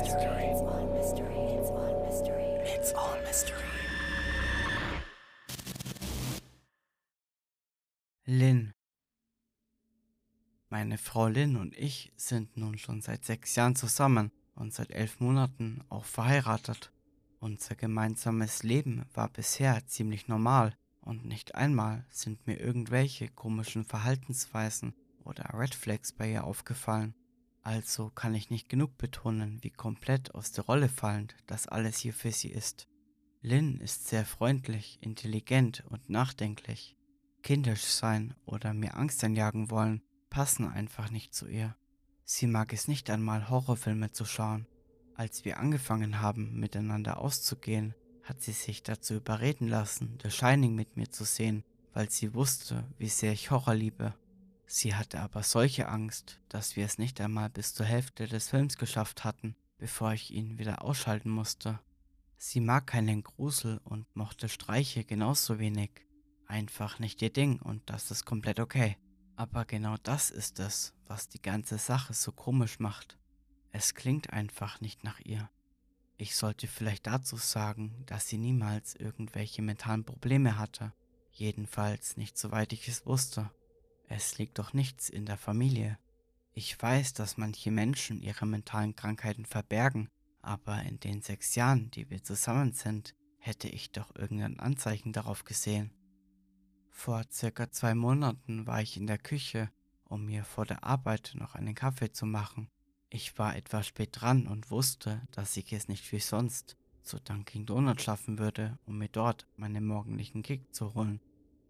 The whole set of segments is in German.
mystery. It's all mystery. It's. Lynn. Meine Frau Lynn und ich sind nun schon seit sechs Jahren zusammen und seit elf Monaten auch verheiratet. Unser gemeinsames Leben war bisher ziemlich normal und nicht einmal sind mir irgendwelche komischen Verhaltensweisen oder Red Flags bei ihr aufgefallen. Also kann ich nicht genug betonen, wie komplett aus der Rolle fallend das alles hier für sie ist. Lynn ist sehr freundlich, intelligent und nachdenklich. Kindisch sein oder mir Angst einjagen wollen, passen einfach nicht zu ihr. Sie mag es nicht einmal, Horrorfilme zu schauen. Als wir angefangen haben, miteinander auszugehen, hat sie sich dazu überreden lassen, The Shining mit mir zu sehen, weil sie wusste, wie sehr ich Horror liebe. Sie hatte aber solche Angst, dass wir es nicht einmal bis zur Hälfte des Films geschafft hatten, bevor ich ihn wieder ausschalten musste. Sie mag keinen Grusel und mochte Streiche genauso wenig. Einfach nicht ihr Ding und das ist komplett okay. Aber genau das ist es, was die ganze Sache so komisch macht. Es klingt einfach nicht nach ihr. Ich sollte vielleicht dazu sagen, dass sie niemals irgendwelche mentalen Probleme hatte. Jedenfalls nicht soweit ich es wusste. Es liegt doch nichts in der Familie. Ich weiß, dass manche Menschen ihre mentalen Krankheiten verbergen, aber in den sechs Jahren, die wir zusammen sind, hätte ich doch irgendein Anzeichen darauf gesehen. Vor circa zwei Monaten war ich in der Küche, um mir vor der Arbeit noch einen Kaffee zu machen. Ich war etwas spät dran und wusste, dass ich es nicht wie sonst zu Dunkin' Donut schaffen würde, um mir dort meinen morgendlichen Kick zu holen.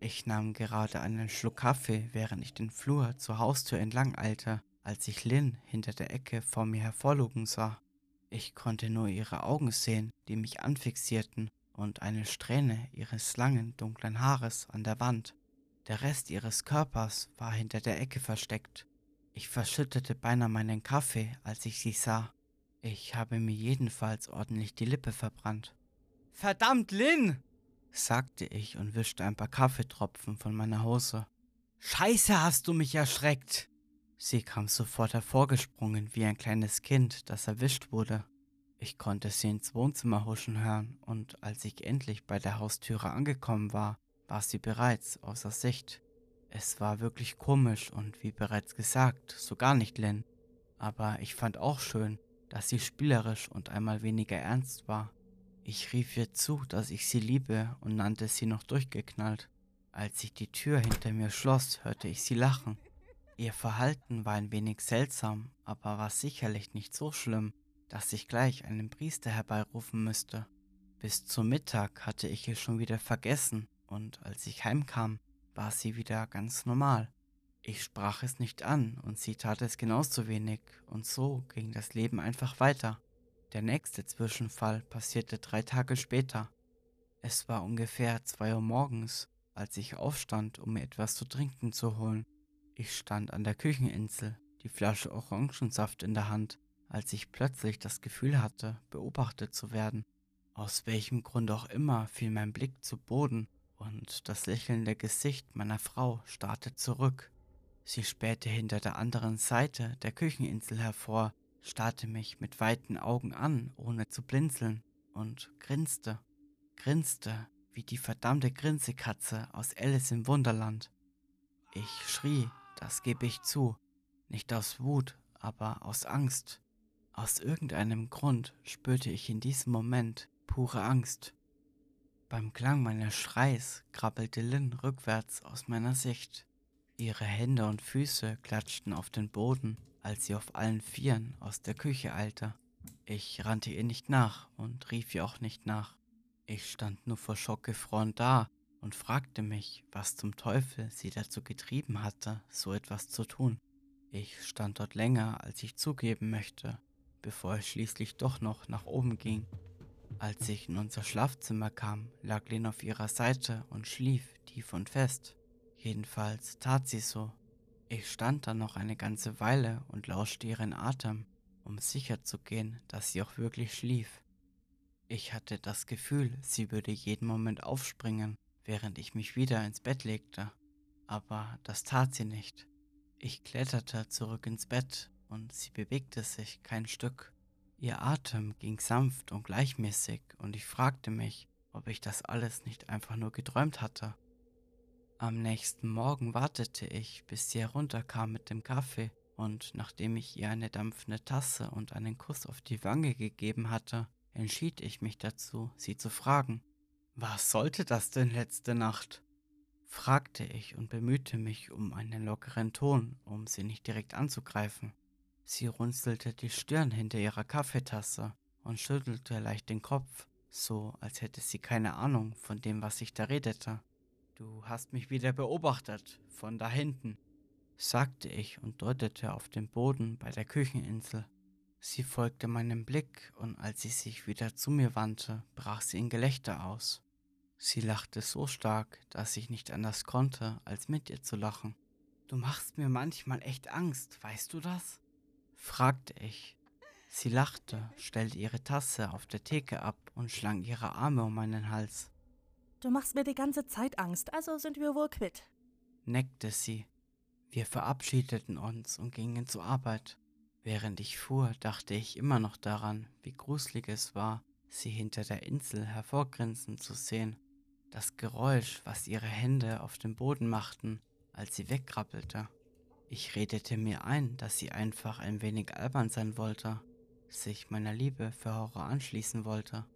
Ich nahm gerade einen Schluck Kaffee, während ich den Flur zur Haustür entlang eilte, als ich Lynn hinter der Ecke vor mir hervorlugen sah. Ich konnte nur ihre Augen sehen, die mich anfixierten, und eine Strähne ihres langen, dunklen Haares an der Wand. Der Rest ihres Körpers war hinter der Ecke versteckt. Ich verschüttete beinahe meinen Kaffee, als ich sie sah. Ich habe mir jedenfalls ordentlich die Lippe verbrannt. Verdammt, Lynn! Sagte ich und wischte ein paar Kaffeetropfen von meiner Hose. Scheiße, hast du mich erschreckt! Sie kam sofort hervorgesprungen wie ein kleines Kind, das erwischt wurde. Ich konnte sie ins Wohnzimmer huschen hören, und als ich endlich bei der Haustüre angekommen war, war sie bereits außer Sicht. Es war wirklich komisch und wie bereits gesagt, so gar nicht Lynn. Aber ich fand auch schön, dass sie spielerisch und einmal weniger ernst war. Ich rief ihr zu, dass ich sie liebe und nannte sie noch durchgeknallt. Als sich die Tür hinter mir schloss, hörte ich sie lachen. Ihr Verhalten war ein wenig seltsam, aber war sicherlich nicht so schlimm, dass ich gleich einen Priester herbeirufen müsste. Bis zum Mittag hatte ich es schon wieder vergessen, und als ich heimkam, war sie wieder ganz normal. Ich sprach es nicht an und sie tat es genauso wenig, und so ging das Leben einfach weiter. Der nächste Zwischenfall passierte drei Tage später. Es war ungefähr zwei Uhr morgens, als ich aufstand, um mir etwas zu trinken zu holen. Ich stand an der Kücheninsel, die Flasche Orangensaft in der Hand, als ich plötzlich das Gefühl hatte, beobachtet zu werden. Aus welchem Grund auch immer fiel mein Blick zu Boden und das lächelnde Gesicht meiner Frau starrte zurück. Sie spähte hinter der anderen Seite der Kücheninsel hervor, starrte mich mit weiten Augen an, ohne zu blinzeln, und grinste, grinste wie die verdammte Grinsekatze aus Alice im Wunderland. Ich schrie, das gebe ich zu, nicht aus Wut, aber aus Angst. Aus irgendeinem Grund spürte ich in diesem Moment pure Angst. Beim Klang meines Schreis krabbelte Lynn rückwärts aus meiner Sicht. Ihre Hände und Füße klatschten auf den Boden, als sie auf allen Vieren aus der Küche eilte. Ich rannte ihr nicht nach und rief ihr auch nicht nach. Ich stand nur vor Schock gefroren da und fragte mich, was zum Teufel sie dazu getrieben hatte, so etwas zu tun. Ich stand dort länger, als ich zugeben möchte, bevor es schließlich doch noch nach oben ging. Als ich in unser Schlafzimmer kam, lag Lynn auf ihrer Seite und schlief tief und fest. Jedenfalls tat sie so. Ich stand da noch eine ganze Weile und lauschte ihren Atem, um sicher zu gehen, dass sie auch wirklich schlief. Ich hatte das Gefühl, sie würde jeden Moment aufspringen, während ich mich wieder ins Bett legte. Aber das tat sie nicht. Ich kletterte zurück ins Bett und sie bewegte sich kein Stück. Ihr Atem ging sanft und gleichmäßig und ich fragte mich, ob ich das alles nicht einfach nur geträumt hatte. Am nächsten Morgen wartete ich, bis sie herunterkam mit dem Kaffee, und nachdem ich ihr eine dampfende Tasse und einen Kuss auf die Wange gegeben hatte, entschied ich mich dazu, sie zu fragen. Was sollte das denn letzte Nacht? fragte ich und bemühte mich um einen lockeren Ton, um sie nicht direkt anzugreifen. Sie runzelte die Stirn hinter ihrer Kaffeetasse und schüttelte leicht den Kopf, so als hätte sie keine Ahnung von dem, was ich da redete. Du hast mich wieder beobachtet, von da hinten, sagte ich und deutete auf den Boden bei der Kücheninsel. Sie folgte meinem Blick, und als sie sich wieder zu mir wandte, brach sie in Gelächter aus. Sie lachte so stark, dass ich nicht anders konnte, als mit ihr zu lachen. Du machst mir manchmal echt Angst, weißt du das? fragte ich. Sie lachte, stellte ihre Tasse auf der Theke ab und schlang ihre Arme um meinen Hals. Du machst mir die ganze Zeit Angst, also sind wir wohl quitt. neckte sie. Wir verabschiedeten uns und gingen zur Arbeit. Während ich fuhr, dachte ich immer noch daran, wie gruselig es war, sie hinter der Insel hervorgrinsen zu sehen. Das Geräusch, was ihre Hände auf dem Boden machten, als sie wegkrabbelte. Ich redete mir ein, dass sie einfach ein wenig albern sein wollte, sich meiner Liebe für Horror anschließen wollte.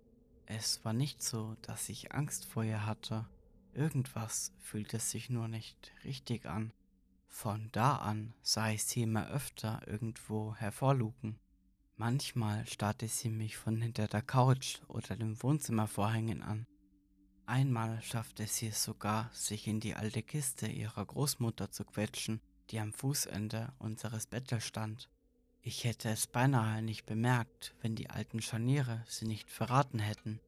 Es war nicht so, dass ich Angst vor ihr hatte. Irgendwas fühlte sich nur nicht richtig an. Von da an sah ich sie immer öfter irgendwo hervorlugen. Manchmal starrte sie mich von hinter der Couch oder dem Wohnzimmervorhängen an. Einmal schaffte sie es sogar, sich in die alte Kiste ihrer Großmutter zu quetschen, die am Fußende unseres Bettes stand. Ich hätte es beinahe nicht bemerkt, wenn die alten Scharniere sie nicht verraten hätten.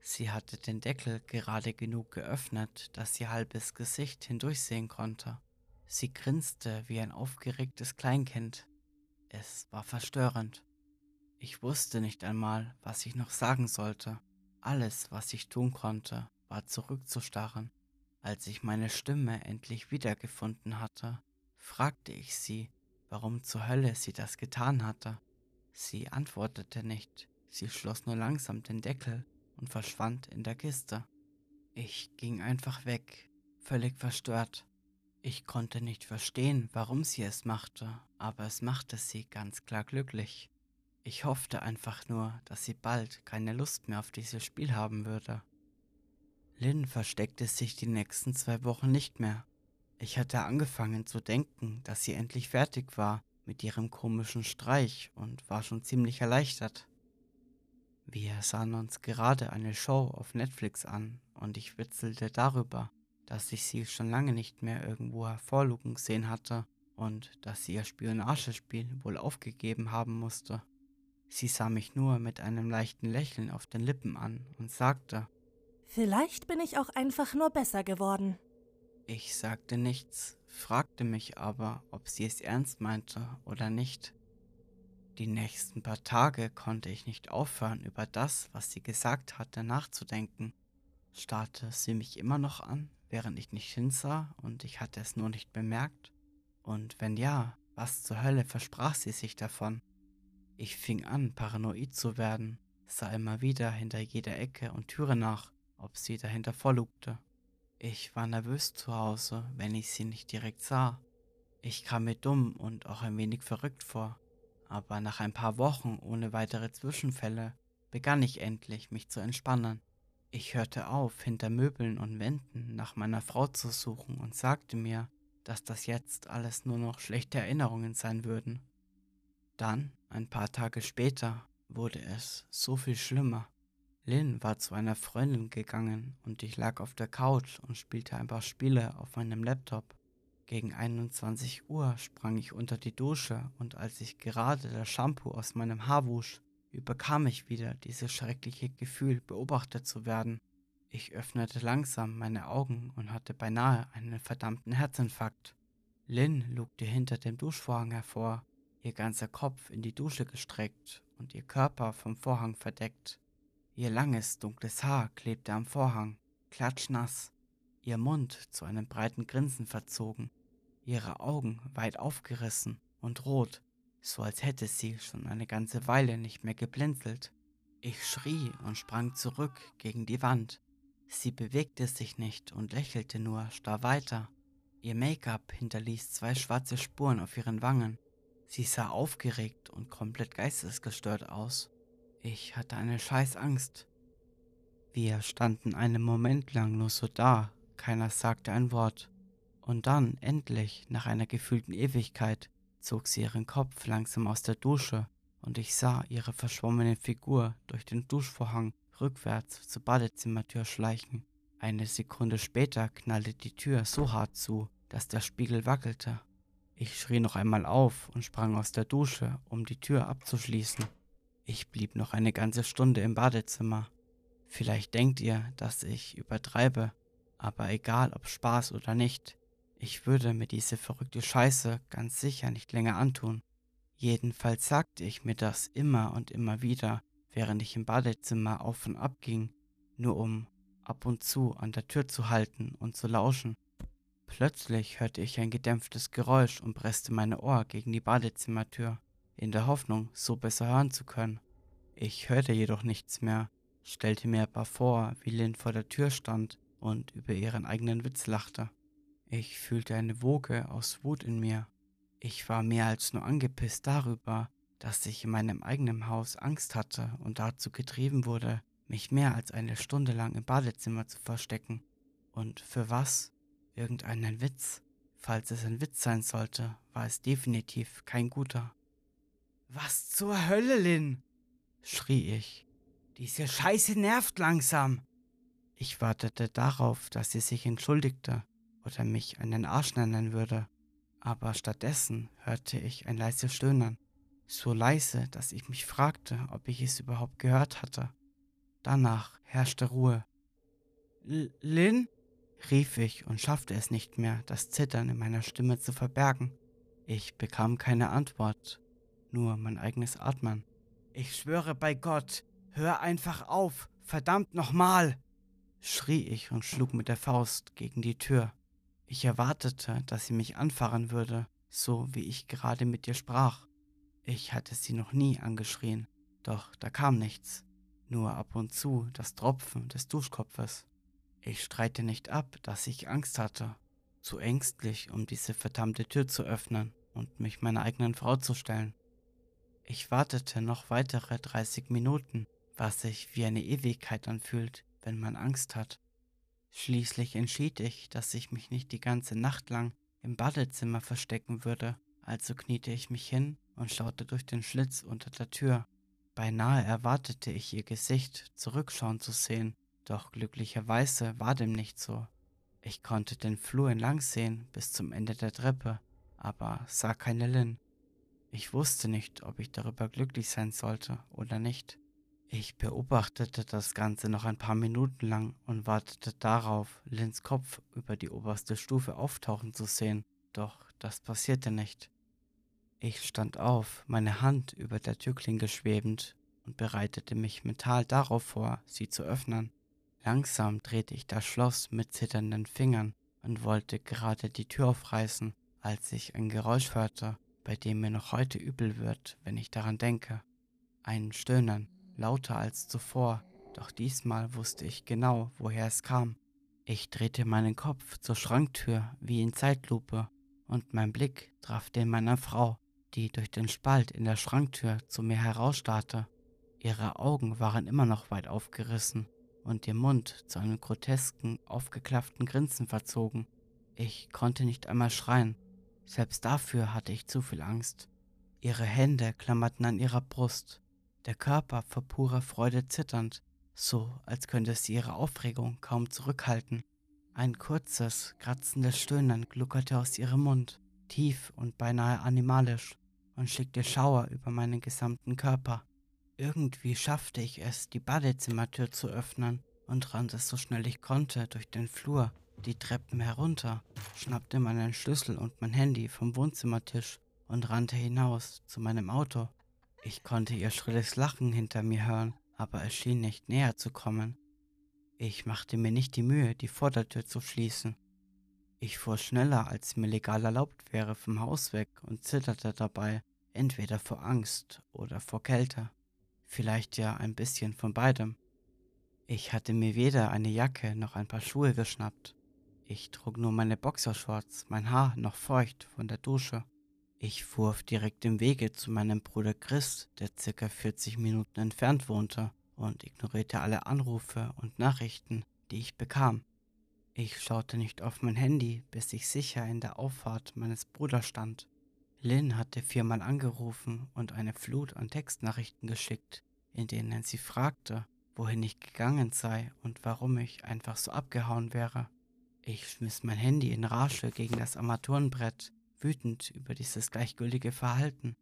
Sie hatte den Deckel gerade genug geöffnet, dass ihr halbes Gesicht hindurchsehen konnte. Sie grinste wie ein aufgeregtes Kleinkind. Es war verstörend. Ich wusste nicht einmal, was ich noch sagen sollte. Alles, was ich tun konnte, war zurückzustarren. Als ich meine Stimme endlich wiedergefunden hatte, fragte ich sie, warum zur Hölle sie das getan hatte. Sie antwortete nicht, sie schloss nur langsam den Deckel und verschwand in der Kiste. Ich ging einfach weg, völlig verstört. Ich konnte nicht verstehen, warum sie es machte, aber es machte sie ganz klar glücklich. Ich hoffte einfach nur, dass sie bald keine Lust mehr auf dieses Spiel haben würde. Lynn versteckte sich die nächsten zwei Wochen nicht mehr. Ich hatte angefangen zu denken, dass sie endlich fertig war mit ihrem komischen Streich und war schon ziemlich erleichtert. Wir sahen uns gerade eine Show auf Netflix an und ich witzelte darüber, dass ich sie schon lange nicht mehr irgendwo hervorlugen sehen hatte und dass sie ihr Spionagespiel wohl aufgegeben haben musste. Sie sah mich nur mit einem leichten Lächeln auf den Lippen an und sagte, Vielleicht bin ich auch einfach nur besser geworden. Ich sagte nichts, fragte mich aber, ob sie es ernst meinte oder nicht. Die nächsten paar Tage konnte ich nicht aufhören, über das, was sie gesagt hatte, nachzudenken. Starrte sie mich immer noch an, während ich nicht hinsah und ich hatte es nur nicht bemerkt? Und wenn ja, was zur Hölle versprach sie sich davon? Ich fing an, paranoid zu werden, sah immer wieder hinter jeder Ecke und Türe nach, ob sie dahinter vorlugte. Ich war nervös zu Hause, wenn ich sie nicht direkt sah. Ich kam mir dumm und auch ein wenig verrückt vor. Aber nach ein paar Wochen ohne weitere Zwischenfälle begann ich endlich, mich zu entspannen. Ich hörte auf, hinter Möbeln und Wänden nach meiner Frau zu suchen und sagte mir, dass das jetzt alles nur noch schlechte Erinnerungen sein würden. Dann, ein paar Tage später, wurde es so viel schlimmer. Lynn war zu einer Freundin gegangen und ich lag auf der Couch und spielte ein paar Spiele auf meinem Laptop. Gegen 21 Uhr sprang ich unter die Dusche und als ich gerade das Shampoo aus meinem Haar wusch, überkam ich wieder dieses schreckliche Gefühl, beobachtet zu werden. Ich öffnete langsam meine Augen und hatte beinahe einen verdammten Herzinfarkt. Lynn lugte hinter dem Duschvorhang hervor, ihr ganzer Kopf in die Dusche gestreckt und ihr Körper vom Vorhang verdeckt. Ihr langes, dunkles Haar klebte am Vorhang, klatschnass, ihr Mund zu einem breiten Grinsen verzogen, ihre Augen weit aufgerissen und rot, so als hätte sie schon eine ganze Weile nicht mehr geblinzelt. Ich schrie und sprang zurück gegen die Wand. Sie bewegte sich nicht und lächelte nur starr weiter. Ihr Make-up hinterließ zwei schwarze Spuren auf ihren Wangen. Sie sah aufgeregt und komplett geistesgestört aus. Ich hatte eine scheiß Angst. Wir standen einen Moment lang nur so da, keiner sagte ein Wort. Und dann, endlich, nach einer gefühlten Ewigkeit, zog sie ihren Kopf langsam aus der Dusche und ich sah ihre verschwommene Figur durch den Duschvorhang rückwärts zur Badezimmertür schleichen. Eine Sekunde später knallte die Tür so hart zu, dass der Spiegel wackelte. Ich schrie noch einmal auf und sprang aus der Dusche, um die Tür abzuschließen. Ich blieb noch eine ganze Stunde im Badezimmer. Vielleicht denkt ihr, dass ich übertreibe, aber egal ob Spaß oder nicht, ich würde mir diese verrückte Scheiße ganz sicher nicht länger antun. Jedenfalls sagte ich mir das immer und immer wieder, während ich im Badezimmer auf und ab ging, nur um ab und zu an der Tür zu halten und zu lauschen. Plötzlich hörte ich ein gedämpftes Geräusch und presste meine Ohr gegen die Badezimmertür, in der Hoffnung, so besser hören zu können. Ich hörte jedoch nichts mehr, stellte mir aber vor, wie Lynn vor der Tür stand und über ihren eigenen Witz lachte. Ich fühlte eine Woge aus Wut in mir ich war mehr als nur angepisst darüber, dass ich in meinem eigenen Haus Angst hatte und dazu getrieben wurde, mich mehr als eine Stunde lang im Badezimmer zu verstecken. Und für was? Irgendeinen Witz? Falls es ein Witz sein sollte, war es definitiv kein guter. Was zur Hölle, Lin? schrie ich. Diese Scheiße nervt langsam. Ich wartete darauf, dass sie sich entschuldigte oder mich einen Arsch nennen würde aber stattdessen hörte ich ein leises Stöhnen, so leise, dass ich mich fragte, ob ich es überhaupt gehört hatte. Danach herrschte Ruhe. L Lynn? rief ich und schaffte es nicht mehr, das Zittern in meiner Stimme zu verbergen. Ich bekam keine Antwort, nur mein eigenes Atmen. Ich schwöre bei Gott, hör einfach auf, verdammt nochmal! schrie ich und schlug mit der Faust gegen die Tür. Ich erwartete, dass sie mich anfahren würde, so wie ich gerade mit ihr sprach. Ich hatte sie noch nie angeschrien, doch da kam nichts, nur ab und zu das Tropfen des Duschkopfes. Ich streite nicht ab, dass ich Angst hatte, zu ängstlich, um diese verdammte Tür zu öffnen und mich meiner eigenen Frau zu stellen. Ich wartete noch weitere 30 Minuten, was sich wie eine Ewigkeit anfühlt, wenn man Angst hat. Schließlich entschied ich, dass ich mich nicht die ganze Nacht lang im Badezimmer verstecken würde, also kniete ich mich hin und schaute durch den Schlitz unter der Tür. Beinahe erwartete ich ihr Gesicht zurückschauen zu sehen, doch glücklicherweise war dem nicht so. Ich konnte den Flur entlang sehen bis zum Ende der Treppe, aber sah keine Lynn. Ich wusste nicht, ob ich darüber glücklich sein sollte oder nicht. Ich beobachtete das Ganze noch ein paar Minuten lang und wartete darauf, Lins Kopf über die oberste Stufe auftauchen zu sehen, doch das passierte nicht. Ich stand auf, meine Hand über der Türklinke schwebend und bereitete mich mental darauf vor, sie zu öffnen. Langsam drehte ich das Schloss mit zitternden Fingern und wollte gerade die Tür aufreißen, als ich ein Geräusch hörte, bei dem mir noch heute übel wird, wenn ich daran denke. Ein Stöhnen lauter als zuvor, doch diesmal wusste ich genau, woher es kam. Ich drehte meinen Kopf zur Schranktür wie in Zeitlupe, und mein Blick traf den meiner Frau, die durch den Spalt in der Schranktür zu mir herausstarrte. Ihre Augen waren immer noch weit aufgerissen und ihr Mund zu einem grotesken, aufgeklafften Grinsen verzogen. Ich konnte nicht einmal schreien, selbst dafür hatte ich zu viel Angst. Ihre Hände klammerten an ihrer Brust, der Körper vor purer Freude zitternd, so als könnte sie ihre Aufregung kaum zurückhalten. Ein kurzes, kratzendes Stöhnen gluckerte aus ihrem Mund, tief und beinahe animalisch, und schickte Schauer über meinen gesamten Körper. Irgendwie schaffte ich es, die Badezimmertür zu öffnen und rannte so schnell ich konnte durch den Flur, die Treppen herunter, schnappte meinen Schlüssel und mein Handy vom Wohnzimmertisch und rannte hinaus zu meinem Auto. Ich konnte ihr schrilles Lachen hinter mir hören, aber es schien nicht näher zu kommen. Ich machte mir nicht die Mühe, die Vordertür zu schließen. Ich fuhr schneller, als mir legal erlaubt wäre, vom Haus weg und zitterte dabei, entweder vor Angst oder vor Kälte, vielleicht ja ein bisschen von beidem. Ich hatte mir weder eine Jacke noch ein paar Schuhe geschnappt. Ich trug nur meine Boxershorts, mein Haar noch feucht von der Dusche. Ich fuhr auf direktem Wege zu meinem Bruder Chris, der circa 40 Minuten entfernt wohnte, und ignorierte alle Anrufe und Nachrichten, die ich bekam. Ich schaute nicht auf mein Handy, bis ich sicher in der Auffahrt meines Bruders stand. Lynn hatte viermal angerufen und eine Flut an Textnachrichten geschickt, in denen sie fragte, wohin ich gegangen sei und warum ich einfach so abgehauen wäre. Ich schmiss mein Handy in Rage gegen das Armaturenbrett wütend über dieses gleichgültige Verhalten.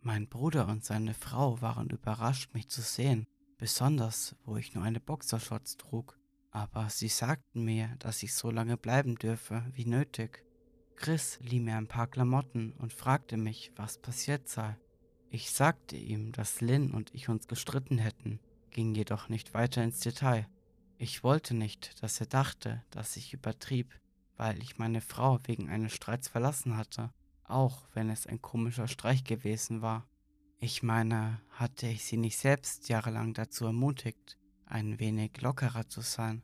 Mein Bruder und seine Frau waren überrascht, mich zu sehen, besonders wo ich nur eine Boxershorts trug, aber sie sagten mir, dass ich so lange bleiben dürfe wie nötig. Chris lieh mir ein paar Klamotten und fragte mich, was passiert sei. Ich sagte ihm, dass Lynn und ich uns gestritten hätten, ging jedoch nicht weiter ins Detail. Ich wollte nicht, dass er dachte, dass ich übertrieb weil ich meine Frau wegen eines Streits verlassen hatte, auch wenn es ein komischer Streich gewesen war. Ich meine, hatte ich sie nicht selbst jahrelang dazu ermutigt, ein wenig lockerer zu sein.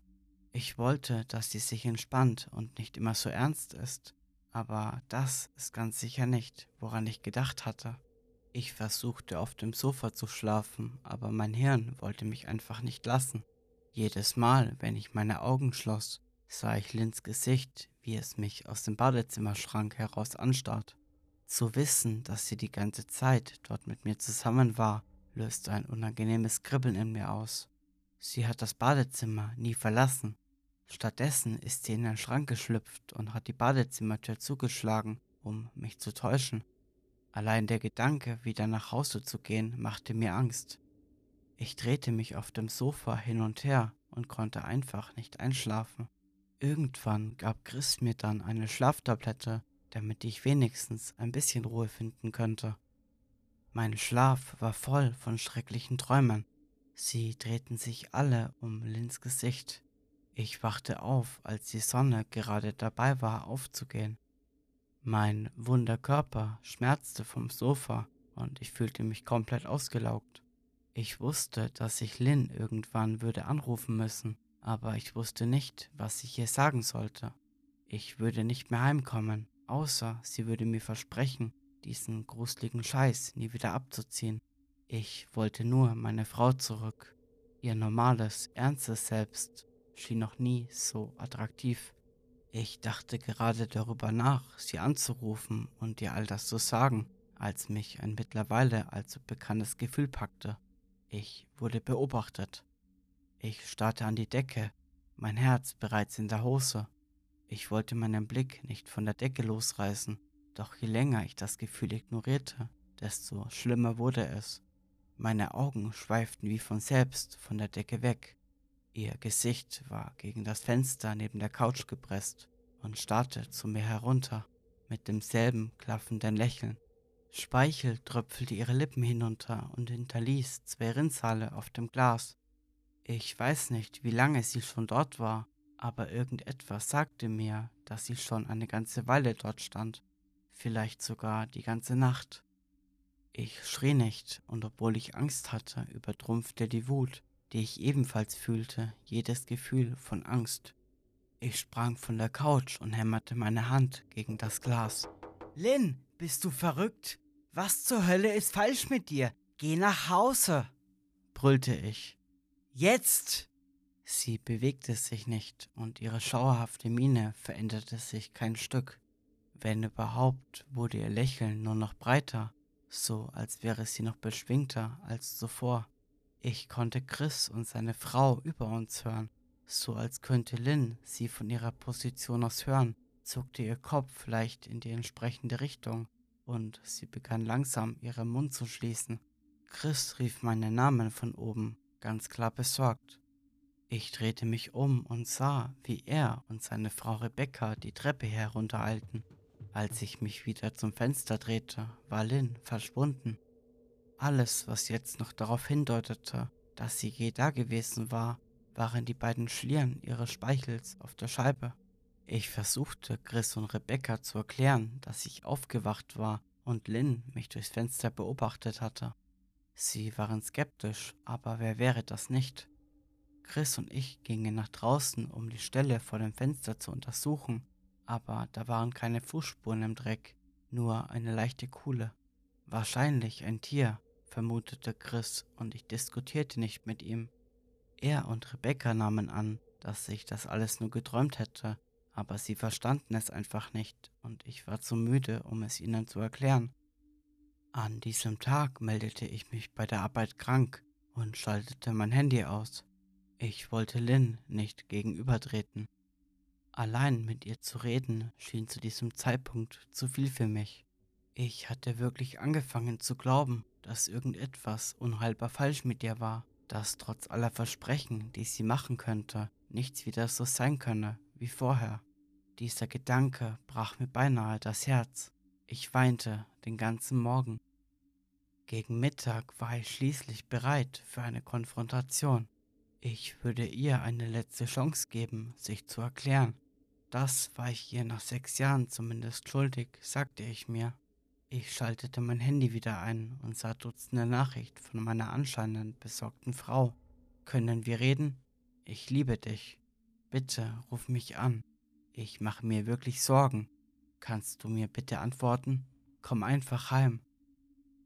Ich wollte, dass sie sich entspannt und nicht immer so ernst ist, aber das ist ganz sicher nicht, woran ich gedacht hatte. Ich versuchte auf dem Sofa zu schlafen, aber mein Hirn wollte mich einfach nicht lassen. Jedes Mal, wenn ich meine Augen schloss, sah ich Lins Gesicht, wie es mich aus dem Badezimmerschrank heraus anstarrt. Zu wissen, dass sie die ganze Zeit dort mit mir zusammen war, löste ein unangenehmes Kribbeln in mir aus. Sie hat das Badezimmer nie verlassen. Stattdessen ist sie in den Schrank geschlüpft und hat die Badezimmertür zugeschlagen, um mich zu täuschen. Allein der Gedanke, wieder nach Hause zu gehen, machte mir Angst. Ich drehte mich auf dem Sofa hin und her und konnte einfach nicht einschlafen. Irgendwann gab Chris mir dann eine Schlaftablette, damit ich wenigstens ein bisschen Ruhe finden könnte. Mein Schlaf war voll von schrecklichen Träumen. Sie drehten sich alle um Lins Gesicht. Ich wachte auf, als die Sonne gerade dabei war aufzugehen. Mein wunder Körper schmerzte vom Sofa und ich fühlte mich komplett ausgelaugt. Ich wusste, dass ich Lynn irgendwann würde anrufen müssen aber ich wusste nicht, was ich ihr sagen sollte. Ich würde nicht mehr heimkommen, außer sie würde mir versprechen, diesen gruseligen Scheiß nie wieder abzuziehen. Ich wollte nur meine Frau zurück. Ihr normales, ernstes Selbst schien noch nie so attraktiv. Ich dachte gerade darüber nach, sie anzurufen und ihr all das zu sagen, als mich ein mittlerweile allzu bekanntes Gefühl packte. Ich wurde beobachtet. Ich starrte an die Decke, mein Herz bereits in der Hose. Ich wollte meinen Blick nicht von der Decke losreißen, doch je länger ich das Gefühl ignorierte, desto schlimmer wurde es. Meine Augen schweiften wie von selbst von der Decke weg. Ihr Gesicht war gegen das Fenster neben der Couch gepresst und starrte zu mir herunter mit demselben klaffenden Lächeln. Speichel tröpfelte ihre Lippen hinunter und hinterließ zwei Rinnsale auf dem Glas. Ich weiß nicht, wie lange sie schon dort war, aber irgendetwas sagte mir, dass sie schon eine ganze Weile dort stand, vielleicht sogar die ganze Nacht. Ich schrie nicht, und obwohl ich Angst hatte, übertrumpfte die Wut, die ich ebenfalls fühlte, jedes Gefühl von Angst. Ich sprang von der Couch und hämmerte meine Hand gegen das Glas. Lynn, bist du verrückt? Was zur Hölle ist falsch mit dir? Geh nach Hause, brüllte ich. Jetzt! Sie bewegte sich nicht und ihre schauerhafte Miene veränderte sich kein Stück. Wenn überhaupt, wurde ihr Lächeln nur noch breiter, so als wäre sie noch beschwingter als zuvor. Ich konnte Chris und seine Frau über uns hören, so als könnte Lynn sie von ihrer Position aus hören, zuckte ihr Kopf leicht in die entsprechende Richtung, und sie begann langsam ihren Mund zu schließen. Chris rief meinen Namen von oben, ganz klar besorgt. Ich drehte mich um und sah, wie er und seine Frau Rebecca die Treppe heruntereilten. Als ich mich wieder zum Fenster drehte, war Lynn verschwunden. Alles, was jetzt noch darauf hindeutete, dass sie je da gewesen war, waren die beiden Schlieren ihres Speichels auf der Scheibe. Ich versuchte, Chris und Rebecca zu erklären, dass ich aufgewacht war und Lynn mich durchs Fenster beobachtet hatte. Sie waren skeptisch, aber wer wäre das nicht? Chris und ich gingen nach draußen, um die Stelle vor dem Fenster zu untersuchen, aber da waren keine Fußspuren im Dreck, nur eine leichte Kuhle. Wahrscheinlich ein Tier, vermutete Chris, und ich diskutierte nicht mit ihm. Er und Rebecca nahmen an, dass ich das alles nur geträumt hätte, aber sie verstanden es einfach nicht, und ich war zu müde, um es ihnen zu erklären. An diesem Tag meldete ich mich bei der Arbeit krank und schaltete mein Handy aus. Ich wollte Lynn nicht gegenübertreten. Allein mit ihr zu reden schien zu diesem Zeitpunkt zu viel für mich. Ich hatte wirklich angefangen zu glauben, dass irgendetwas unheilbar falsch mit ihr war, dass trotz aller Versprechen, die sie machen könnte, nichts wieder so sein könne wie vorher. Dieser Gedanke brach mir beinahe das Herz. Ich weinte den ganzen Morgen. Gegen Mittag war ich schließlich bereit für eine Konfrontation. Ich würde ihr eine letzte Chance geben, sich zu erklären. Das war ich ihr nach sechs Jahren zumindest schuldig, sagte ich mir. Ich schaltete mein Handy wieder ein und sah Dutzende Nachricht von meiner anscheinend besorgten Frau. Können wir reden? Ich liebe dich. Bitte ruf mich an. Ich mache mir wirklich Sorgen. Kannst du mir bitte antworten? Komm einfach heim.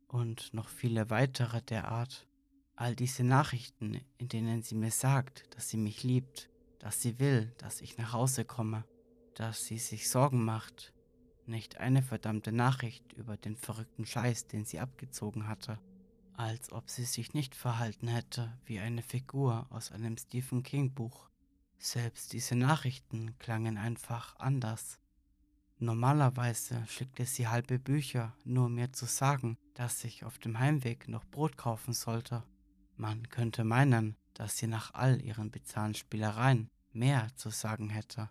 Und noch viele weitere der Art. All diese Nachrichten, in denen sie mir sagt, dass sie mich liebt, dass sie will, dass ich nach Hause komme, dass sie sich Sorgen macht. Nicht eine verdammte Nachricht über den verrückten Scheiß, den sie abgezogen hatte. Als ob sie sich nicht verhalten hätte wie eine Figur aus einem Stephen King Buch. Selbst diese Nachrichten klangen einfach anders. Normalerweise schickte sie halbe Bücher, nur um mir zu sagen, dass ich auf dem Heimweg noch Brot kaufen sollte. Man könnte meinen, dass sie nach all ihren bizarren Spielereien mehr zu sagen hätte.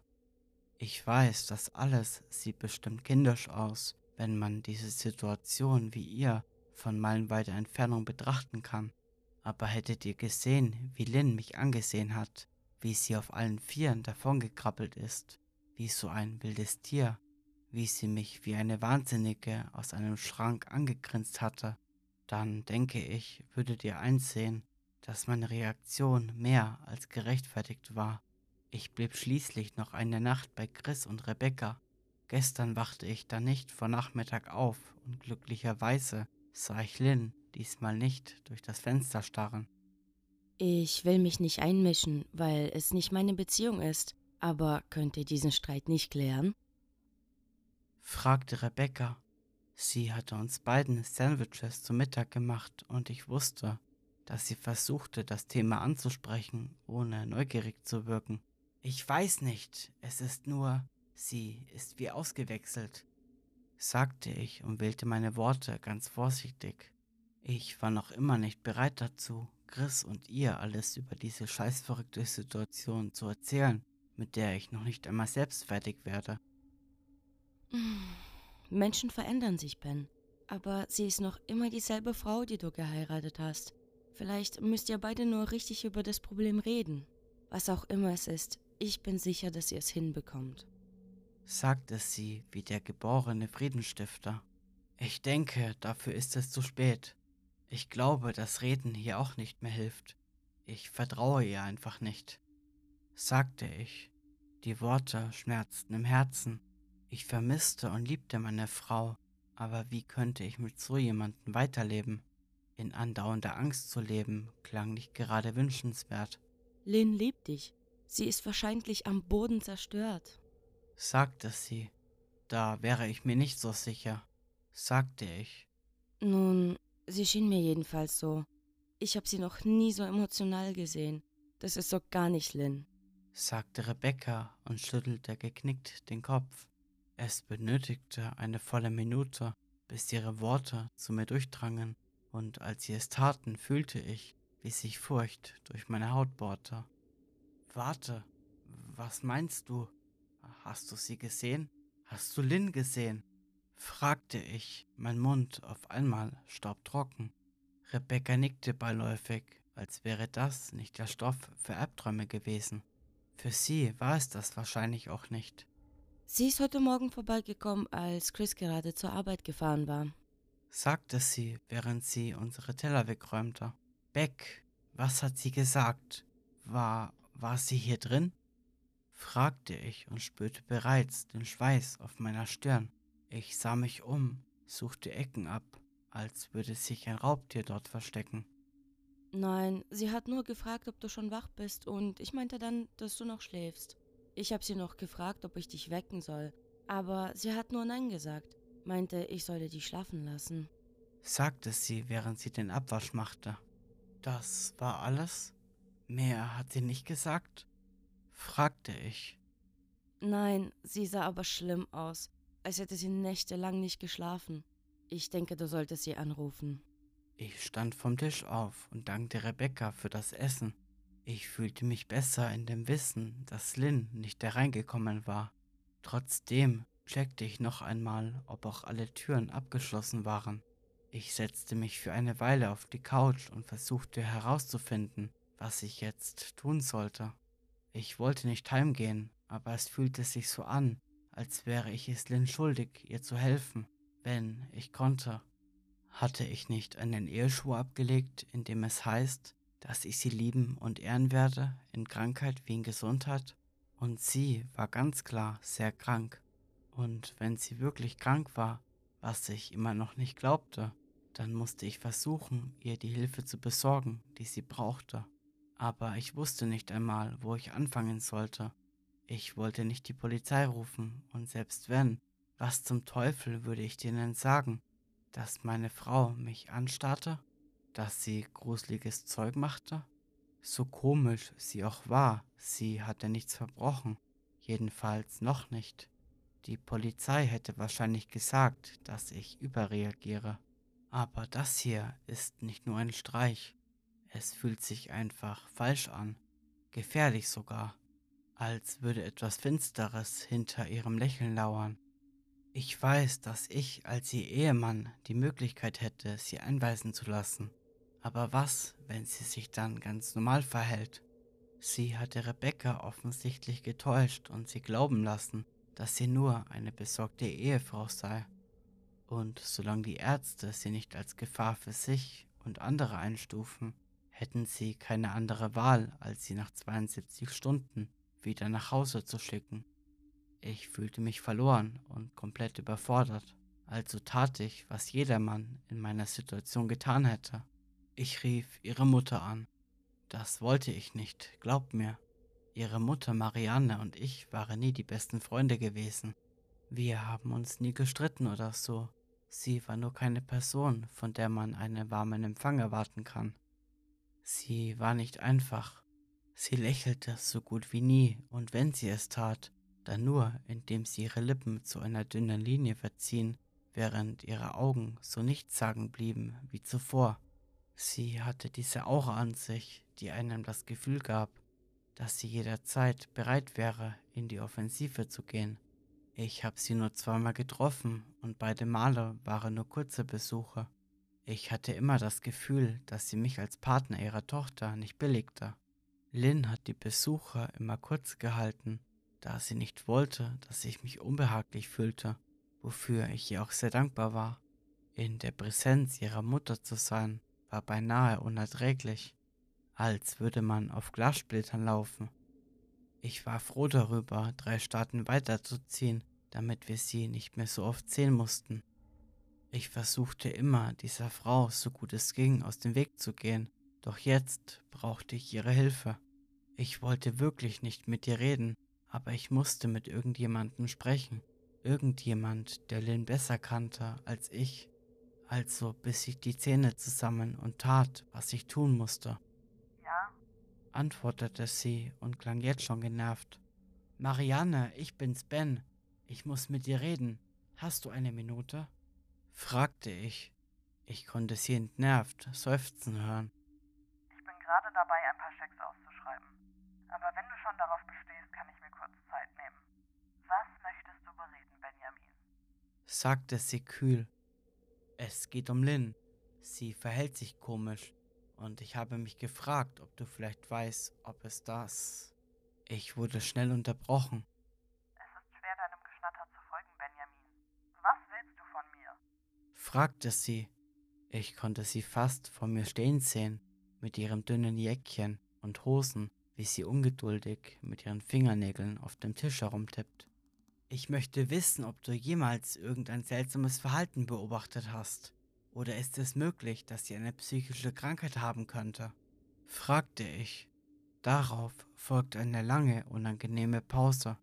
Ich weiß, das alles sieht bestimmt kindisch aus, wenn man diese Situation wie ihr von meilenweiter Entfernung betrachten kann. Aber hättet ihr gesehen, wie Lynn mich angesehen hat, wie sie auf allen Vieren davongekrabbelt ist, wie so ein wildes Tier, wie sie mich wie eine Wahnsinnige aus einem Schrank angegrinst hatte, dann denke ich, würdet ihr einsehen, dass meine Reaktion mehr als gerechtfertigt war. Ich blieb schließlich noch eine Nacht bei Chris und Rebecca. Gestern wachte ich da nicht vor Nachmittag auf und glücklicherweise sah ich Lynn diesmal nicht durch das Fenster starren. Ich will mich nicht einmischen, weil es nicht meine Beziehung ist. Aber könnt ihr diesen Streit nicht klären? fragte Rebecca. Sie hatte uns beiden Sandwiches zu Mittag gemacht und ich wusste, dass sie versuchte, das Thema anzusprechen, ohne neugierig zu wirken. Ich weiß nicht, es ist nur, sie ist wie ausgewechselt, sagte ich und wählte meine Worte ganz vorsichtig. Ich war noch immer nicht bereit dazu, Chris und ihr alles über diese scheißverrückte Situation zu erzählen, mit der ich noch nicht einmal selbst fertig werde. Menschen verändern sich, Ben. Aber sie ist noch immer dieselbe Frau, die du geheiratet hast. Vielleicht müsst ihr beide nur richtig über das Problem reden. Was auch immer es ist, ich bin sicher, dass ihr es hinbekommt. Sagte sie wie der geborene Friedensstifter. Ich denke, dafür ist es zu spät. Ich glaube, dass Reden hier auch nicht mehr hilft. Ich vertraue ihr einfach nicht, sagte ich. Die Worte schmerzten im Herzen. Ich vermisste und liebte meine Frau, aber wie könnte ich mit so jemandem weiterleben? In andauernder Angst zu leben, klang nicht gerade wünschenswert. Lynn liebt dich. Sie ist wahrscheinlich am Boden zerstört, sagte sie. Da wäre ich mir nicht so sicher, sagte ich. Nun, Sie schien mir jedenfalls so. Ich habe sie noch nie so emotional gesehen. Das ist so gar nicht Lynn, sagte Rebecca und schüttelte geknickt den Kopf. Es benötigte eine volle Minute, bis ihre Worte zu mir durchdrangen, und als sie es taten, fühlte ich, wie sich Furcht durch meine Haut bohrte. Warte, was meinst du? Hast du sie gesehen? Hast du Lynn gesehen? Fragte ich, mein Mund auf einmal staubtrocken. Rebecca nickte beiläufig, als wäre das nicht der Stoff für Albträume gewesen. Für sie war es das wahrscheinlich auch nicht. Sie ist heute Morgen vorbeigekommen, als Chris gerade zur Arbeit gefahren war. sagte sie, während sie unsere Teller wegräumte. Beck, was hat sie gesagt? War, war sie hier drin? fragte ich und spürte bereits den Schweiß auf meiner Stirn. Ich sah mich um, suchte Ecken ab, als würde sich ein Raubtier dort verstecken. Nein, sie hat nur gefragt, ob du schon wach bist und ich meinte dann, dass du noch schläfst. Ich habe sie noch gefragt, ob ich dich wecken soll, aber sie hat nur Nein gesagt, meinte, ich solle dich schlafen lassen. sagte sie, während sie den Abwasch machte. Das war alles? Mehr hat sie nicht gesagt? fragte ich. Nein, sie sah aber schlimm aus, als hätte sie nächtelang nicht geschlafen. Ich denke, du solltest sie anrufen. Ich stand vom Tisch auf und dankte Rebecca für das Essen. Ich fühlte mich besser in dem Wissen, dass Lynn nicht hereingekommen war. Trotzdem checkte ich noch einmal, ob auch alle Türen abgeschlossen waren. Ich setzte mich für eine Weile auf die Couch und versuchte herauszufinden, was ich jetzt tun sollte. Ich wollte nicht heimgehen, aber es fühlte sich so an, als wäre ich es Lynn schuldig, ihr zu helfen, wenn ich konnte. Hatte ich nicht einen Eheschwur abgelegt, in dem es heißt, dass ich sie lieben und ehren werde, in Krankheit wie in Gesundheit? Und sie war ganz klar sehr krank. Und wenn sie wirklich krank war, was ich immer noch nicht glaubte, dann musste ich versuchen, ihr die Hilfe zu besorgen, die sie brauchte. Aber ich wusste nicht einmal, wo ich anfangen sollte. Ich wollte nicht die Polizei rufen, und selbst wenn, was zum Teufel würde ich denen sagen? Dass meine Frau mich anstarrte? Dass sie gruseliges Zeug machte? So komisch sie auch war, sie hatte nichts verbrochen, jedenfalls noch nicht. Die Polizei hätte wahrscheinlich gesagt, dass ich überreagiere. Aber das hier ist nicht nur ein Streich. Es fühlt sich einfach falsch an, gefährlich sogar, als würde etwas Finsteres hinter ihrem Lächeln lauern. Ich weiß, dass ich als ihr Ehemann die Möglichkeit hätte, sie einweisen zu lassen. Aber was, wenn sie sich dann ganz normal verhält? Sie hatte Rebecca offensichtlich getäuscht und sie glauben lassen, dass sie nur eine besorgte Ehefrau sei. Und solange die Ärzte sie nicht als Gefahr für sich und andere einstufen, hätten sie keine andere Wahl, als sie nach 72 Stunden wieder nach Hause zu schicken. Ich fühlte mich verloren und komplett überfordert, also tat ich, was jedermann in meiner Situation getan hätte. Ich rief ihre Mutter an. Das wollte ich nicht, glaubt mir. Ihre Mutter Marianne und ich waren nie die besten Freunde gewesen. Wir haben uns nie gestritten oder so. Sie war nur keine Person, von der man einen warmen Empfang erwarten kann. Sie war nicht einfach. Sie lächelte so gut wie nie, und wenn sie es tat, dann nur, indem sie ihre Lippen zu einer dünnen Linie verziehen, während ihre Augen so nichtssagend blieben wie zuvor. Sie hatte diese Aura an sich, die einem das Gefühl gab, dass sie jederzeit bereit wäre, in die Offensive zu gehen. Ich habe sie nur zweimal getroffen und beide Male waren nur kurze Besuche. Ich hatte immer das Gefühl, dass sie mich als Partner ihrer Tochter nicht billigte. Lynn hat die Besuche immer kurz gehalten, da sie nicht wollte, dass ich mich unbehaglich fühlte, wofür ich ihr auch sehr dankbar war. In der Präsenz ihrer Mutter zu sein, war beinahe unerträglich, als würde man auf Glassplittern laufen. Ich war froh darüber, drei Staaten weiterzuziehen, damit wir sie nicht mehr so oft sehen mussten. Ich versuchte immer, dieser Frau so gut es ging aus dem Weg zu gehen, doch jetzt brauchte ich ihre Hilfe. Ich wollte wirklich nicht mit ihr reden, aber ich musste mit irgendjemandem sprechen. Irgendjemand, der Lynn besser kannte als ich. Also biss ich die Zähne zusammen und tat, was ich tun musste. Ja? antwortete sie und klang jetzt schon genervt. Marianne, ich bin's Ben. Ich muss mit dir reden. Hast du eine Minute? fragte ich. Ich konnte sie entnervt seufzen hören. Gerade dabei, ein paar Schecks auszuschreiben. Aber wenn du schon darauf bestehst, kann ich mir kurz Zeit nehmen. Was möchtest du bereden, Benjamin? sagte sie kühl. Es geht um Lynn. Sie verhält sich komisch. Und ich habe mich gefragt, ob du vielleicht weißt, ob es das. Ich wurde schnell unterbrochen. Es ist schwer, deinem Geschnatter zu folgen, Benjamin. Was willst du von mir? fragte sie. Ich konnte sie fast vor mir stehen sehen, mit ihrem dünnen Jäckchen und Hosen, wie sie ungeduldig mit ihren Fingernägeln auf dem Tisch herumtippt. Ich möchte wissen, ob du jemals irgendein seltsames Verhalten beobachtet hast. Oder ist es möglich, dass sie eine psychische Krankheit haben könnte? fragte ich. Darauf folgte eine lange, unangenehme Pause.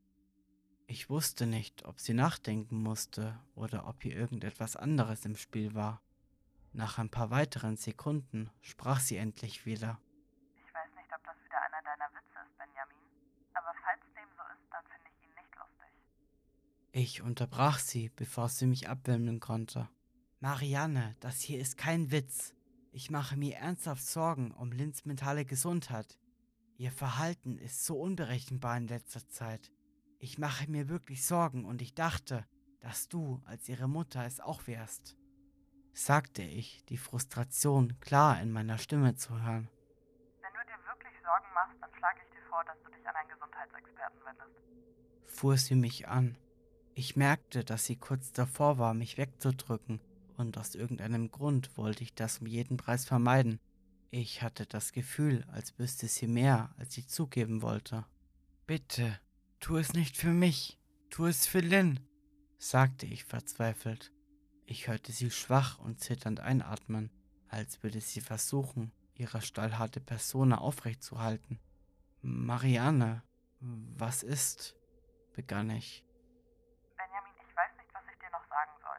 Ich wusste nicht, ob sie nachdenken musste oder ob hier irgendetwas anderes im Spiel war. Nach ein paar weiteren Sekunden sprach sie endlich wieder. Ich weiß nicht, ob das wieder einer deiner Witze ist, Benjamin. Aber falls dem so ist, dann finde ich ihn nicht lustig. Ich unterbrach sie, bevor sie mich abwimmeln konnte. Marianne, das hier ist kein Witz. Ich mache mir ernsthaft Sorgen um Lins mentale Gesundheit. Ihr Verhalten ist so unberechenbar in letzter Zeit. Ich mache mir wirklich Sorgen und ich dachte, dass du als ihre Mutter es auch wärst, sagte ich, die Frustration klar in meiner Stimme zu hören. Wenn du dir wirklich Sorgen machst, dann schlage ich dir vor, dass du dich an einen Gesundheitsexperten wendest. Fuhr sie mich an. Ich merkte, dass sie kurz davor war, mich wegzudrücken, und aus irgendeinem Grund wollte ich das um jeden Preis vermeiden. Ich hatte das Gefühl, als wüsste sie mehr, als sie zugeben wollte. Bitte, tu es nicht für mich, tu es für Lynn, sagte ich verzweifelt. Ich hörte sie schwach und zitternd einatmen, als würde sie versuchen, ihre stahlharte Persona aufrechtzuhalten. Marianne, was ist? begann ich. Benjamin, ich weiß nicht, was ich dir noch sagen soll.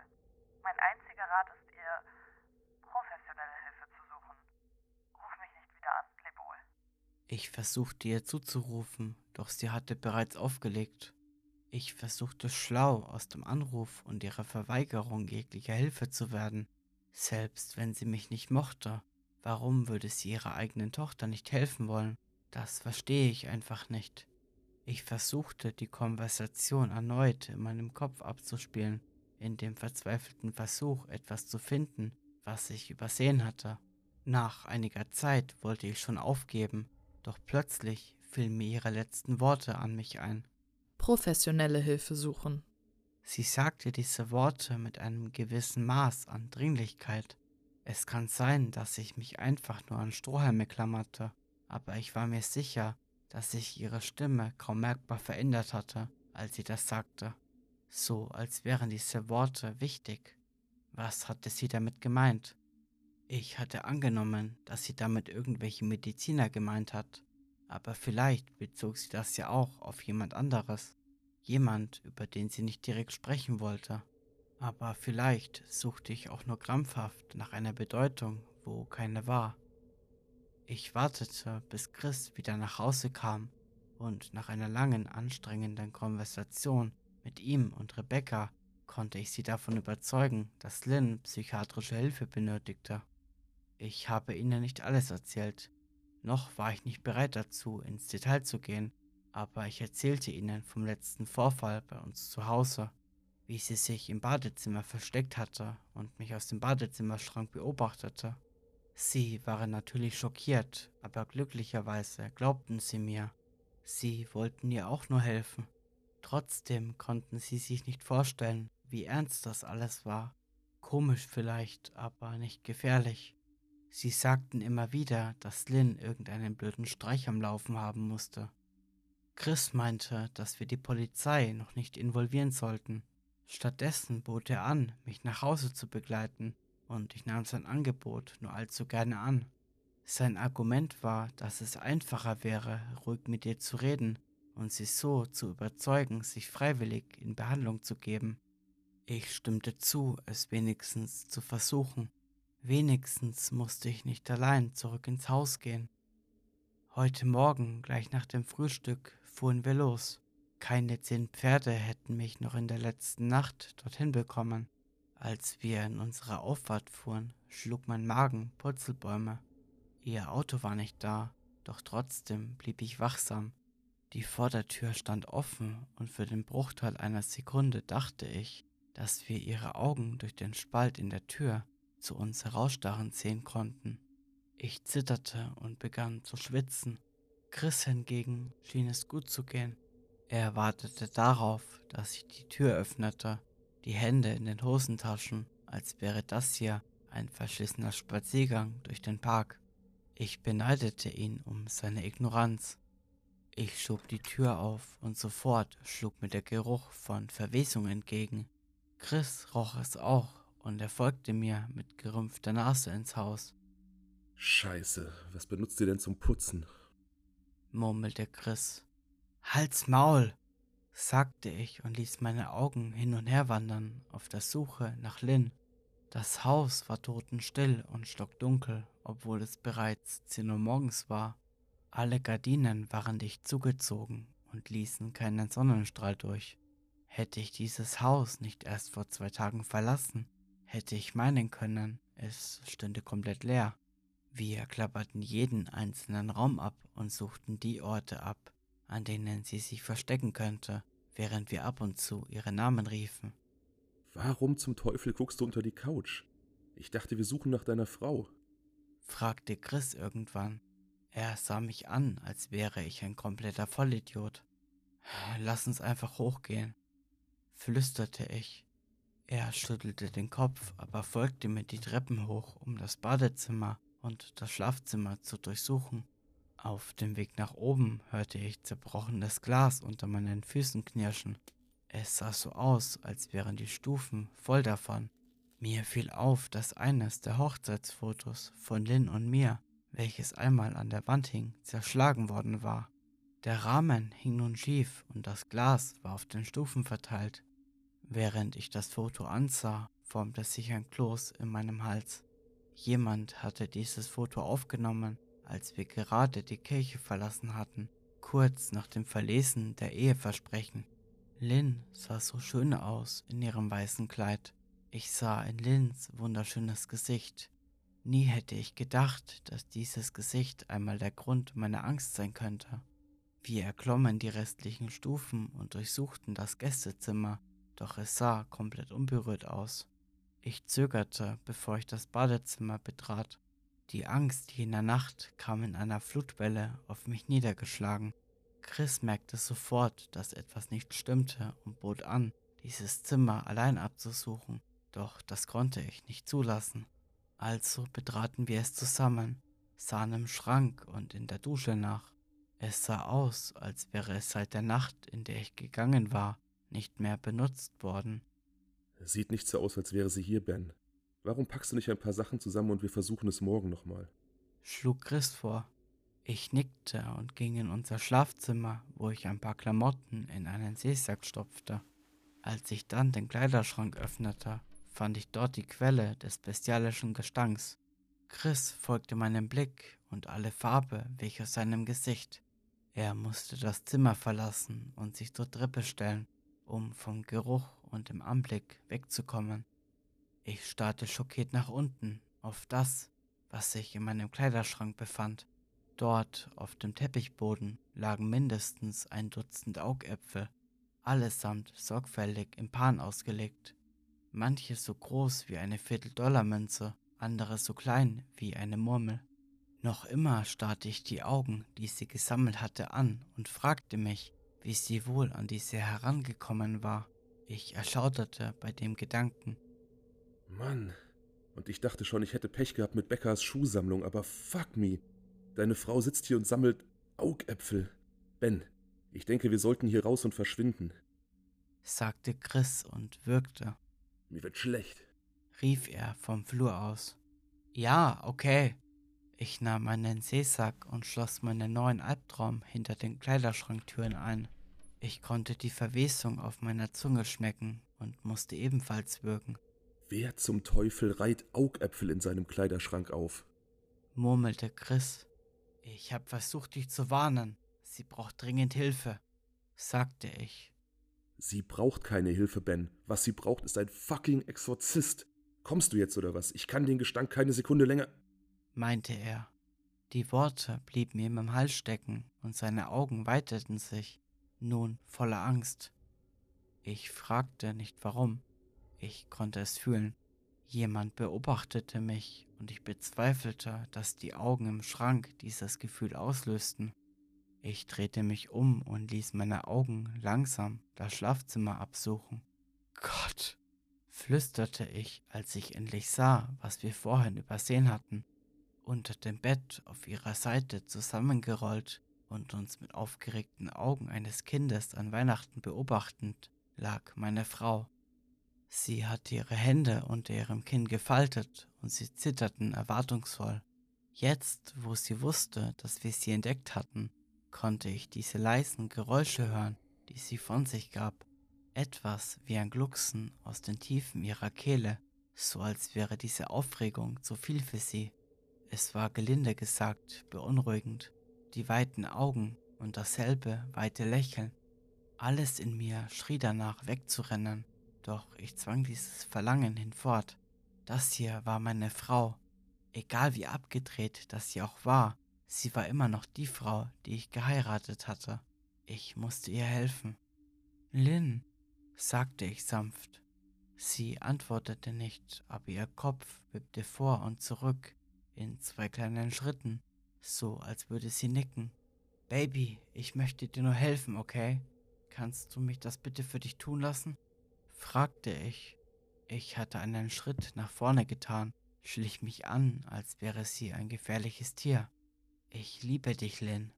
Mein einziger Rat ist dir, professionelle Hilfe zu suchen. Ruf mich nicht wieder an, leb wohl. Ich versuchte ihr zuzurufen, doch sie hatte bereits aufgelegt. Ich versuchte schlau aus dem Anruf und ihrer Verweigerung jeglicher Hilfe zu werden. Selbst wenn sie mich nicht mochte, warum würde sie ihrer eigenen Tochter nicht helfen wollen? Das verstehe ich einfach nicht. Ich versuchte die Konversation erneut in meinem Kopf abzuspielen, in dem verzweifelten Versuch, etwas zu finden, was ich übersehen hatte. Nach einiger Zeit wollte ich schon aufgeben, doch plötzlich fielen mir ihre letzten Worte an mich ein. Professionelle Hilfe suchen. Sie sagte diese Worte mit einem gewissen Maß an Dringlichkeit. Es kann sein, dass ich mich einfach nur an Strohhalme klammerte, aber ich war mir sicher, dass sich ihre Stimme kaum merkbar verändert hatte, als sie das sagte. So, als wären diese Worte wichtig. Was hatte sie damit gemeint? Ich hatte angenommen, dass sie damit irgendwelche Mediziner gemeint hat, aber vielleicht bezog sie das ja auch auf jemand anderes. Jemand, über den sie nicht direkt sprechen wollte. Aber vielleicht suchte ich auch nur krampfhaft nach einer Bedeutung, wo keine war. Ich wartete, bis Chris wieder nach Hause kam und nach einer langen, anstrengenden Konversation mit ihm und Rebecca konnte ich sie davon überzeugen, dass Lynn psychiatrische Hilfe benötigte. Ich habe ihnen nicht alles erzählt. Noch war ich nicht bereit dazu, ins Detail zu gehen, aber ich erzählte ihnen vom letzten Vorfall bei uns zu Hause, wie sie sich im Badezimmer versteckt hatte und mich aus dem Badezimmerschrank beobachtete. Sie waren natürlich schockiert, aber glücklicherweise glaubten sie mir. Sie wollten ihr auch nur helfen. Trotzdem konnten sie sich nicht vorstellen, wie ernst das alles war. Komisch vielleicht, aber nicht gefährlich. Sie sagten immer wieder, dass Lynn irgendeinen blöden Streich am Laufen haben musste. Chris meinte, dass wir die Polizei noch nicht involvieren sollten. Stattdessen bot er an, mich nach Hause zu begleiten, und ich nahm sein Angebot nur allzu gerne an. Sein Argument war, dass es einfacher wäre, ruhig mit ihr zu reden und sie so zu überzeugen, sich freiwillig in Behandlung zu geben. Ich stimmte zu, es wenigstens zu versuchen. Wenigstens musste ich nicht allein zurück ins Haus gehen. Heute Morgen, gleich nach dem Frühstück, fuhren wir los. Keine zehn Pferde hätten mich noch in der letzten Nacht dorthin bekommen. Als wir in unsere Auffahrt fuhren, schlug mein Magen Purzelbäume. Ihr Auto war nicht da, doch trotzdem blieb ich wachsam. Die Vordertür stand offen und für den Bruchteil einer Sekunde dachte ich, dass wir ihre Augen durch den Spalt in der Tür zu uns herausstarren sehen konnten. Ich zitterte und begann zu schwitzen. Chris hingegen schien es gut zu gehen. Er wartete darauf, dass ich die Tür öffnete die Hände in den Hosentaschen, als wäre das hier ein verschissener Spaziergang durch den Park. Ich beneidete ihn um seine Ignoranz. Ich schob die Tür auf und sofort schlug mir der Geruch von Verwesung entgegen. Chris roch es auch und er folgte mir mit gerümpfter Nase ins Haus, Scheiße, was benutzt ihr denn zum Putzen? Murmelte Chris. Halt's Maul, sagte ich und ließ meine Augen hin und her wandern auf der Suche nach Lynn. Das Haus war totenstill und stockdunkel, obwohl es bereits 10 Uhr morgens war. Alle Gardinen waren dicht zugezogen und ließen keinen Sonnenstrahl durch. Hätte ich dieses Haus nicht erst vor zwei Tagen verlassen, hätte ich meinen können, es stünde komplett leer. Wir klapperten jeden einzelnen Raum ab und suchten die Orte ab, an denen sie sich verstecken könnte, während wir ab und zu ihre Namen riefen. Warum zum Teufel guckst du unter die Couch? Ich dachte, wir suchen nach deiner Frau. fragte Chris irgendwann. Er sah mich an, als wäre ich ein kompletter Vollidiot. Lass uns einfach hochgehen, flüsterte ich. Er schüttelte den Kopf, aber folgte mir die Treppen hoch, um das Badezimmer und das Schlafzimmer zu durchsuchen. Auf dem Weg nach oben hörte ich zerbrochenes Glas unter meinen Füßen knirschen. Es sah so aus, als wären die Stufen voll davon. Mir fiel auf, dass eines der Hochzeitsfotos von Lynn und mir, welches einmal an der Wand hing, zerschlagen worden war. Der Rahmen hing nun schief und das Glas war auf den Stufen verteilt. Während ich das Foto ansah, formte sich ein Kloß in meinem Hals. Jemand hatte dieses Foto aufgenommen, als wir gerade die Kirche verlassen hatten, kurz nach dem Verlesen der Eheversprechen. Lynn sah so schön aus in ihrem weißen Kleid. Ich sah in Lynns wunderschönes Gesicht. Nie hätte ich gedacht, dass dieses Gesicht einmal der Grund meiner Angst sein könnte. Wir erklommen die restlichen Stufen und durchsuchten das Gästezimmer, doch es sah komplett unberührt aus. Ich zögerte, bevor ich das Badezimmer betrat. Die Angst jener Nacht kam in einer Flutwelle auf mich niedergeschlagen. Chris merkte sofort, dass etwas nicht stimmte und bot an, dieses Zimmer allein abzusuchen, doch das konnte ich nicht zulassen. Also betraten wir es zusammen, sahen im Schrank und in der Dusche nach. Es sah aus, als wäre es seit der Nacht, in der ich gegangen war, nicht mehr benutzt worden. Sieht nicht so aus, als wäre sie hier, Ben. Warum packst du nicht ein paar Sachen zusammen und wir versuchen es morgen nochmal? schlug Chris vor. Ich nickte und ging in unser Schlafzimmer, wo ich ein paar Klamotten in einen Seesack stopfte. Als ich dann den Kleiderschrank öffnete, fand ich dort die Quelle des bestialischen Gestanks. Chris folgte meinem Blick und alle Farbe wich aus seinem Gesicht. Er musste das Zimmer verlassen und sich zur Treppe stellen, um vom Geruch und dem Anblick wegzukommen. Ich starrte schockiert nach unten auf das, was sich in meinem Kleiderschrank befand. Dort auf dem Teppichboden lagen mindestens ein Dutzend Augäpfel, allesamt sorgfältig im Pan ausgelegt. Manche so groß wie eine Vierteldollarmünze, andere so klein wie eine Murmel. Noch immer starrte ich die Augen, die sie gesammelt hatte, an und fragte mich, wie sie wohl an diese herangekommen war. Ich erschauderte bei dem Gedanken. Mann. Und ich dachte schon, ich hätte Pech gehabt mit Beckers Schuhsammlung, aber fuck me. Deine Frau sitzt hier und sammelt Augäpfel. Ben, ich denke, wir sollten hier raus und verschwinden. sagte Chris und würgte, Mir wird schlecht. rief er vom Flur aus. Ja, okay. Ich nahm meinen Seesack und schloss meinen neuen Albtraum hinter den Kleiderschranktüren ein. Ich konnte die Verwesung auf meiner Zunge schmecken und musste ebenfalls würgen, Wer zum Teufel reiht Augäpfel in seinem Kleiderschrank auf? murmelte Chris. Ich hab versucht, dich zu warnen. Sie braucht dringend Hilfe, sagte ich. Sie braucht keine Hilfe, Ben. Was sie braucht, ist ein fucking Exorzist. Kommst du jetzt oder was? Ich kann den Gestank keine Sekunde länger. meinte er. Die Worte blieben ihm im Hals stecken und seine Augen weiteten sich, nun voller Angst. Ich fragte nicht warum. Ich konnte es fühlen. Jemand beobachtete mich und ich bezweifelte, dass die Augen im Schrank dieses Gefühl auslösten. Ich drehte mich um und ließ meine Augen langsam das Schlafzimmer absuchen. Gott, flüsterte ich, als ich endlich sah, was wir vorhin übersehen hatten. Unter dem Bett auf ihrer Seite zusammengerollt und uns mit aufgeregten Augen eines Kindes an Weihnachten beobachtend, lag meine Frau. Sie hatte ihre Hände unter ihrem Kinn gefaltet und sie zitterten erwartungsvoll. Jetzt, wo sie wusste, dass wir sie entdeckt hatten, konnte ich diese leisen Geräusche hören, die sie von sich gab. Etwas wie ein Glucksen aus den Tiefen ihrer Kehle, so als wäre diese Aufregung zu viel für sie. Es war gelinde gesagt beunruhigend, die weiten Augen und dasselbe weite Lächeln. Alles in mir schrie danach wegzurennen, doch ich zwang dieses Verlangen hinfort. Das hier war meine Frau. Egal wie abgedreht das sie auch war, sie war immer noch die Frau, die ich geheiratet hatte. Ich musste ihr helfen. Lynn, sagte ich sanft. Sie antwortete nicht, aber ihr Kopf wippte vor und zurück in zwei kleinen Schritten, so als würde sie nicken. Baby, ich möchte dir nur helfen, okay? Kannst du mich das bitte für dich tun lassen? fragte ich. Ich hatte einen Schritt nach vorne getan, schlich mich an, als wäre sie ein gefährliches Tier. Ich liebe dich, Lynn,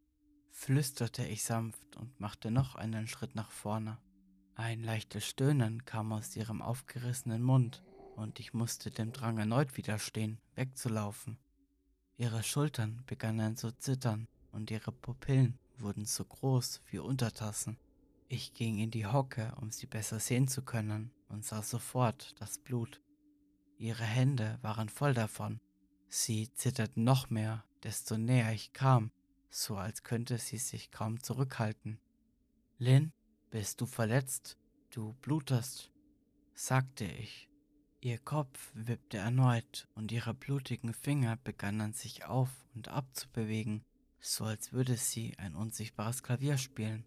flüsterte ich sanft und machte noch einen Schritt nach vorne. Ein leichtes Stöhnen kam aus ihrem aufgerissenen Mund, und ich musste dem Drang erneut widerstehen, wegzulaufen. Ihre Schultern begannen zu zittern und ihre Pupillen wurden so groß wie Untertassen. Ich ging in die Hocke, um sie besser sehen zu können, und sah sofort das Blut. Ihre Hände waren voll davon. Sie zitterten noch mehr, desto näher ich kam, so als könnte sie sich kaum zurückhalten. Lynn, bist du verletzt? Du blutest, sagte ich. Ihr Kopf wippte erneut und ihre blutigen Finger begannen sich auf und ab zu bewegen, so als würde sie ein unsichtbares Klavier spielen.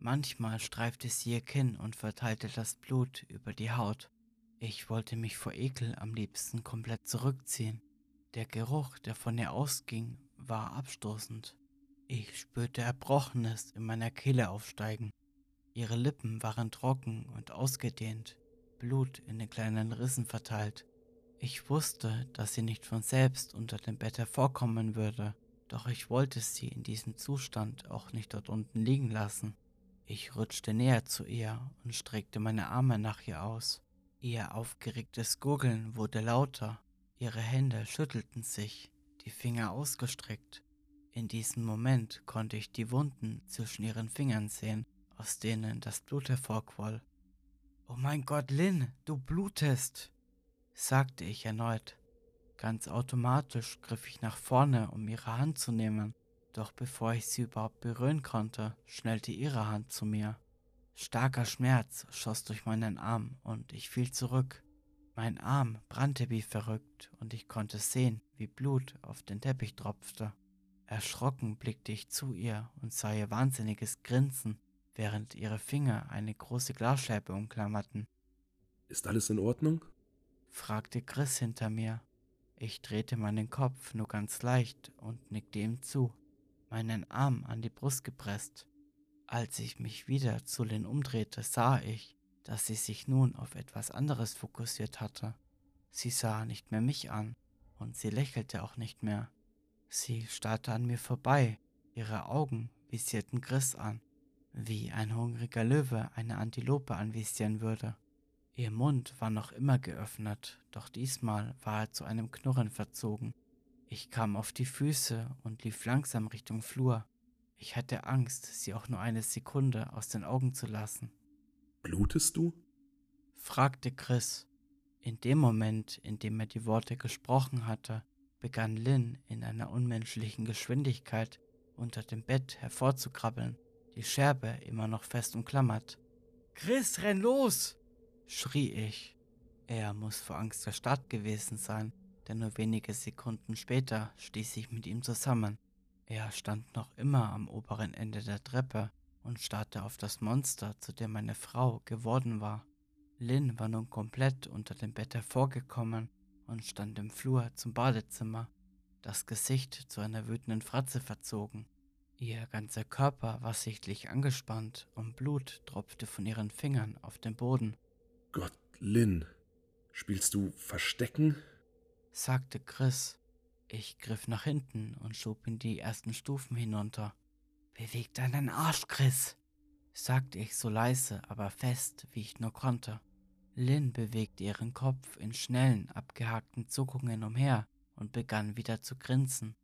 Manchmal streifte sie ihr Kinn und verteilte das Blut über die Haut. Ich wollte mich vor Ekel am liebsten komplett zurückziehen. Der Geruch, der von ihr ausging, war abstoßend. Ich spürte Erbrochenes in meiner Kehle aufsteigen. Ihre Lippen waren trocken und ausgedehnt, Blut in den kleinen Rissen verteilt. Ich wusste, dass sie nicht von selbst unter dem Bett hervorkommen würde, doch ich wollte sie in diesem Zustand auch nicht dort unten liegen lassen. Ich rutschte näher zu ihr und streckte meine Arme nach ihr aus. Ihr aufgeregtes Gurgeln wurde lauter, ihre Hände schüttelten sich, die Finger ausgestreckt. In diesem Moment konnte ich die Wunden zwischen ihren Fingern sehen, aus denen das Blut hervorquoll. Oh mein Gott, Lynn, du blutest, sagte ich erneut. Ganz automatisch griff ich nach vorne, um ihre Hand zu nehmen, doch bevor ich sie überhaupt berühren konnte, schnellte ihre Hand zu mir. Starker Schmerz schoss durch meinen Arm und ich fiel zurück. Mein Arm brannte wie verrückt und ich konnte sehen, wie Blut auf den Teppich tropfte. Erschrocken blickte ich zu ihr und sah ihr wahnsinniges Grinsen, während ihre Finger eine große Glasscheibe umklammerten. Ist alles in Ordnung? fragte Chris hinter mir. Ich drehte meinen Kopf nur ganz leicht und nickte ihm zu meinen Arm an die Brust gepresst. Als ich mich wieder zu Lynn umdrehte, sah ich, dass sie sich nun auf etwas anderes fokussiert hatte. Sie sah nicht mehr mich an und sie lächelte auch nicht mehr. Sie starrte an mir vorbei, ihre Augen visierten Chris an, wie ein hungriger Löwe eine Antilope anvisieren würde. Ihr Mund war noch immer geöffnet, doch diesmal war er zu einem Knurren verzogen. Ich kam auf die Füße und lief langsam Richtung Flur. Ich hatte Angst, sie auch nur eine Sekunde aus den Augen zu lassen. Blutest du? fragte Chris. In dem Moment, in dem er die Worte gesprochen hatte, begann Lynn in einer unmenschlichen Geschwindigkeit unter dem Bett hervorzukrabbeln, die Scherbe immer noch fest umklammert. Chris, renn los! schrie ich. Er muss vor Angst erstarrt gewesen sein, denn nur wenige Sekunden später stieß ich mit ihm zusammen. Er stand noch immer am oberen Ende der Treppe und starrte auf das Monster, zu dem meine Frau geworden war. Lynn war nun komplett unter dem Bett hervorgekommen und stand im Flur zum Badezimmer, das Gesicht zu einer wütenden Fratze verzogen. Ihr ganzer Körper war sichtlich angespannt und Blut tropfte von ihren Fingern auf den Boden. Gott, Lynn, Spielst du Verstecken? sagte Chris. Ich griff nach hinten und schob ihn die ersten Stufen hinunter. Beweg deinen Arsch, Chris, sagte ich so leise, aber fest, wie ich nur konnte. Lynn bewegte ihren Kopf in schnellen, abgehakten Zuckungen umher und begann wieder zu grinsen,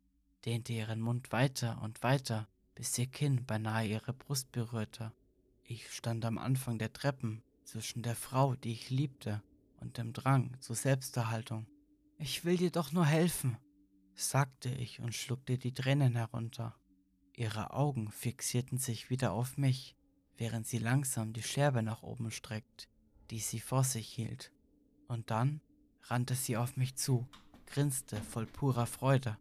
dehnte ihren Mund weiter und weiter, bis ihr Kinn beinahe ihre Brust berührte. Ich stand am Anfang der Treppen, zwischen der Frau, die ich liebte, und dem Drang zur Selbsterhaltung. Ich will dir doch nur helfen, sagte ich und schluckte die Tränen herunter. Ihre Augen fixierten sich wieder auf mich, während sie langsam die Scherbe nach oben streckt, die sie vor sich hielt. Und dann rannte sie auf mich zu, grinste voll purer Freude.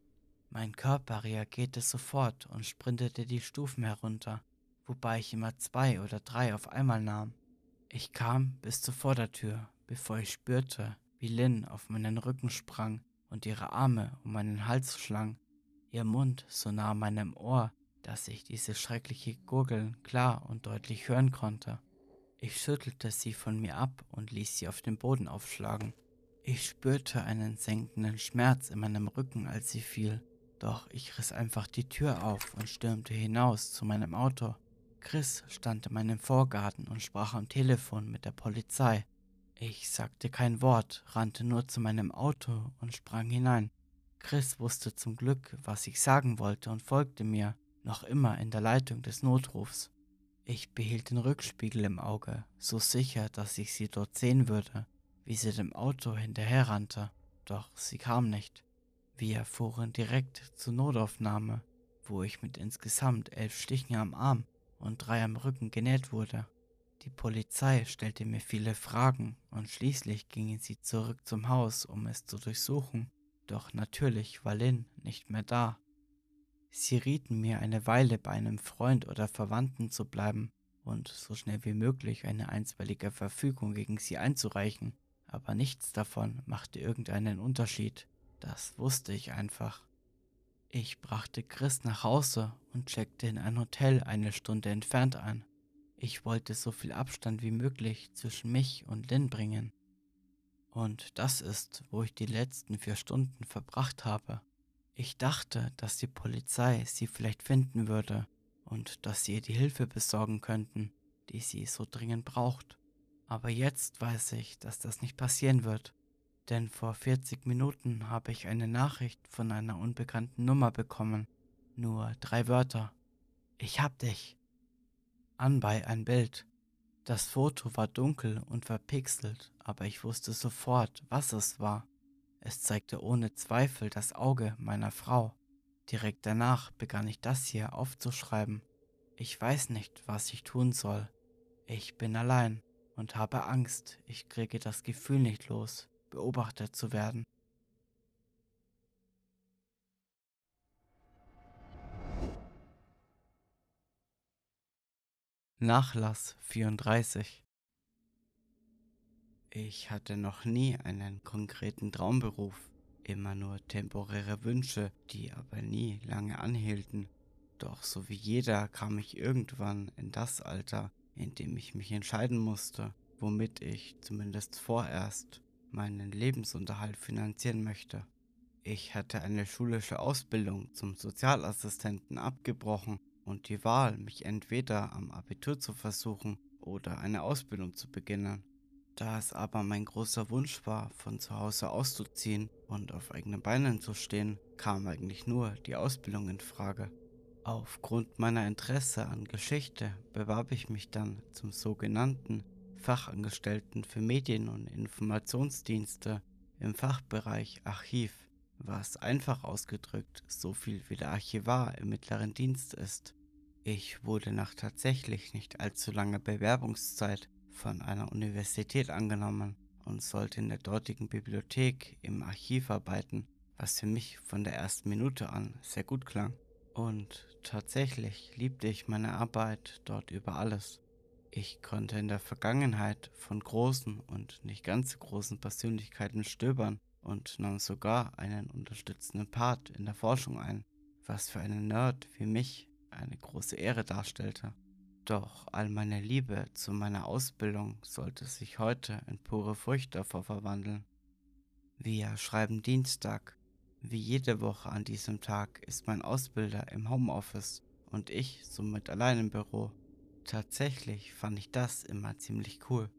Mein Körper reagierte sofort und sprintete die Stufen herunter, wobei ich immer zwei oder drei auf einmal nahm. Ich kam bis zur Vordertür, bevor ich spürte, wie Lynn auf meinen Rücken sprang und ihre Arme um meinen Hals schlang, ihr Mund so nah meinem Ohr, dass ich diese schreckliche Gurgeln klar und deutlich hören konnte. Ich schüttelte sie von mir ab und ließ sie auf den Boden aufschlagen. Ich spürte einen senkenden Schmerz in meinem Rücken, als sie fiel, doch ich riss einfach die Tür auf und stürmte hinaus zu meinem Auto. Chris stand in meinem Vorgarten und sprach am Telefon mit der Polizei. Ich sagte kein Wort, rannte nur zu meinem Auto und sprang hinein. Chris wusste zum Glück, was ich sagen wollte und folgte mir, noch immer in der Leitung des Notrufs. Ich behielt den Rückspiegel im Auge, so sicher, dass ich sie dort sehen würde, wie sie dem Auto hinterherrannte, doch sie kam nicht. Wir fuhren direkt zur Notaufnahme, wo ich mit insgesamt elf Stichen am Arm und drei am Rücken genäht wurde. Die Polizei stellte mir viele Fragen und schließlich gingen sie zurück zum Haus, um es zu durchsuchen. Doch natürlich war Lynn nicht mehr da. Sie rieten mir, eine Weile bei einem Freund oder Verwandten zu bleiben und so schnell wie möglich eine einstweilige Verfügung gegen sie einzureichen, aber nichts davon machte irgendeinen Unterschied. Das wusste ich einfach. Ich brachte Chris nach Hause und checkte in ein Hotel eine Stunde entfernt ein. Ich wollte so viel Abstand wie möglich zwischen mich und Lynn bringen. Und das ist, wo ich die letzten vier Stunden verbracht habe. Ich dachte, dass die Polizei sie vielleicht finden würde und dass sie ihr die Hilfe besorgen könnten, die sie so dringend braucht. Aber jetzt weiß ich, dass das nicht passieren wird, denn vor 40 Minuten habe ich eine Nachricht von einer unbekannten Nummer bekommen. Nur drei Wörter. Ich hab dich. Anbei ein Bild. Das Foto war dunkel und verpixelt, aber ich wusste sofort, was es war. Es zeigte ohne Zweifel das Auge meiner Frau. Direkt danach begann ich das hier aufzuschreiben. Ich weiß nicht, was ich tun soll. Ich bin allein und habe Angst, ich kriege das Gefühl nicht los, beobachtet zu werden. Nachlass 34 Ich hatte noch nie einen konkreten Traumberuf, immer nur temporäre Wünsche, die aber nie lange anhielten. Doch so wie jeder kam ich irgendwann in das Alter, in dem ich mich entscheiden musste, womit ich zumindest vorerst meinen Lebensunterhalt finanzieren möchte. Ich hatte eine schulische Ausbildung zum Sozialassistenten abgebrochen und die Wahl, mich entweder am Abitur zu versuchen oder eine Ausbildung zu beginnen. Da es aber mein großer Wunsch war, von zu Hause auszuziehen und auf eigenen Beinen zu stehen, kam eigentlich nur die Ausbildung in Frage. Aufgrund meiner Interesse an Geschichte bewarb ich mich dann zum sogenannten Fachangestellten für Medien- und Informationsdienste im Fachbereich Archiv, was einfach ausgedrückt so viel wie der Archivar im mittleren Dienst ist. Ich wurde nach tatsächlich nicht allzu langer Bewerbungszeit von einer Universität angenommen und sollte in der dortigen Bibliothek im Archiv arbeiten, was für mich von der ersten Minute an sehr gut klang. Und tatsächlich liebte ich meine Arbeit dort über alles. Ich konnte in der Vergangenheit von großen und nicht ganz großen Persönlichkeiten stöbern und nahm sogar einen unterstützenden Part in der Forschung ein, was für einen Nerd wie mich eine große Ehre darstellte. Doch all meine Liebe zu meiner Ausbildung sollte sich heute in pure Furcht davor verwandeln. Wir schreiben Dienstag. Wie jede Woche an diesem Tag ist mein Ausbilder im Homeoffice und ich somit allein im Büro. Tatsächlich fand ich das immer ziemlich cool.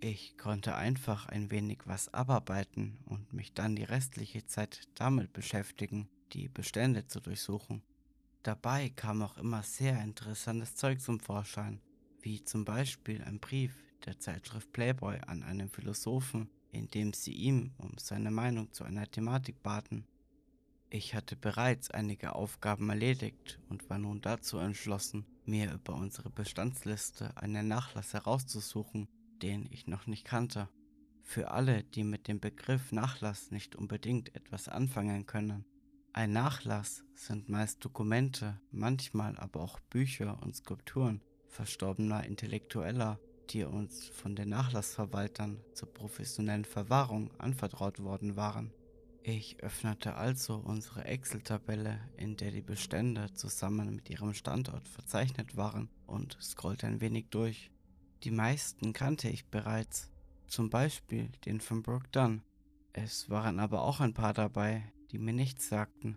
Ich konnte einfach ein wenig was abarbeiten und mich dann die restliche Zeit damit beschäftigen, die Bestände zu durchsuchen. Dabei kam auch immer sehr interessantes Zeug zum Vorschein, wie zum Beispiel ein Brief der Zeitschrift Playboy an einen Philosophen, in dem sie ihm um seine Meinung zu einer Thematik baten. Ich hatte bereits einige Aufgaben erledigt und war nun dazu entschlossen, mir über unsere Bestandsliste einen Nachlass herauszusuchen, den ich noch nicht kannte. Für alle, die mit dem Begriff Nachlass nicht unbedingt etwas anfangen können, ein Nachlass sind meist Dokumente, manchmal aber auch Bücher und Skulpturen verstorbener Intellektueller, die uns von den Nachlassverwaltern zur professionellen Verwahrung anvertraut worden waren. Ich öffnete also unsere Excel-Tabelle, in der die Bestände zusammen mit ihrem Standort verzeichnet waren, und scrollte ein wenig durch. Die meisten kannte ich bereits, zum Beispiel den von Brooke Dunn. Es waren aber auch ein paar dabei, die mir nichts sagten.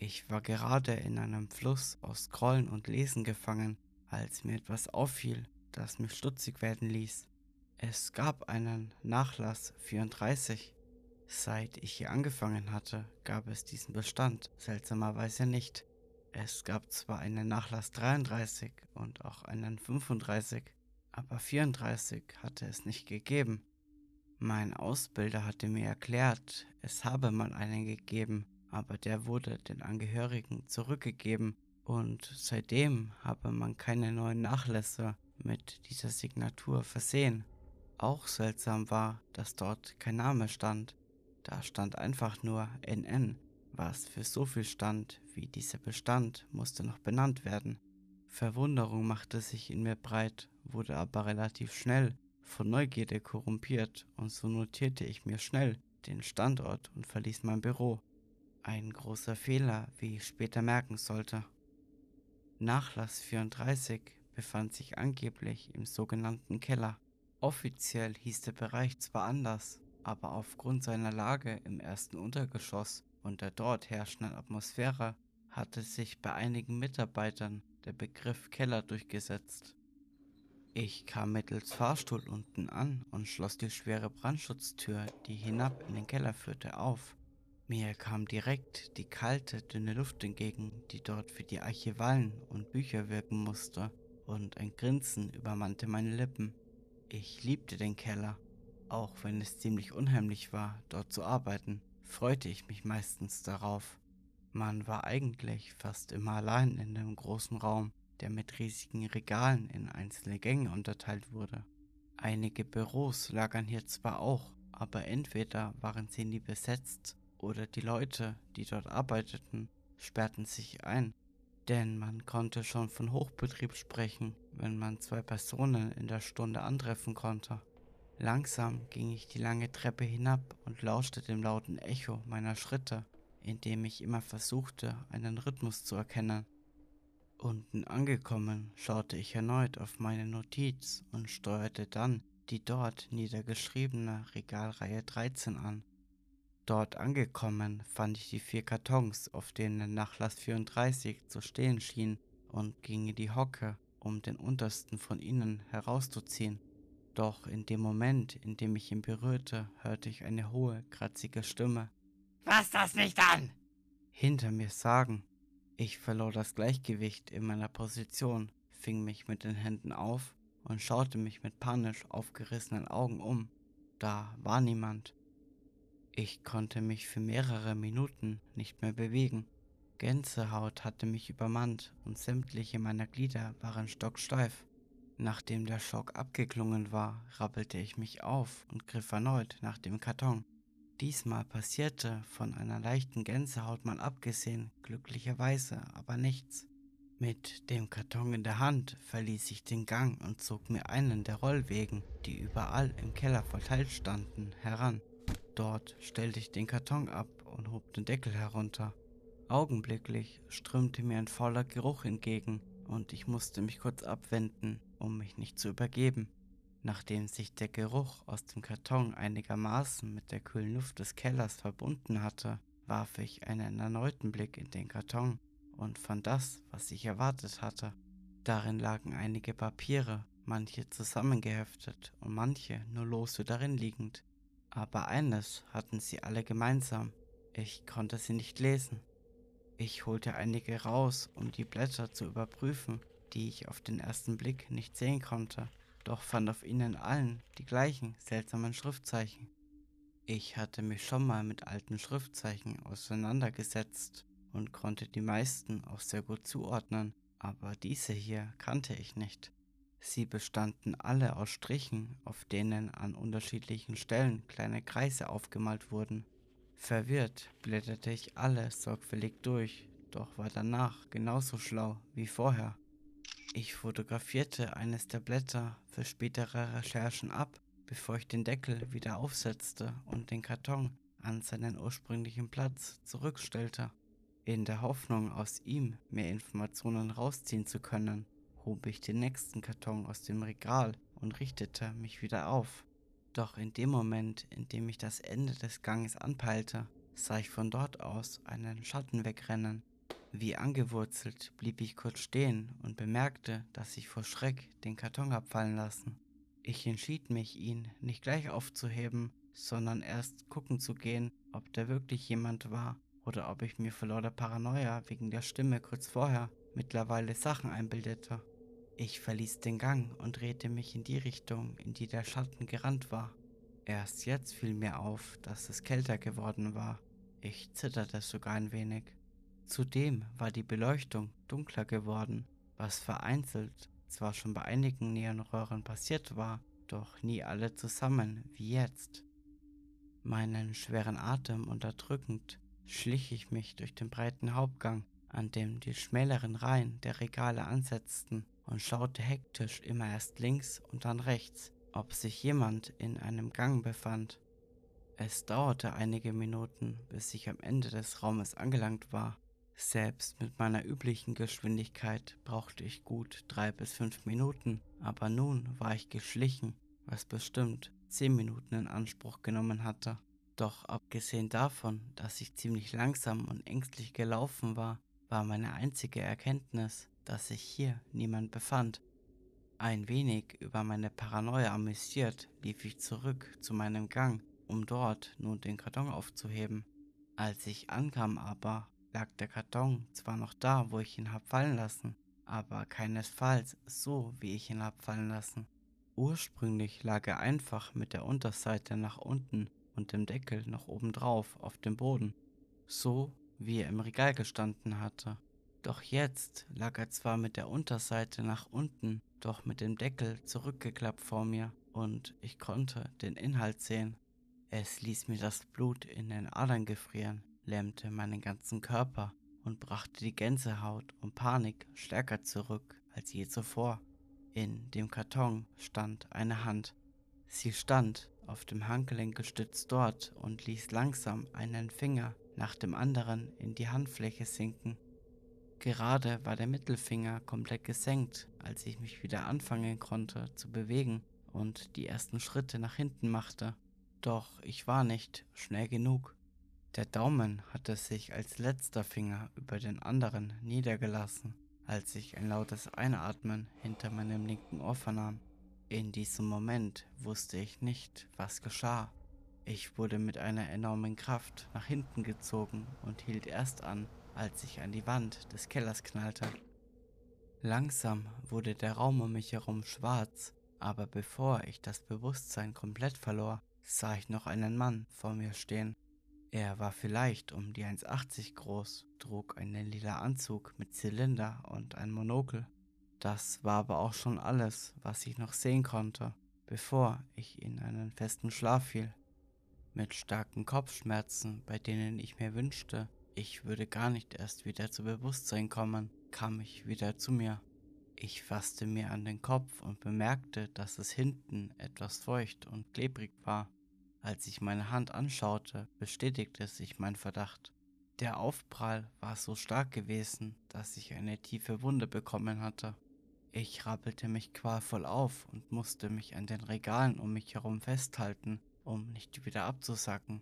Ich war gerade in einem Fluss aus Scrollen und Lesen gefangen, als mir etwas auffiel, das mich stutzig werden ließ. Es gab einen Nachlass 34. Seit ich hier angefangen hatte, gab es diesen Bestand seltsamerweise nicht. Es gab zwar einen Nachlass 33 und auch einen 35, aber 34 hatte es nicht gegeben. Mein Ausbilder hatte mir erklärt, es habe mal einen gegeben, aber der wurde den Angehörigen zurückgegeben und seitdem habe man keine neuen Nachlässe mit dieser Signatur versehen. Auch seltsam war, dass dort kein Name stand. Da stand einfach nur NN, was für so viel stand wie dieser Bestand musste noch benannt werden. Verwunderung machte sich in mir breit, wurde aber relativ schnell von Neugierde korrumpiert und so notierte ich mir schnell den Standort und verließ mein Büro. Ein großer Fehler, wie ich später merken sollte. Nachlass 34 befand sich angeblich im sogenannten Keller. Offiziell hieß der Bereich zwar anders, aber aufgrund seiner Lage im ersten Untergeschoss und der dort herrschenden Atmosphäre hatte sich bei einigen Mitarbeitern der Begriff Keller durchgesetzt. Ich kam mittels Fahrstuhl unten an und schloss die schwere Brandschutztür, die hinab in den Keller führte, auf. Mir kam direkt die kalte, dünne Luft entgegen, die dort für die Archivalen und Bücher wirken musste, und ein Grinsen übermannte meine Lippen. Ich liebte den Keller. Auch wenn es ziemlich unheimlich war, dort zu arbeiten, freute ich mich meistens darauf. Man war eigentlich fast immer allein in dem großen Raum, der mit riesigen Regalen in einzelne Gänge unterteilt wurde. Einige Büros lagern hier zwar auch, aber entweder waren sie nie besetzt oder die Leute, die dort arbeiteten, sperrten sich ein, denn man konnte schon von Hochbetrieb sprechen, wenn man zwei Personen in der Stunde antreffen konnte. Langsam ging ich die lange Treppe hinab und lauschte dem lauten Echo meiner Schritte, indem ich immer versuchte, einen Rhythmus zu erkennen. Unten angekommen, schaute ich erneut auf meine Notiz und steuerte dann die dort niedergeschriebene Regalreihe 13 an. Dort angekommen fand ich die vier Kartons, auf denen Nachlass 34 zu stehen schien, und ging in die Hocke, um den untersten von ihnen herauszuziehen. Doch in dem Moment, in dem ich ihn berührte, hörte ich eine hohe, kratzige Stimme. Fass das nicht an! Hinter mir sagen. Ich verlor das Gleichgewicht in meiner Position, fing mich mit den Händen auf und schaute mich mit panisch aufgerissenen Augen um. Da war niemand. Ich konnte mich für mehrere Minuten nicht mehr bewegen. Gänsehaut hatte mich übermannt und sämtliche meiner Glieder waren stocksteif. Nachdem der Schock abgeklungen war, rappelte ich mich auf und griff erneut nach dem Karton. Diesmal passierte, von einer leichten Gänsehaut mal abgesehen, glücklicherweise aber nichts. Mit dem Karton in der Hand verließ ich den Gang und zog mir einen der Rollwegen, die überall im Keller verteilt standen, heran. Dort stellte ich den Karton ab und hob den Deckel herunter. Augenblicklich strömte mir ein fauler Geruch entgegen, und ich musste mich kurz abwenden, um mich nicht zu übergeben. Nachdem sich der Geruch aus dem Karton einigermaßen mit der kühlen Luft des Kellers verbunden hatte, warf ich einen erneuten Blick in den Karton und fand das, was ich erwartet hatte. Darin lagen einige Papiere, manche zusammengeheftet und manche nur lose darin liegend. Aber eines hatten sie alle gemeinsam, ich konnte sie nicht lesen. Ich holte einige raus, um die Blätter zu überprüfen, die ich auf den ersten Blick nicht sehen konnte, doch fand auf ihnen allen die gleichen seltsamen Schriftzeichen. Ich hatte mich schon mal mit alten Schriftzeichen auseinandergesetzt und konnte die meisten auch sehr gut zuordnen, aber diese hier kannte ich nicht. Sie bestanden alle aus Strichen, auf denen an unterschiedlichen Stellen kleine Kreise aufgemalt wurden. Verwirrt blätterte ich alle sorgfältig durch, doch war danach genauso schlau wie vorher. Ich fotografierte eines der Blätter für spätere Recherchen ab, bevor ich den Deckel wieder aufsetzte und den Karton an seinen ursprünglichen Platz zurückstellte. In der Hoffnung, aus ihm mehr Informationen rausziehen zu können, hob ich den nächsten Karton aus dem Regal und richtete mich wieder auf. Doch in dem Moment, in dem ich das Ende des Ganges anpeilte, sah ich von dort aus einen Schatten wegrennen. Wie angewurzelt blieb ich kurz stehen und bemerkte, dass ich vor Schreck den Karton abfallen lassen. Ich entschied mich, ihn nicht gleich aufzuheben, sondern erst gucken zu gehen, ob da wirklich jemand war oder ob ich mir vor lauter Paranoia wegen der Stimme kurz vorher mittlerweile Sachen einbildete. Ich verließ den Gang und drehte mich in die Richtung, in die der Schatten gerannt war. Erst jetzt fiel mir auf, dass es kälter geworden war. Ich zitterte sogar ein wenig. Zudem war die Beleuchtung dunkler geworden, was vereinzelt zwar schon bei einigen Neonröhren passiert war, doch nie alle zusammen wie jetzt. Meinen schweren Atem unterdrückend schlich ich mich durch den breiten Hauptgang, an dem die schmäleren Reihen der Regale ansetzten und schaute hektisch immer erst links und dann rechts, ob sich jemand in einem Gang befand. Es dauerte einige Minuten, bis ich am Ende des Raumes angelangt war. Selbst mit meiner üblichen Geschwindigkeit brauchte ich gut drei bis fünf Minuten, aber nun war ich geschlichen, was bestimmt zehn Minuten in Anspruch genommen hatte. Doch abgesehen davon, dass ich ziemlich langsam und ängstlich gelaufen war, war meine einzige Erkenntnis, dass sich hier niemand befand. Ein wenig über meine Paranoia amüsiert lief ich zurück zu meinem Gang, um dort nun den Karton aufzuheben. Als ich ankam aber, lag der Karton zwar noch da, wo ich ihn hab fallen lassen, aber keinesfalls so, wie ich ihn hab fallen lassen. Ursprünglich lag er einfach mit der Unterseite nach unten und dem Deckel noch obendrauf auf dem Boden, so wie er im Regal gestanden hatte. Doch jetzt lag er zwar mit der Unterseite nach unten, doch mit dem Deckel zurückgeklappt vor mir und ich konnte den Inhalt sehen. Es ließ mir das Blut in den Adern gefrieren, lähmte meinen ganzen Körper und brachte die Gänsehaut und Panik stärker zurück als je zuvor. In dem Karton stand eine Hand. Sie stand auf dem Handgelenk gestützt dort und ließ langsam einen Finger nach dem anderen in die Handfläche sinken. Gerade war der Mittelfinger komplett gesenkt, als ich mich wieder anfangen konnte zu bewegen und die ersten Schritte nach hinten machte. Doch ich war nicht schnell genug. Der Daumen hatte sich als letzter Finger über den anderen niedergelassen, als ich ein lautes Einatmen hinter meinem linken Ohr vernahm. In diesem Moment wusste ich nicht, was geschah. Ich wurde mit einer enormen Kraft nach hinten gezogen und hielt erst an, als ich an die Wand des Kellers knallte. Langsam wurde der Raum um mich herum schwarz, aber bevor ich das Bewusstsein komplett verlor, sah ich noch einen Mann vor mir stehen. Er war vielleicht um die 1,80 groß, trug einen lila Anzug mit Zylinder und ein Monokel. Das war aber auch schon alles, was ich noch sehen konnte, bevor ich in einen festen Schlaf fiel. Mit starken Kopfschmerzen, bei denen ich mir wünschte, ich würde gar nicht erst wieder zu Bewusstsein kommen, kam ich wieder zu mir. Ich fasste mir an den Kopf und bemerkte, dass es hinten etwas feucht und klebrig war. Als ich meine Hand anschaute, bestätigte sich mein Verdacht. Der Aufprall war so stark gewesen, dass ich eine tiefe Wunde bekommen hatte. Ich rappelte mich qualvoll auf und musste mich an den Regalen um mich herum festhalten, um nicht wieder abzusacken.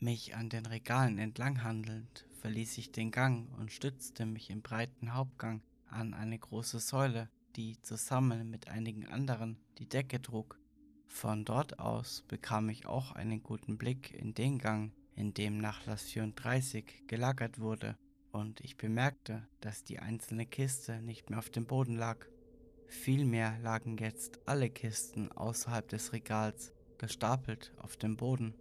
Mich an den Regalen entlang handelnd, verließ ich den Gang und stützte mich im breiten Hauptgang an eine große Säule, die zusammen mit einigen anderen die Decke trug. Von dort aus bekam ich auch einen guten Blick in den Gang, in dem Nachlass 34 gelagert wurde, und ich bemerkte, dass die einzelne Kiste nicht mehr auf dem Boden lag. Vielmehr lagen jetzt alle Kisten außerhalb des Regals gestapelt auf dem Boden.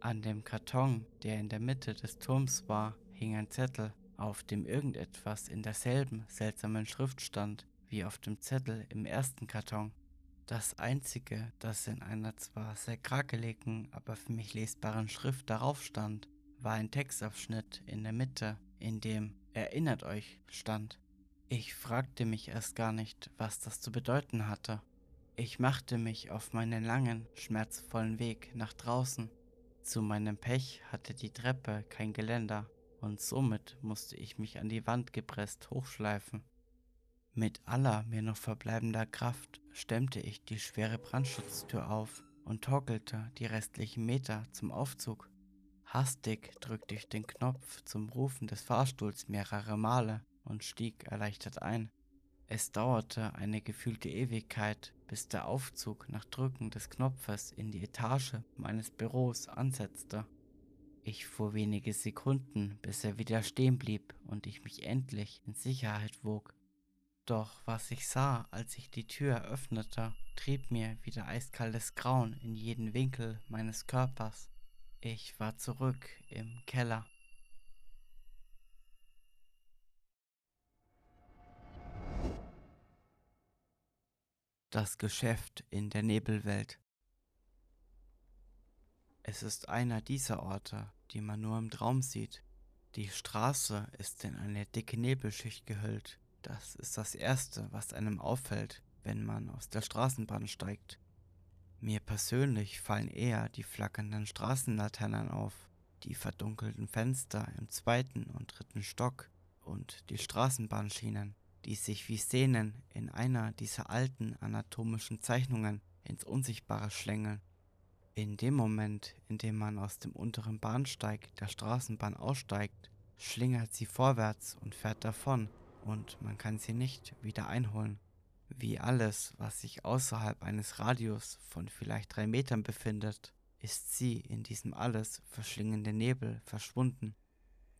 An dem Karton, der in der Mitte des Turms war, hing ein Zettel, auf dem irgendetwas in derselben seltsamen Schrift stand wie auf dem Zettel im ersten Karton. Das einzige, das in einer zwar sehr krakeligen, aber für mich lesbaren Schrift darauf stand, war ein Textabschnitt in der Mitte, in dem Erinnert euch stand. Ich fragte mich erst gar nicht, was das zu bedeuten hatte. Ich machte mich auf meinen langen, schmerzvollen Weg nach draußen. Zu meinem Pech hatte die Treppe kein Geländer und somit musste ich mich an die Wand gepresst hochschleifen. Mit aller mir noch verbleibender Kraft stemmte ich die schwere Brandschutztür auf und torkelte die restlichen Meter zum Aufzug. Hastig drückte ich den Knopf zum Rufen des Fahrstuhls mehrere Male und stieg erleichtert ein. Es dauerte eine gefühlte Ewigkeit, bis der Aufzug nach Drücken des Knopfes in die Etage meines Büros ansetzte. Ich fuhr wenige Sekunden, bis er wieder stehen blieb und ich mich endlich in Sicherheit wog. Doch was ich sah, als ich die Tür öffnete, trieb mir wieder eiskaltes Grauen in jeden Winkel meines Körpers. Ich war zurück im Keller. Das Geschäft in der Nebelwelt. Es ist einer dieser Orte, die man nur im Traum sieht. Die Straße ist in eine dicke Nebelschicht gehüllt. Das ist das Erste, was einem auffällt, wenn man aus der Straßenbahn steigt. Mir persönlich fallen eher die flackernden Straßenlaternen auf, die verdunkelten Fenster im zweiten und dritten Stock und die Straßenbahnschienen, die sich wie Szenen in einer dieser alten anatomischen Zeichnungen ins Unsichtbare schlängeln. In dem Moment, in dem man aus dem unteren Bahnsteig der Straßenbahn aussteigt, schlingert sie vorwärts und fährt davon, und man kann sie nicht wieder einholen. Wie alles, was sich außerhalb eines Radius von vielleicht drei Metern befindet, ist sie in diesem alles verschlingenden Nebel verschwunden.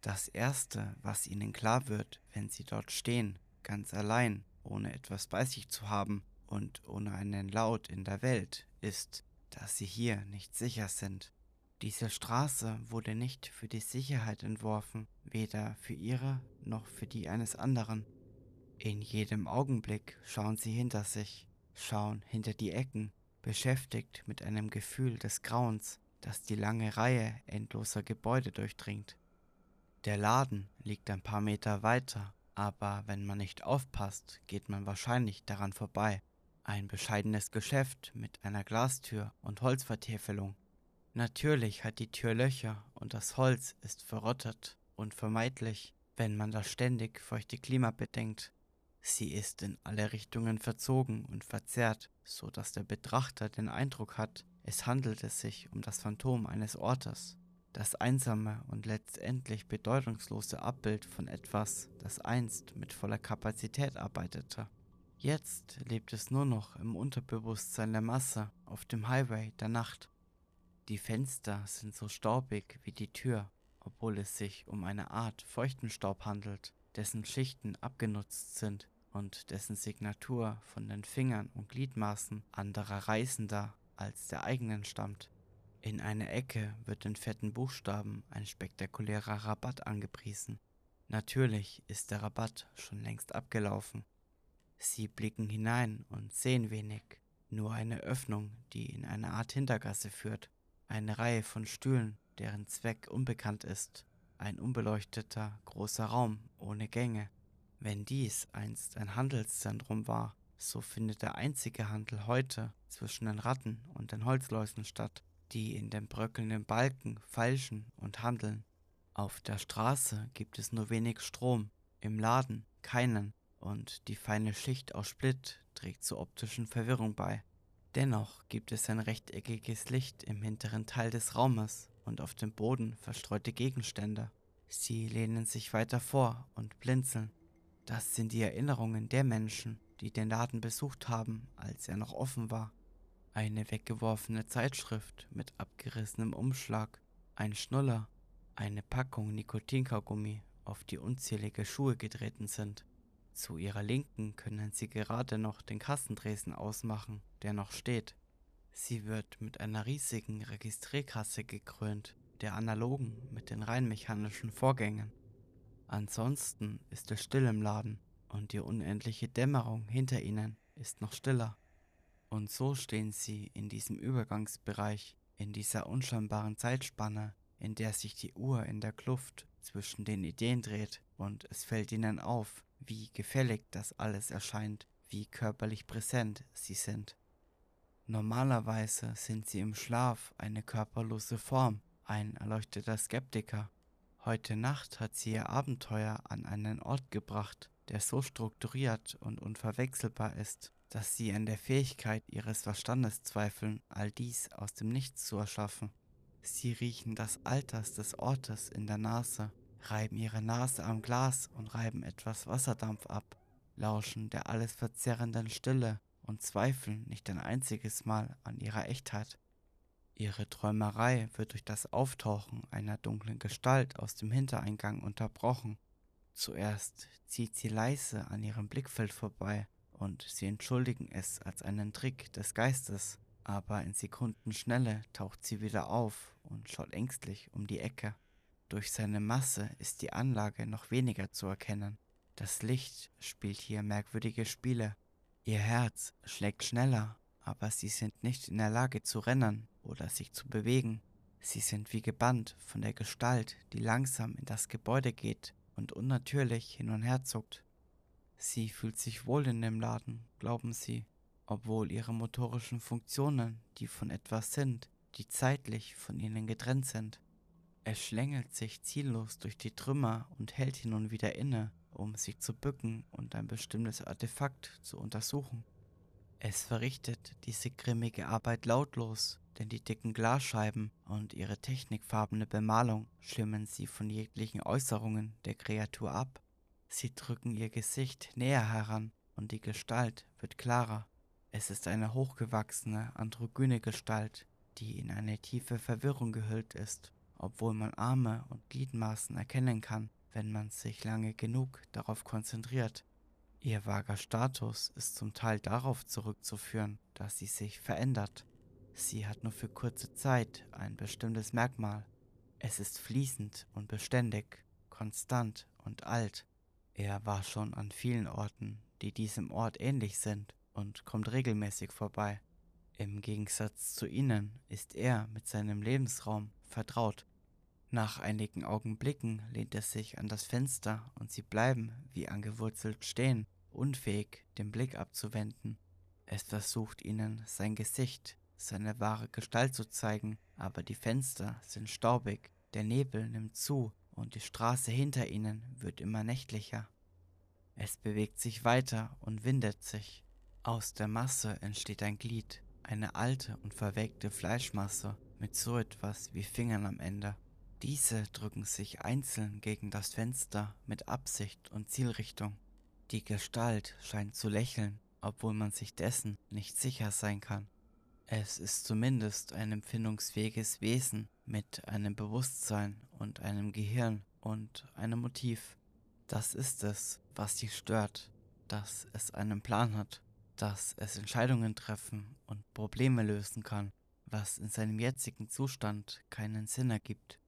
Das Erste, was ihnen klar wird, wenn sie dort stehen, ganz allein, ohne etwas bei sich zu haben und ohne einen Laut in der Welt, ist, dass sie hier nicht sicher sind. Diese Straße wurde nicht für die Sicherheit entworfen, weder für ihre noch für die eines anderen. In jedem Augenblick schauen sie hinter sich, schauen hinter die Ecken, beschäftigt mit einem Gefühl des Grauens, das die lange Reihe endloser Gebäude durchdringt. Der Laden liegt ein paar Meter weiter, aber wenn man nicht aufpasst, geht man wahrscheinlich daran vorbei. Ein bescheidenes Geschäft mit einer Glastür und Holzvertäfelung. Natürlich hat die Tür Löcher und das Holz ist verrottet, unvermeidlich, wenn man das ständig feuchte Klima bedenkt. Sie ist in alle Richtungen verzogen und verzerrt, so dass der Betrachter den Eindruck hat, es handelte sich um das Phantom eines Ortes, das einsame und letztendlich bedeutungslose Abbild von etwas, das einst mit voller Kapazität arbeitete. Jetzt lebt es nur noch im Unterbewusstsein der Masse auf dem Highway der Nacht. Die Fenster sind so staubig wie die Tür, obwohl es sich um eine Art feuchten Staub handelt, dessen Schichten abgenutzt sind und dessen Signatur von den Fingern und Gliedmaßen anderer Reisender als der eigenen stammt. In einer Ecke wird in fetten Buchstaben ein spektakulärer Rabatt angepriesen. Natürlich ist der Rabatt schon längst abgelaufen. Sie blicken hinein und sehen wenig, nur eine Öffnung, die in eine Art Hintergasse führt, eine Reihe von Stühlen, deren Zweck unbekannt ist, ein unbeleuchteter großer Raum ohne Gänge, wenn dies einst ein Handelszentrum war, so findet der einzige Handel heute zwischen den Ratten und den Holzläusen statt, die in den bröckelnden Balken feilschen und handeln. Auf der Straße gibt es nur wenig Strom, im Laden keinen und die feine Schicht aus Split trägt zur optischen Verwirrung bei. Dennoch gibt es ein rechteckiges Licht im hinteren Teil des Raumes und auf dem Boden verstreute Gegenstände. Sie lehnen sich weiter vor und blinzeln. Das sind die Erinnerungen der Menschen, die den Laden besucht haben, als er noch offen war. Eine weggeworfene Zeitschrift mit abgerissenem Umschlag, ein Schnuller, eine Packung Nikotinkaugummi, auf die unzählige Schuhe getreten sind. Zu ihrer Linken können sie gerade noch den Kassendresen ausmachen, der noch steht. Sie wird mit einer riesigen Registrierkasse gekrönt, der analogen mit den rein mechanischen Vorgängen. Ansonsten ist es still im Laden und die unendliche Dämmerung hinter ihnen ist noch stiller. Und so stehen sie in diesem Übergangsbereich, in dieser unscheinbaren Zeitspanne, in der sich die Uhr in der Kluft zwischen den Ideen dreht, und es fällt ihnen auf, wie gefällig das alles erscheint, wie körperlich präsent sie sind. Normalerweise sind sie im Schlaf eine körperlose Form, ein erleuchteter Skeptiker. Heute Nacht hat sie ihr Abenteuer an einen Ort gebracht, der so strukturiert und unverwechselbar ist, dass sie an der Fähigkeit ihres Verstandes zweifeln, all dies aus dem Nichts zu erschaffen. Sie riechen das Alters des Ortes in der Nase, reiben ihre Nase am Glas und reiben etwas Wasserdampf ab, lauschen der alles verzerrenden Stille und zweifeln nicht ein einziges Mal an ihrer Echtheit. Ihre Träumerei wird durch das Auftauchen einer dunklen Gestalt aus dem Hintereingang unterbrochen. Zuerst zieht sie leise an ihrem Blickfeld vorbei, und sie entschuldigen es als einen Trick des Geistes, aber in Sekundenschnelle taucht sie wieder auf und schaut ängstlich um die Ecke. Durch seine Masse ist die Anlage noch weniger zu erkennen. Das Licht spielt hier merkwürdige Spiele. Ihr Herz schlägt schneller, aber sie sind nicht in der Lage zu rennen oder sich zu bewegen. Sie sind wie gebannt von der Gestalt, die langsam in das Gebäude geht und unnatürlich hin und her zuckt. Sie fühlt sich wohl in dem Laden, glauben sie, obwohl ihre motorischen Funktionen die von etwas sind, die zeitlich von ihnen getrennt sind. Es schlängelt sich ziellos durch die Trümmer und hält hin und wieder inne, um sich zu bücken und ein bestimmtes Artefakt zu untersuchen. Es verrichtet diese grimmige Arbeit lautlos, denn die dicken Glasscheiben und ihre technikfarbene Bemalung schirmen sie von jeglichen Äußerungen der Kreatur ab. Sie drücken ihr Gesicht näher heran und die Gestalt wird klarer. Es ist eine hochgewachsene, androgyne Gestalt, die in eine tiefe Verwirrung gehüllt ist, obwohl man Arme und Gliedmaßen erkennen kann, wenn man sich lange genug darauf konzentriert. Ihr vager Status ist zum Teil darauf zurückzuführen, dass sie sich verändert. Sie hat nur für kurze Zeit ein bestimmtes Merkmal. Es ist fließend und beständig, konstant und alt. Er war schon an vielen Orten, die diesem Ort ähnlich sind, und kommt regelmäßig vorbei. Im Gegensatz zu ihnen ist er mit seinem Lebensraum vertraut. Nach einigen Augenblicken lehnt er sich an das Fenster und sie bleiben wie angewurzelt stehen, unfähig, den Blick abzuwenden. Es versucht ihnen sein Gesicht, seine wahre Gestalt zu zeigen, aber die Fenster sind staubig, der Nebel nimmt zu und die Straße hinter ihnen wird immer nächtlicher. Es bewegt sich weiter und windet sich. Aus der Masse entsteht ein Glied, eine alte und verwelkte Fleischmasse mit so etwas wie Fingern am Ende. Diese drücken sich einzeln gegen das Fenster mit Absicht und Zielrichtung. Die Gestalt scheint zu lächeln, obwohl man sich dessen nicht sicher sein kann. Es ist zumindest ein empfindungsfähiges Wesen mit einem Bewusstsein und einem Gehirn und einem Motiv. Das ist es, was sie stört, dass es einen Plan hat, dass es Entscheidungen treffen und Probleme lösen kann, was in seinem jetzigen Zustand keinen Sinn ergibt.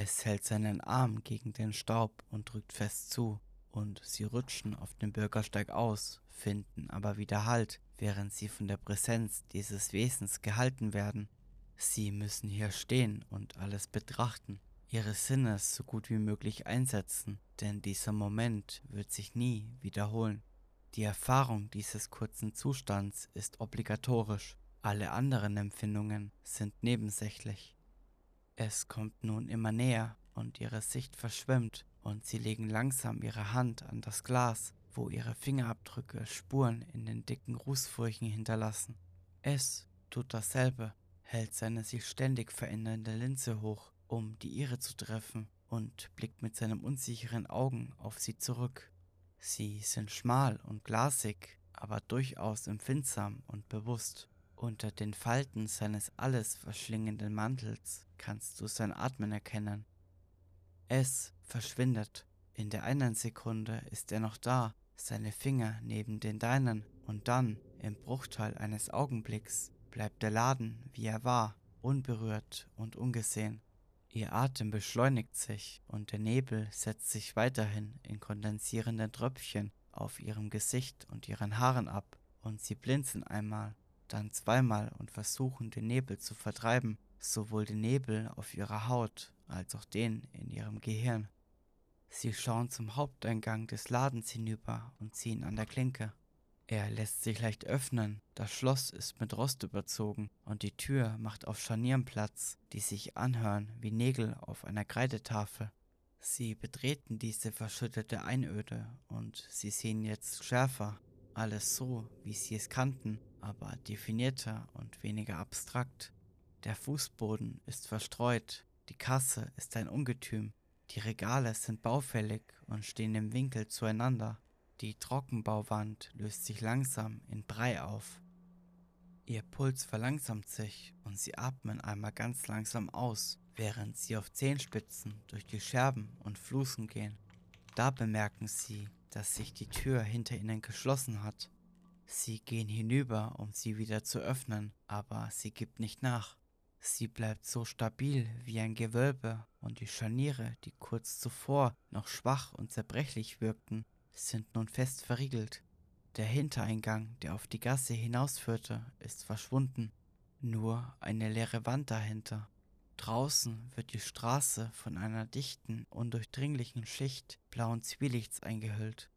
Es hält seinen Arm gegen den Staub und drückt fest zu, und sie rutschen auf dem Bürgersteig aus, finden aber wieder Halt, während sie von der Präsenz dieses Wesens gehalten werden. Sie müssen hier stehen und alles betrachten, ihre Sinne so gut wie möglich einsetzen, denn dieser Moment wird sich nie wiederholen. Die Erfahrung dieses kurzen Zustands ist obligatorisch, alle anderen Empfindungen sind nebensächlich. Es kommt nun immer näher und ihre Sicht verschwimmt und sie legen langsam ihre Hand an das Glas, wo ihre Fingerabdrücke Spuren in den dicken Rußfurchen hinterlassen. Es tut dasselbe, hält seine sich ständig verändernde Linse hoch, um die ihre zu treffen, und blickt mit seinen unsicheren Augen auf sie zurück. Sie sind schmal und glasig, aber durchaus empfindsam und bewusst. Unter den Falten seines alles verschlingenden Mantels kannst du sein Atmen erkennen. Es verschwindet. In der einen Sekunde ist er noch da, seine Finger neben den deinen, und dann, im Bruchteil eines Augenblicks, bleibt der Laden, wie er war, unberührt und ungesehen. Ihr Atem beschleunigt sich und der Nebel setzt sich weiterhin in kondensierenden Tröpfchen auf ihrem Gesicht und ihren Haaren ab, und sie blinzeln einmal, dann zweimal und versuchen den Nebel zu vertreiben, sowohl den Nebel auf ihrer Haut als auch den in ihrem Gehirn. Sie schauen zum Haupteingang des Ladens hinüber und ziehen an der Klinke. Er lässt sich leicht öffnen, das Schloss ist mit Rost überzogen und die Tür macht auf Scharnieren Platz, die sich anhören wie Nägel auf einer Kreidetafel. Sie betreten diese verschüttete Einöde und sie sehen jetzt schärfer, alles so, wie sie es kannten, aber definierter und weniger abstrakt. Der Fußboden ist verstreut, die Kasse ist ein Ungetüm, die Regale sind baufällig und stehen im Winkel zueinander. Die Trockenbauwand löst sich langsam in Brei auf. Ihr Puls verlangsamt sich und sie atmen einmal ganz langsam aus, während sie auf Zehenspitzen durch die Scherben und Flusen gehen. Da bemerken sie, dass sich die Tür hinter ihnen geschlossen hat. Sie gehen hinüber, um sie wieder zu öffnen, aber sie gibt nicht nach. Sie bleibt so stabil wie ein Gewölbe und die Scharniere, die kurz zuvor noch schwach und zerbrechlich wirkten, sind nun fest verriegelt. Der Hintereingang, der auf die Gasse hinausführte, ist verschwunden. Nur eine leere Wand dahinter. Draußen wird die Straße von einer dichten, undurchdringlichen Schicht blauen Zwielichts eingehüllt.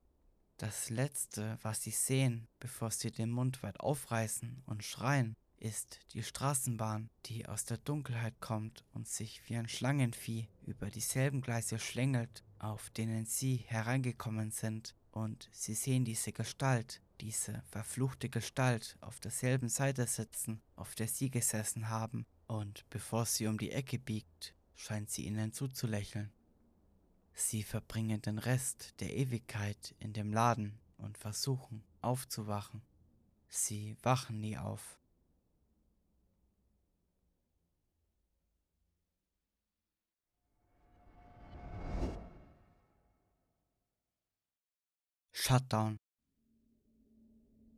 Das Letzte, was sie sehen, bevor sie den Mund weit aufreißen und schreien, ist die Straßenbahn, die aus der Dunkelheit kommt und sich wie ein Schlangenvieh über dieselben Gleise schlängelt, auf denen sie hereingekommen sind, und sie sehen diese Gestalt, diese verfluchte Gestalt auf derselben Seite sitzen, auf der sie gesessen haben, und bevor sie um die Ecke biegt, scheint sie ihnen zuzulächeln. Sie verbringen den Rest der Ewigkeit in dem Laden und versuchen aufzuwachen. Sie wachen nie auf. Shutdown.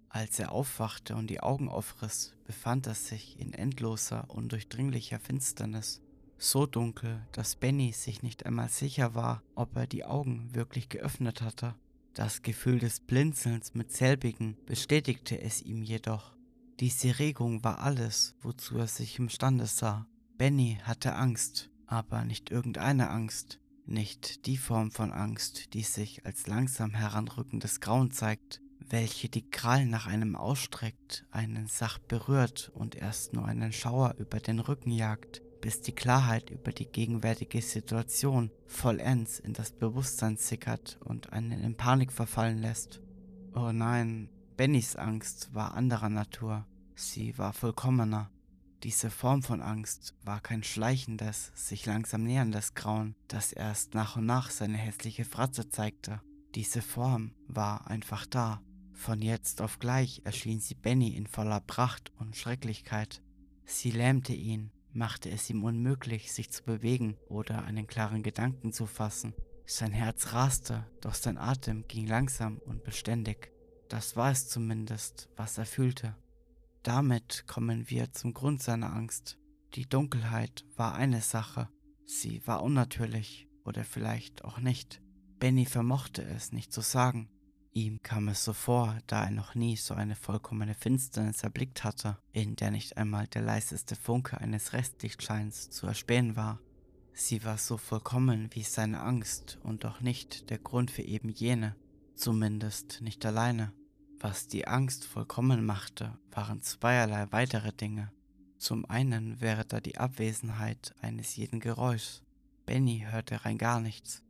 Als er aufwachte und die Augen aufriss, befand er sich in endloser, undurchdringlicher Finsternis. So dunkel, dass Benny sich nicht einmal sicher war, ob er die Augen wirklich geöffnet hatte. Das Gefühl des Blinzelns mit selbigen bestätigte es ihm jedoch. Diese Regung war alles, wozu er sich imstande sah. Benny hatte Angst, aber nicht irgendeine Angst, nicht die Form von Angst, die sich als langsam heranrückendes Grauen zeigt, welche die Krallen nach einem ausstreckt, einen sacht berührt und erst nur einen Schauer über den Rücken jagt, bis die Klarheit über die gegenwärtige Situation vollends in das Bewusstsein sickert und einen in Panik verfallen lässt. Oh nein, Bennys Angst war anderer Natur, sie war vollkommener. Diese Form von Angst war kein schleichendes, sich langsam näherndes Grauen, das erst nach und nach seine hässliche Fratze zeigte. Diese Form war einfach da. Von jetzt auf gleich erschien sie Benny in voller Pracht und Schrecklichkeit. Sie lähmte ihn, machte es ihm unmöglich, sich zu bewegen oder einen klaren Gedanken zu fassen. Sein Herz raste, doch sein Atem ging langsam und beständig. Das war es zumindest, was er fühlte. Damit kommen wir zum Grund seiner Angst. Die Dunkelheit war eine Sache. Sie war unnatürlich oder vielleicht auch nicht. Benny vermochte es nicht zu sagen. Ihm kam es so vor, da er noch nie so eine vollkommene Finsternis erblickt hatte, in der nicht einmal der leiseste Funke eines Restlichtscheins zu erspähen war. Sie war so vollkommen wie seine Angst und doch nicht der Grund für eben jene, zumindest nicht alleine. Was die Angst vollkommen machte, waren zweierlei weitere Dinge. Zum einen wäre da die Abwesenheit eines jeden Geräuschs. Benny hörte rein gar nichts,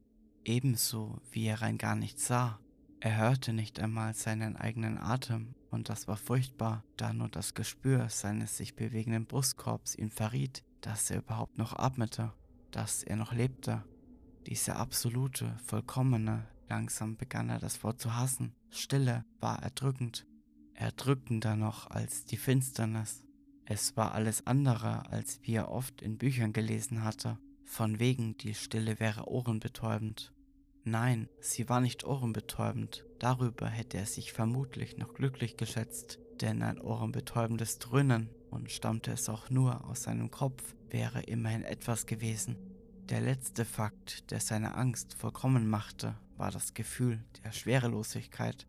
ebenso wie er rein gar nichts sah. Er hörte nicht einmal seinen eigenen Atem, und das war furchtbar, da nur das Gespür seines sich bewegenden Brustkorbs ihm verriet, dass er überhaupt noch atmete, dass er noch lebte. Diese absolute, vollkommene, langsam begann er das Wort zu hassen. Stille war erdrückend, erdrückender noch als die Finsternis. Es war alles andere, als wie er oft in Büchern gelesen hatte, von wegen die Stille wäre ohrenbetäubend. Nein, sie war nicht ohrenbetäubend, darüber hätte er sich vermutlich noch glücklich geschätzt, denn ein ohrenbetäubendes Dröhnen, und stammte es auch nur aus seinem Kopf, wäre immerhin etwas gewesen. Der letzte Fakt, der seine Angst vollkommen machte, war das Gefühl der Schwerelosigkeit.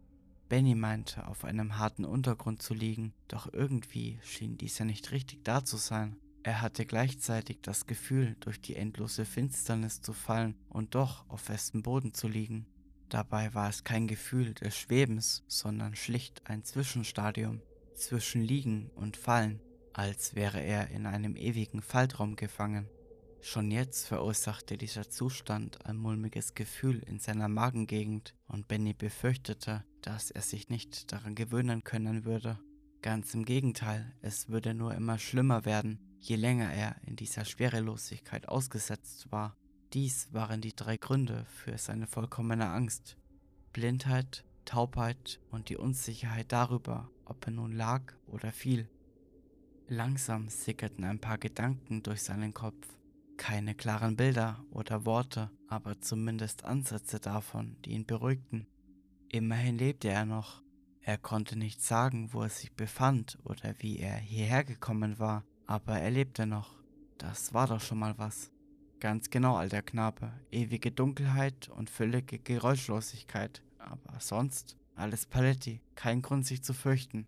Benny meinte, auf einem harten Untergrund zu liegen, doch irgendwie schien dieser nicht richtig da zu sein. Er hatte gleichzeitig das Gefühl, durch die endlose Finsternis zu fallen und doch auf festem Boden zu liegen. Dabei war es kein Gefühl des Schwebens, sondern schlicht ein Zwischenstadium zwischen Liegen und Fallen, als wäre er in einem ewigen Faltraum gefangen. Schon jetzt verursachte dieser Zustand ein mulmiges Gefühl in seiner Magengegend und Benny befürchtete, dass er sich nicht daran gewöhnen können würde. Ganz im Gegenteil, es würde nur immer schlimmer werden, je länger er in dieser Schwerelosigkeit ausgesetzt war. Dies waren die drei Gründe für seine vollkommene Angst. Blindheit, Taubheit und die Unsicherheit darüber, ob er nun lag oder fiel. Langsam sickerten ein paar Gedanken durch seinen Kopf. Keine klaren Bilder oder Worte, aber zumindest Ansätze davon, die ihn beruhigten. Immerhin lebte er noch. Er konnte nicht sagen, wo er sich befand oder wie er hierher gekommen war, aber er lebte noch. Das war doch schon mal was. Ganz genau, alter Knabe. Ewige Dunkelheit und völlige Geräuschlosigkeit. Aber sonst alles Paletti. Kein Grund, sich zu fürchten.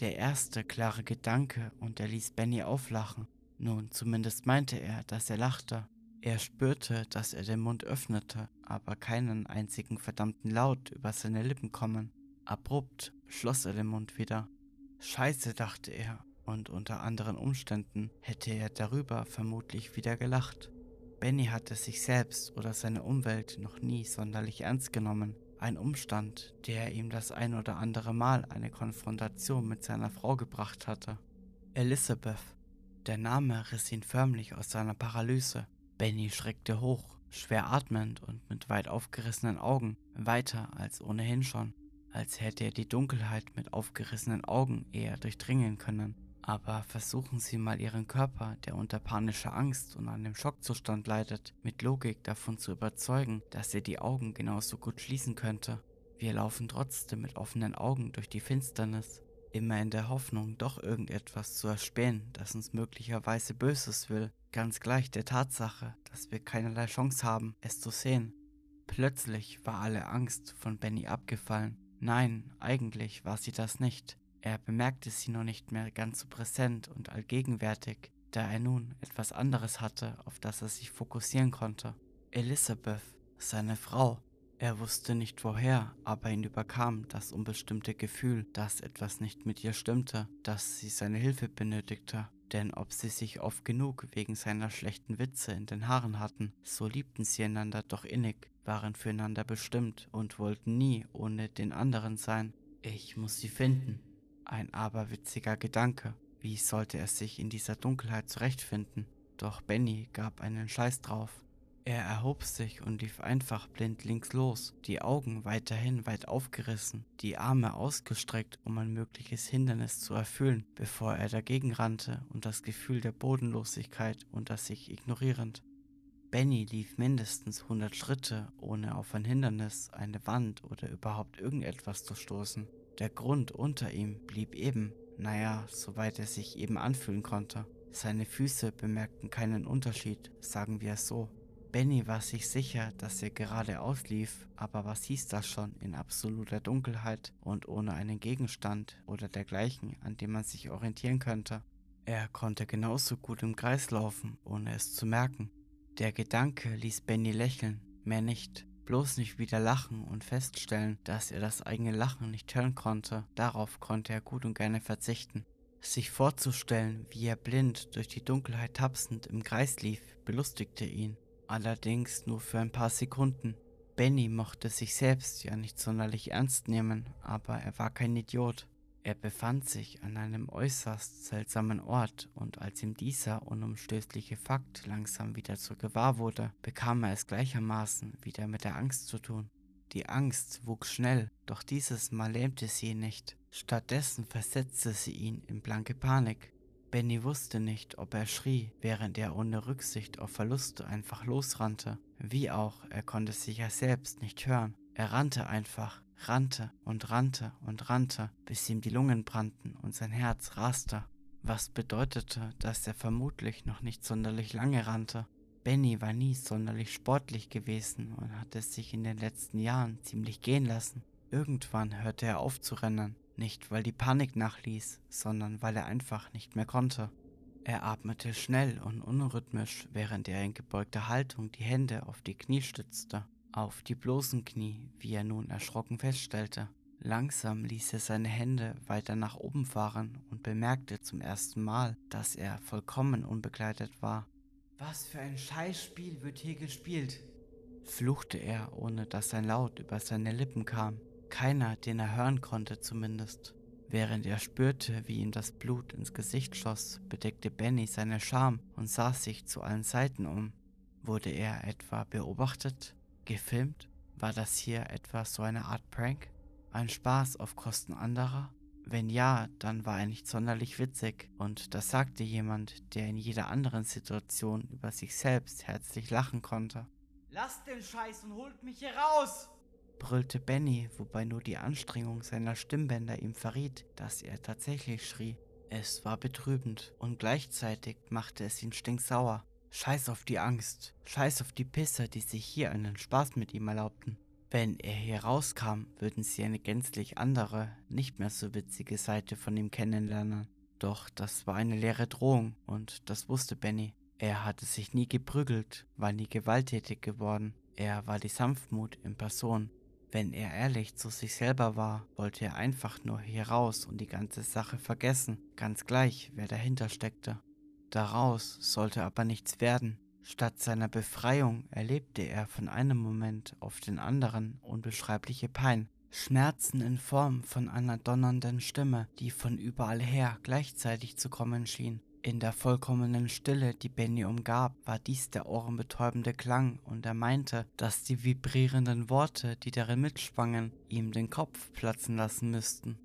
Der erste klare Gedanke und er ließ Benny auflachen. Nun, zumindest meinte er, dass er lachte. Er spürte, dass er den Mund öffnete, aber keinen einzigen verdammten Laut über seine Lippen kommen. Abrupt schloss er den Mund wieder. Scheiße, dachte er, und unter anderen Umständen hätte er darüber vermutlich wieder gelacht. Benny hatte sich selbst oder seine Umwelt noch nie sonderlich ernst genommen. Ein Umstand, der ihm das ein oder andere Mal eine Konfrontation mit seiner Frau gebracht hatte. Elizabeth, der Name riss ihn förmlich aus seiner Paralyse. Benny schreckte hoch, schwer atmend und mit weit aufgerissenen Augen, weiter als ohnehin schon, als hätte er die Dunkelheit mit aufgerissenen Augen eher durchdringen können. Aber versuchen Sie mal Ihren Körper, der unter panischer Angst und einem Schockzustand leidet, mit Logik davon zu überzeugen, dass er die Augen genauso gut schließen könnte. Wir laufen trotzdem mit offenen Augen durch die Finsternis immer in der Hoffnung, doch irgendetwas zu erspähen, das uns möglicherweise Böses will, ganz gleich der Tatsache, dass wir keinerlei Chance haben, es zu sehen. Plötzlich war alle Angst von Benny abgefallen. Nein, eigentlich war sie das nicht. Er bemerkte sie nur nicht mehr ganz so präsent und allgegenwärtig, da er nun etwas anderes hatte, auf das er sich fokussieren konnte. Elizabeth, seine Frau, er wusste nicht woher, aber ihn überkam das unbestimmte Gefühl, dass etwas nicht mit ihr stimmte, dass sie seine Hilfe benötigte. Denn ob sie sich oft genug wegen seiner schlechten Witze in den Haaren hatten, so liebten sie einander doch innig, waren füreinander bestimmt und wollten nie ohne den anderen sein. Ich muss sie finden. Ein aberwitziger Gedanke. Wie sollte er sich in dieser Dunkelheit zurechtfinden? Doch Benny gab einen Scheiß drauf. Er erhob sich und lief einfach blind links los, die Augen weiterhin weit aufgerissen, die Arme ausgestreckt, um ein mögliches Hindernis zu erfüllen, bevor er dagegen rannte und das Gefühl der Bodenlosigkeit unter sich ignorierend. Benny lief mindestens 100 Schritte, ohne auf ein Hindernis, eine Wand oder überhaupt irgendetwas zu stoßen. Der Grund unter ihm blieb eben, naja, soweit er sich eben anfühlen konnte. Seine Füße bemerkten keinen Unterschied, sagen wir es so. Benny war sich sicher, dass er geradeaus lief, aber was hieß das schon in absoluter Dunkelheit und ohne einen Gegenstand oder dergleichen, an dem man sich orientieren könnte? Er konnte genauso gut im Kreis laufen, ohne es zu merken. Der Gedanke ließ Benny lächeln, mehr nicht. Bloß nicht wieder lachen und feststellen, dass er das eigene Lachen nicht hören konnte, darauf konnte er gut und gerne verzichten. Sich vorzustellen, wie er blind durch die Dunkelheit tapsend im Kreis lief, belustigte ihn. Allerdings nur für ein paar Sekunden. Benny mochte sich selbst ja nicht sonderlich ernst nehmen, aber er war kein Idiot. Er befand sich an einem äußerst seltsamen Ort, und als ihm dieser unumstößliche Fakt langsam wieder zu gewahr wurde, bekam er es gleichermaßen wieder mit der Angst zu tun. Die Angst wuchs schnell, doch dieses Mal lähmte sie ihn nicht. Stattdessen versetzte sie ihn in blanke Panik. Benny wusste nicht, ob er schrie, während er ohne Rücksicht auf Verluste einfach losrannte. Wie auch, er konnte sich ja selbst nicht hören. Er rannte einfach, rannte und rannte und rannte, bis ihm die Lungen brannten und sein Herz raste. Was bedeutete, dass er vermutlich noch nicht sonderlich lange rannte. Benny war nie sonderlich sportlich gewesen und hatte sich in den letzten Jahren ziemlich gehen lassen. Irgendwann hörte er auf zu rennen, nicht weil die Panik nachließ, sondern weil er einfach nicht mehr konnte. Er atmete schnell und unrhythmisch, während er in gebeugter Haltung die Hände auf die Knie stützte, auf die bloßen Knie, wie er nun erschrocken feststellte. Langsam ließ er seine Hände weiter nach oben fahren und bemerkte zum ersten Mal, dass er vollkommen unbegleitet war. Was für ein Scheißspiel wird hier gespielt? fluchte er, ohne dass ein Laut über seine Lippen kam. Keiner, den er hören konnte zumindest. Während er spürte, wie ihm das Blut ins Gesicht schoss, bedeckte Benny seine Scham und sah sich zu allen Seiten um. Wurde er etwa beobachtet? Gefilmt? War das hier etwa so eine Art Prank? Ein Spaß auf Kosten anderer? Wenn ja, dann war er nicht sonderlich witzig, und das sagte jemand, der in jeder anderen Situation über sich selbst herzlich lachen konnte. Lasst den Scheiß und holt mich hier raus! brüllte Benny, wobei nur die Anstrengung seiner Stimmbänder ihm verriet, dass er tatsächlich schrie. Es war betrübend und gleichzeitig machte es ihn stinksauer. Scheiß auf die Angst, scheiß auf die Pisser, die sich hier einen Spaß mit ihm erlaubten. Wenn er hier rauskam, würden sie eine gänzlich andere, nicht mehr so witzige Seite von ihm kennenlernen. Doch das war eine leere Drohung und das wusste Benny. Er hatte sich nie geprügelt, war nie gewalttätig geworden. Er war die Sanftmut in Person. Wenn er ehrlich zu sich selber war, wollte er einfach nur hier raus und die ganze Sache vergessen, ganz gleich, wer dahinter steckte. Daraus sollte aber nichts werden. Statt seiner Befreiung erlebte er von einem Moment auf den anderen unbeschreibliche Pein, Schmerzen in Form von einer donnernden Stimme, die von überall her gleichzeitig zu kommen schien. In der vollkommenen Stille, die Benny umgab, war dies der ohrenbetäubende Klang, und er meinte, dass die vibrierenden Worte, die darin mitschwangen, ihm den Kopf platzen lassen müssten.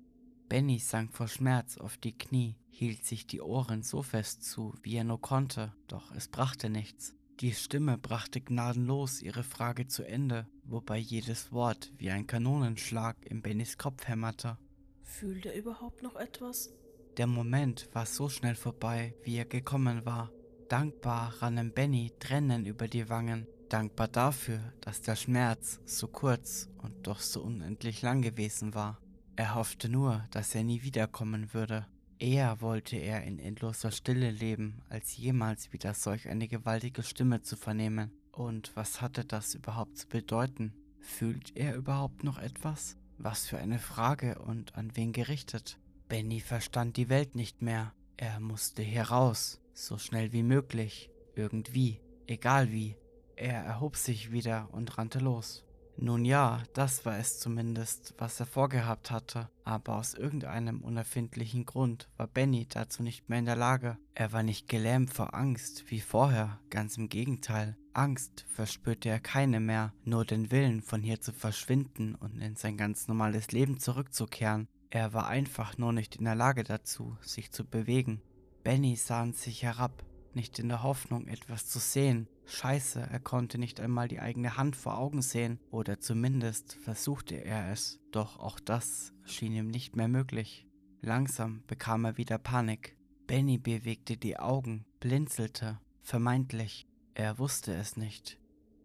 Benny sank vor Schmerz auf die Knie, hielt sich die Ohren so fest zu, wie er nur konnte, doch es brachte nichts. Die Stimme brachte gnadenlos ihre Frage zu Ende, wobei jedes Wort wie ein Kanonenschlag in Bennys Kopf hämmerte. Fühlt er überhaupt noch etwas? Der Moment war so schnell vorbei, wie er gekommen war. Dankbar rannen Benny Tränen über die Wangen, dankbar dafür, dass der Schmerz so kurz und doch so unendlich lang gewesen war. Er hoffte nur, dass er nie wiederkommen würde. Eher wollte er in endloser Stille leben, als jemals wieder solch eine gewaltige Stimme zu vernehmen. Und was hatte das überhaupt zu bedeuten? Fühlt er überhaupt noch etwas? Was für eine Frage und an wen gerichtet? Benny verstand die Welt nicht mehr. Er musste hier raus, so schnell wie möglich, irgendwie, egal wie. Er erhob sich wieder und rannte los. Nun ja, das war es zumindest, was er vorgehabt hatte, aber aus irgendeinem unerfindlichen Grund war Benny dazu nicht mehr in der Lage. Er war nicht gelähmt vor Angst wie vorher, ganz im Gegenteil. Angst verspürte er keine mehr, nur den Willen, von hier zu verschwinden und in sein ganz normales Leben zurückzukehren. Er war einfach nur nicht in der Lage dazu, sich zu bewegen. Benny sah an sich herab, nicht in der Hoffnung, etwas zu sehen. Scheiße, er konnte nicht einmal die eigene Hand vor Augen sehen, oder zumindest versuchte er es, doch auch das schien ihm nicht mehr möglich. Langsam bekam er wieder Panik. Benny bewegte die Augen, blinzelte, vermeintlich. Er wusste es nicht.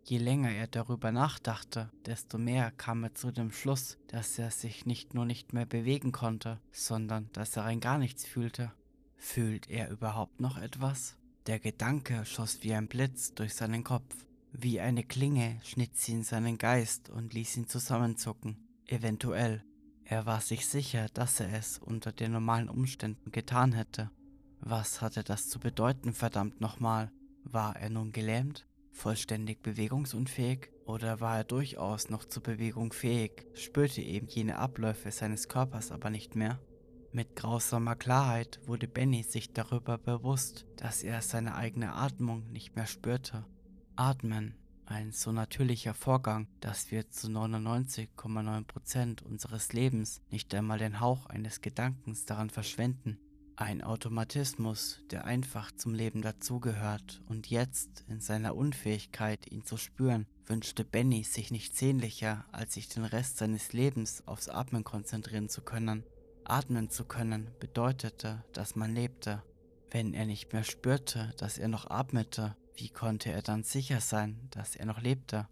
Je länger er darüber nachdachte, desto mehr kam er zu dem Schluss, dass er sich nicht nur nicht mehr bewegen konnte, sondern dass er rein gar nichts fühlte. Fühlt er überhaupt noch etwas? Der Gedanke schoss wie ein Blitz durch seinen Kopf. Wie eine Klinge schnitt sie in seinen Geist und ließ ihn zusammenzucken. Eventuell. Er war sich sicher, dass er es unter den normalen Umständen getan hätte. Was hatte das zu bedeuten, verdammt nochmal? War er nun gelähmt? vollständig bewegungsunfähig oder war er durchaus noch zur Bewegung fähig, spürte eben jene Abläufe seines Körpers aber nicht mehr? Mit grausamer Klarheit wurde Benny sich darüber bewusst, dass er seine eigene Atmung nicht mehr spürte. Atmen, ein so natürlicher Vorgang, dass wir zu 99,9% unseres Lebens nicht einmal den Hauch eines Gedankens daran verschwenden. Ein Automatismus, der einfach zum Leben dazugehört und jetzt in seiner Unfähigkeit, ihn zu spüren, wünschte Benny sich nicht sehnlicher, als sich den Rest seines Lebens aufs Atmen konzentrieren zu können. Atmen zu können bedeutete, dass man lebte. Wenn er nicht mehr spürte, dass er noch atmete, wie konnte er dann sicher sein, dass er noch lebte?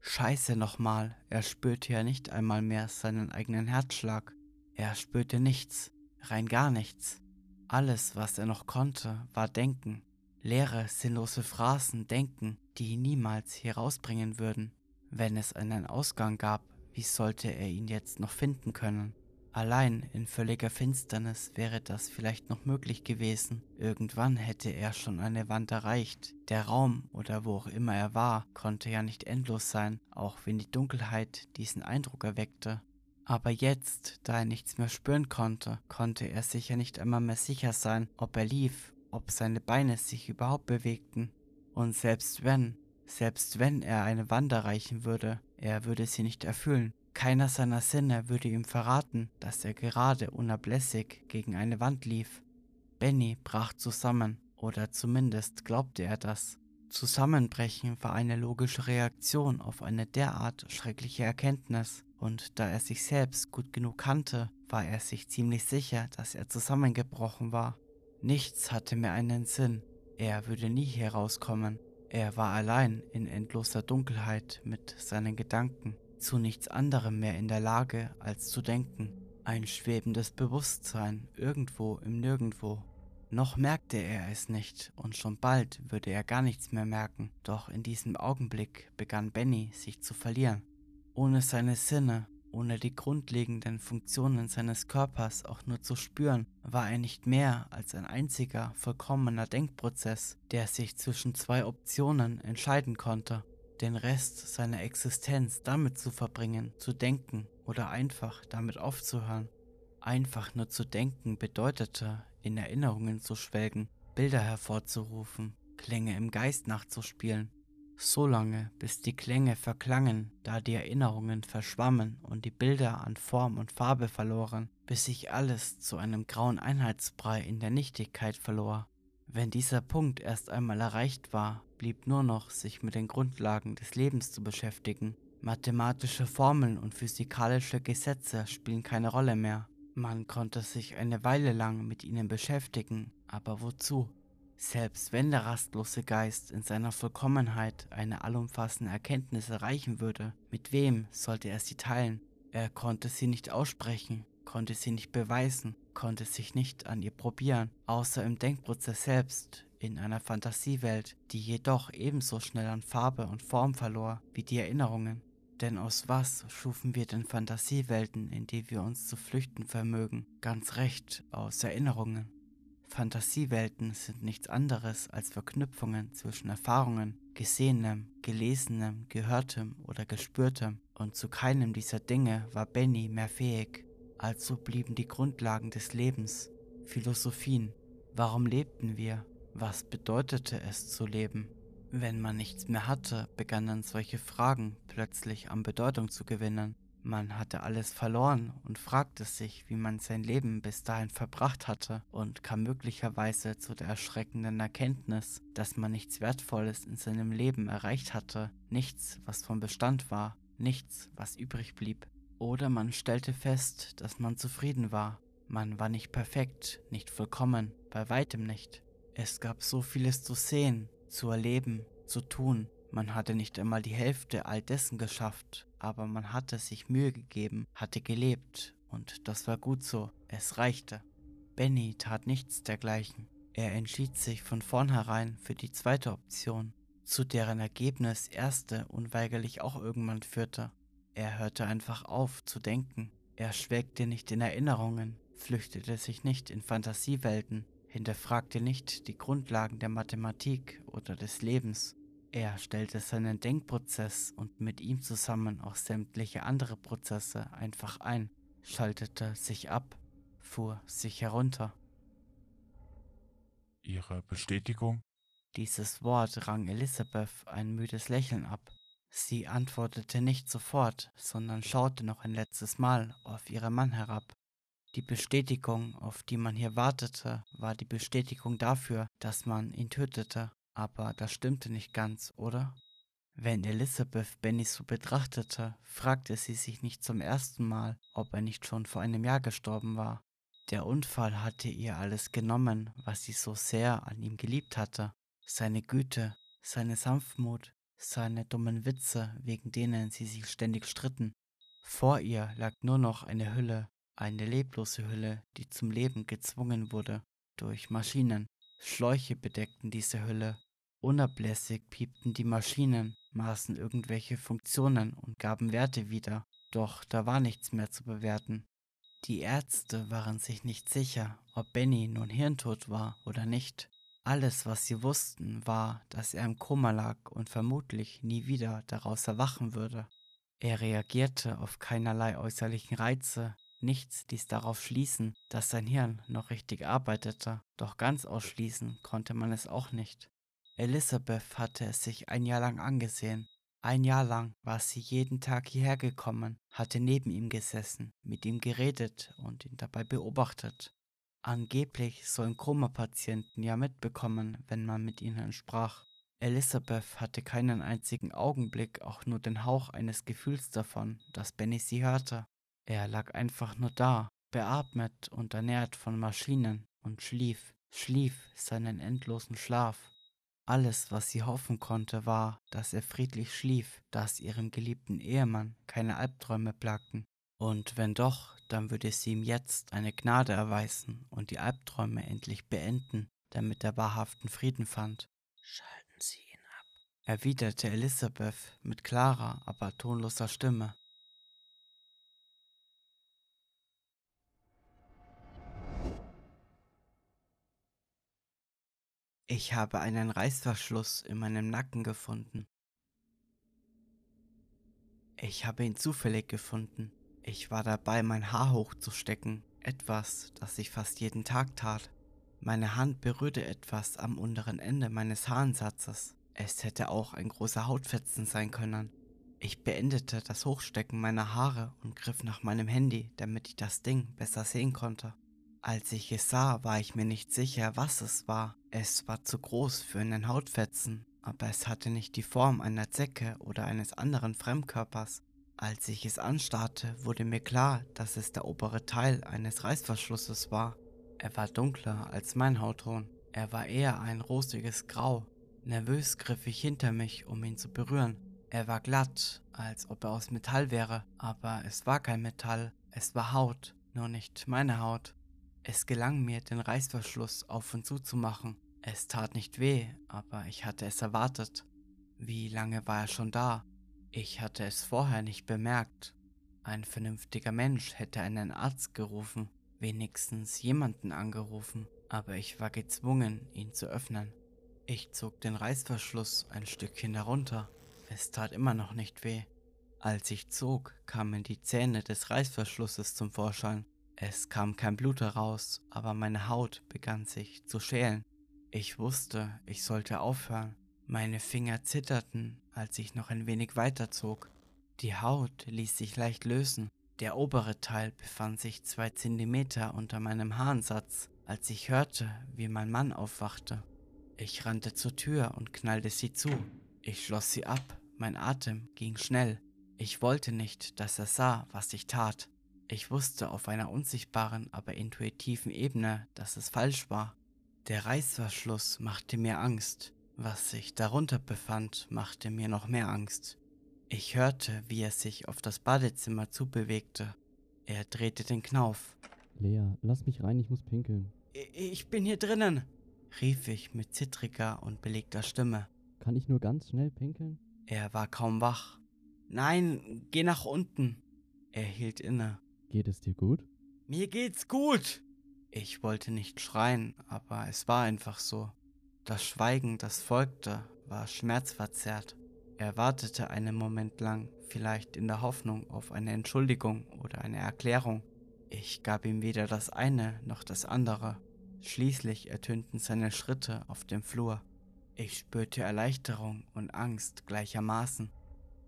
Scheiße nochmal, er spürte ja nicht einmal mehr seinen eigenen Herzschlag. Er spürte nichts, rein gar nichts. Alles, was er noch konnte, war Denken. Leere, sinnlose Phrasen denken, die ihn niemals hier rausbringen würden. Wenn es einen Ausgang gab, wie sollte er ihn jetzt noch finden können? Allein in völliger Finsternis wäre das vielleicht noch möglich gewesen. Irgendwann hätte er schon eine Wand erreicht. Der Raum oder wo auch immer er war, konnte ja nicht endlos sein, auch wenn die Dunkelheit diesen Eindruck erweckte. Aber jetzt, da er nichts mehr spüren konnte, konnte er sicher nicht einmal mehr sicher sein, ob er lief, ob seine Beine sich überhaupt bewegten. Und selbst wenn, selbst wenn er eine Wand erreichen würde, er würde sie nicht erfüllen. Keiner seiner Sinne würde ihm verraten, dass er gerade unablässig gegen eine Wand lief. Benny brach zusammen, oder zumindest glaubte er das. Zusammenbrechen war eine logische Reaktion auf eine derart schreckliche Erkenntnis, und da er sich selbst gut genug kannte, war er sich ziemlich sicher, dass er zusammengebrochen war. Nichts hatte mehr einen Sinn, er würde nie herauskommen. Er war allein in endloser Dunkelheit mit seinen Gedanken, zu nichts anderem mehr in der Lage, als zu denken. Ein schwebendes Bewusstsein irgendwo im Nirgendwo. Noch merkte er es nicht, und schon bald würde er gar nichts mehr merken, doch in diesem Augenblick begann Benny sich zu verlieren. Ohne seine Sinne, ohne die grundlegenden Funktionen seines Körpers auch nur zu spüren, war er nicht mehr als ein einziger vollkommener Denkprozess, der sich zwischen zwei Optionen entscheiden konnte, den Rest seiner Existenz damit zu verbringen, zu denken oder einfach damit aufzuhören. Einfach nur zu denken bedeutete, in Erinnerungen zu schwelgen, Bilder hervorzurufen, Klänge im Geist nachzuspielen, so lange, bis die Klänge verklangen, da die Erinnerungen verschwammen und die Bilder an Form und Farbe verloren, bis sich alles zu einem grauen Einheitsbrei in der Nichtigkeit verlor. Wenn dieser Punkt erst einmal erreicht war, blieb nur noch, sich mit den Grundlagen des Lebens zu beschäftigen. Mathematische Formeln und physikalische Gesetze spielen keine Rolle mehr. Man konnte sich eine Weile lang mit ihnen beschäftigen, aber wozu? Selbst wenn der rastlose Geist in seiner Vollkommenheit eine allumfassende Erkenntnis erreichen würde, mit wem sollte er sie teilen? Er konnte sie nicht aussprechen, konnte sie nicht beweisen, konnte sich nicht an ihr probieren, außer im Denkprozess selbst, in einer Fantasiewelt, die jedoch ebenso schnell an Farbe und Form verlor wie die Erinnerungen. Denn aus was schufen wir denn Fantasiewelten, in die wir uns zu flüchten vermögen? Ganz recht, aus Erinnerungen. Fantasiewelten sind nichts anderes als Verknüpfungen zwischen Erfahrungen, Gesehenem, Gelesenem, Gehörtem oder Gespürtem, und zu keinem dieser Dinge war Benny mehr fähig. Also blieben die Grundlagen des Lebens, Philosophien. Warum lebten wir? Was bedeutete es zu leben? Wenn man nichts mehr hatte, begannen solche Fragen plötzlich an Bedeutung zu gewinnen. Man hatte alles verloren und fragte sich, wie man sein Leben bis dahin verbracht hatte und kam möglicherweise zu der erschreckenden Erkenntnis, dass man nichts Wertvolles in seinem Leben erreicht hatte, nichts, was von Bestand war, nichts, was übrig blieb. Oder man stellte fest, dass man zufrieden war. Man war nicht perfekt, nicht vollkommen, bei weitem nicht. Es gab so vieles zu sehen, zu erleben, zu tun, man hatte nicht einmal die Hälfte all dessen geschafft, aber man hatte sich Mühe gegeben, hatte gelebt, und das war gut so, es reichte. Benny tat nichts dergleichen. Er entschied sich von vornherein für die zweite Option, zu deren Ergebnis erste unweigerlich auch irgendwann führte. Er hörte einfach auf zu denken. Er schwelgte nicht in Erinnerungen, flüchtete sich nicht in Fantasiewelten, hinterfragte nicht die Grundlagen der Mathematik oder des Lebens. Er stellte seinen Denkprozess und mit ihm zusammen auch sämtliche andere Prozesse einfach ein, schaltete sich ab, fuhr sich herunter. Ihre Bestätigung? Dieses Wort rang Elisabeth ein müdes Lächeln ab. Sie antwortete nicht sofort, sondern schaute noch ein letztes Mal auf ihren Mann herab. Die Bestätigung, auf die man hier wartete, war die Bestätigung dafür, dass man ihn tötete. Aber das stimmte nicht ganz, oder? Wenn Elisabeth Benny so betrachtete, fragte sie sich nicht zum ersten Mal, ob er nicht schon vor einem Jahr gestorben war. Der Unfall hatte ihr alles genommen, was sie so sehr an ihm geliebt hatte. Seine Güte, seine Sanftmut, seine dummen Witze, wegen denen sie sich ständig stritten. Vor ihr lag nur noch eine Hülle, eine leblose Hülle, die zum Leben gezwungen wurde durch Maschinen. Schläuche bedeckten diese Hülle. Unablässig piepten die Maschinen, maßen irgendwelche Funktionen und gaben Werte wieder, doch da war nichts mehr zu bewerten. Die Ärzte waren sich nicht sicher, ob Benny nun hirntot war oder nicht. Alles, was sie wussten, war, dass er im Koma lag und vermutlich nie wieder daraus erwachen würde. Er reagierte auf keinerlei äußerlichen Reize, nichts ließ darauf schließen, dass sein Hirn noch richtig arbeitete, doch ganz ausschließen konnte man es auch nicht. Elisabeth hatte es sich ein Jahr lang angesehen. Ein Jahr lang war sie jeden Tag hierher gekommen, hatte neben ihm gesessen, mit ihm geredet und ihn dabei beobachtet. Angeblich sollen Koma-Patienten ja mitbekommen, wenn man mit ihnen sprach. Elisabeth hatte keinen einzigen Augenblick auch nur den Hauch eines Gefühls davon, dass Benny sie hörte. Er lag einfach nur da, beatmet und ernährt von Maschinen und schlief, schlief seinen endlosen Schlaf. Alles, was sie hoffen konnte, war, dass er friedlich schlief, dass ihrem geliebten Ehemann keine Albträume plagten. Und wenn doch, dann würde sie ihm jetzt eine Gnade erweisen und die Albträume endlich beenden, damit er wahrhaften Frieden fand. Schalten Sie ihn ab, erwiderte Elisabeth mit klarer, aber tonloser Stimme. Ich habe einen Reißverschluss in meinem Nacken gefunden. Ich habe ihn zufällig gefunden. Ich war dabei, mein Haar hochzustecken, etwas, das ich fast jeden Tag tat. Meine Hand berührte etwas am unteren Ende meines Haarensatzes. Es hätte auch ein großer Hautfetzen sein können. Ich beendete das Hochstecken meiner Haare und griff nach meinem Handy, damit ich das Ding besser sehen konnte. Als ich es sah, war ich mir nicht sicher, was es war. Es war zu groß für einen Hautfetzen, aber es hatte nicht die Form einer Zecke oder eines anderen Fremdkörpers. Als ich es anstarrte, wurde mir klar, dass es der obere Teil eines Reißverschlusses war. Er war dunkler als mein Hautton. Er war eher ein rosiges Grau. Nervös griff ich hinter mich, um ihn zu berühren. Er war glatt, als ob er aus Metall wäre, aber es war kein Metall, es war Haut, nur nicht meine Haut. Es gelang mir, den Reißverschluss auf und zu zu machen. Es tat nicht weh, aber ich hatte es erwartet. Wie lange war er schon da? Ich hatte es vorher nicht bemerkt. Ein vernünftiger Mensch hätte einen Arzt gerufen, wenigstens jemanden angerufen, aber ich war gezwungen, ihn zu öffnen. Ich zog den Reißverschluss ein Stückchen herunter. Es tat immer noch nicht weh. Als ich zog, kamen die Zähne des Reißverschlusses zum Vorschein. Es kam kein Blut heraus, aber meine Haut begann sich zu schälen. Ich wusste, ich sollte aufhören. Meine Finger zitterten, als ich noch ein wenig weiterzog. Die Haut ließ sich leicht lösen. Der obere Teil befand sich zwei Zentimeter unter meinem Haarensatz, als ich hörte, wie mein Mann aufwachte. Ich rannte zur Tür und knallte sie zu. Ich schloss sie ab, mein Atem ging schnell. Ich wollte nicht, dass er sah, was ich tat. Ich wusste auf einer unsichtbaren, aber intuitiven Ebene, dass es falsch war. Der Reißverschluss machte mir Angst. Was sich darunter befand, machte mir noch mehr Angst. Ich hörte, wie er sich auf das Badezimmer zubewegte. Er drehte den Knauf. Lea, lass mich rein, ich muss pinkeln. Ich bin hier drinnen, rief ich mit zittriger und belegter Stimme. Kann ich nur ganz schnell pinkeln? Er war kaum wach. Nein, geh nach unten. Er hielt inne. Geht es dir gut? Mir geht's gut. Ich wollte nicht schreien, aber es war einfach so. Das Schweigen, das folgte, war schmerzverzerrt. Er wartete einen Moment lang, vielleicht in der Hoffnung auf eine Entschuldigung oder eine Erklärung. Ich gab ihm weder das eine noch das andere. Schließlich ertönten seine Schritte auf dem Flur. Ich spürte Erleichterung und Angst gleichermaßen.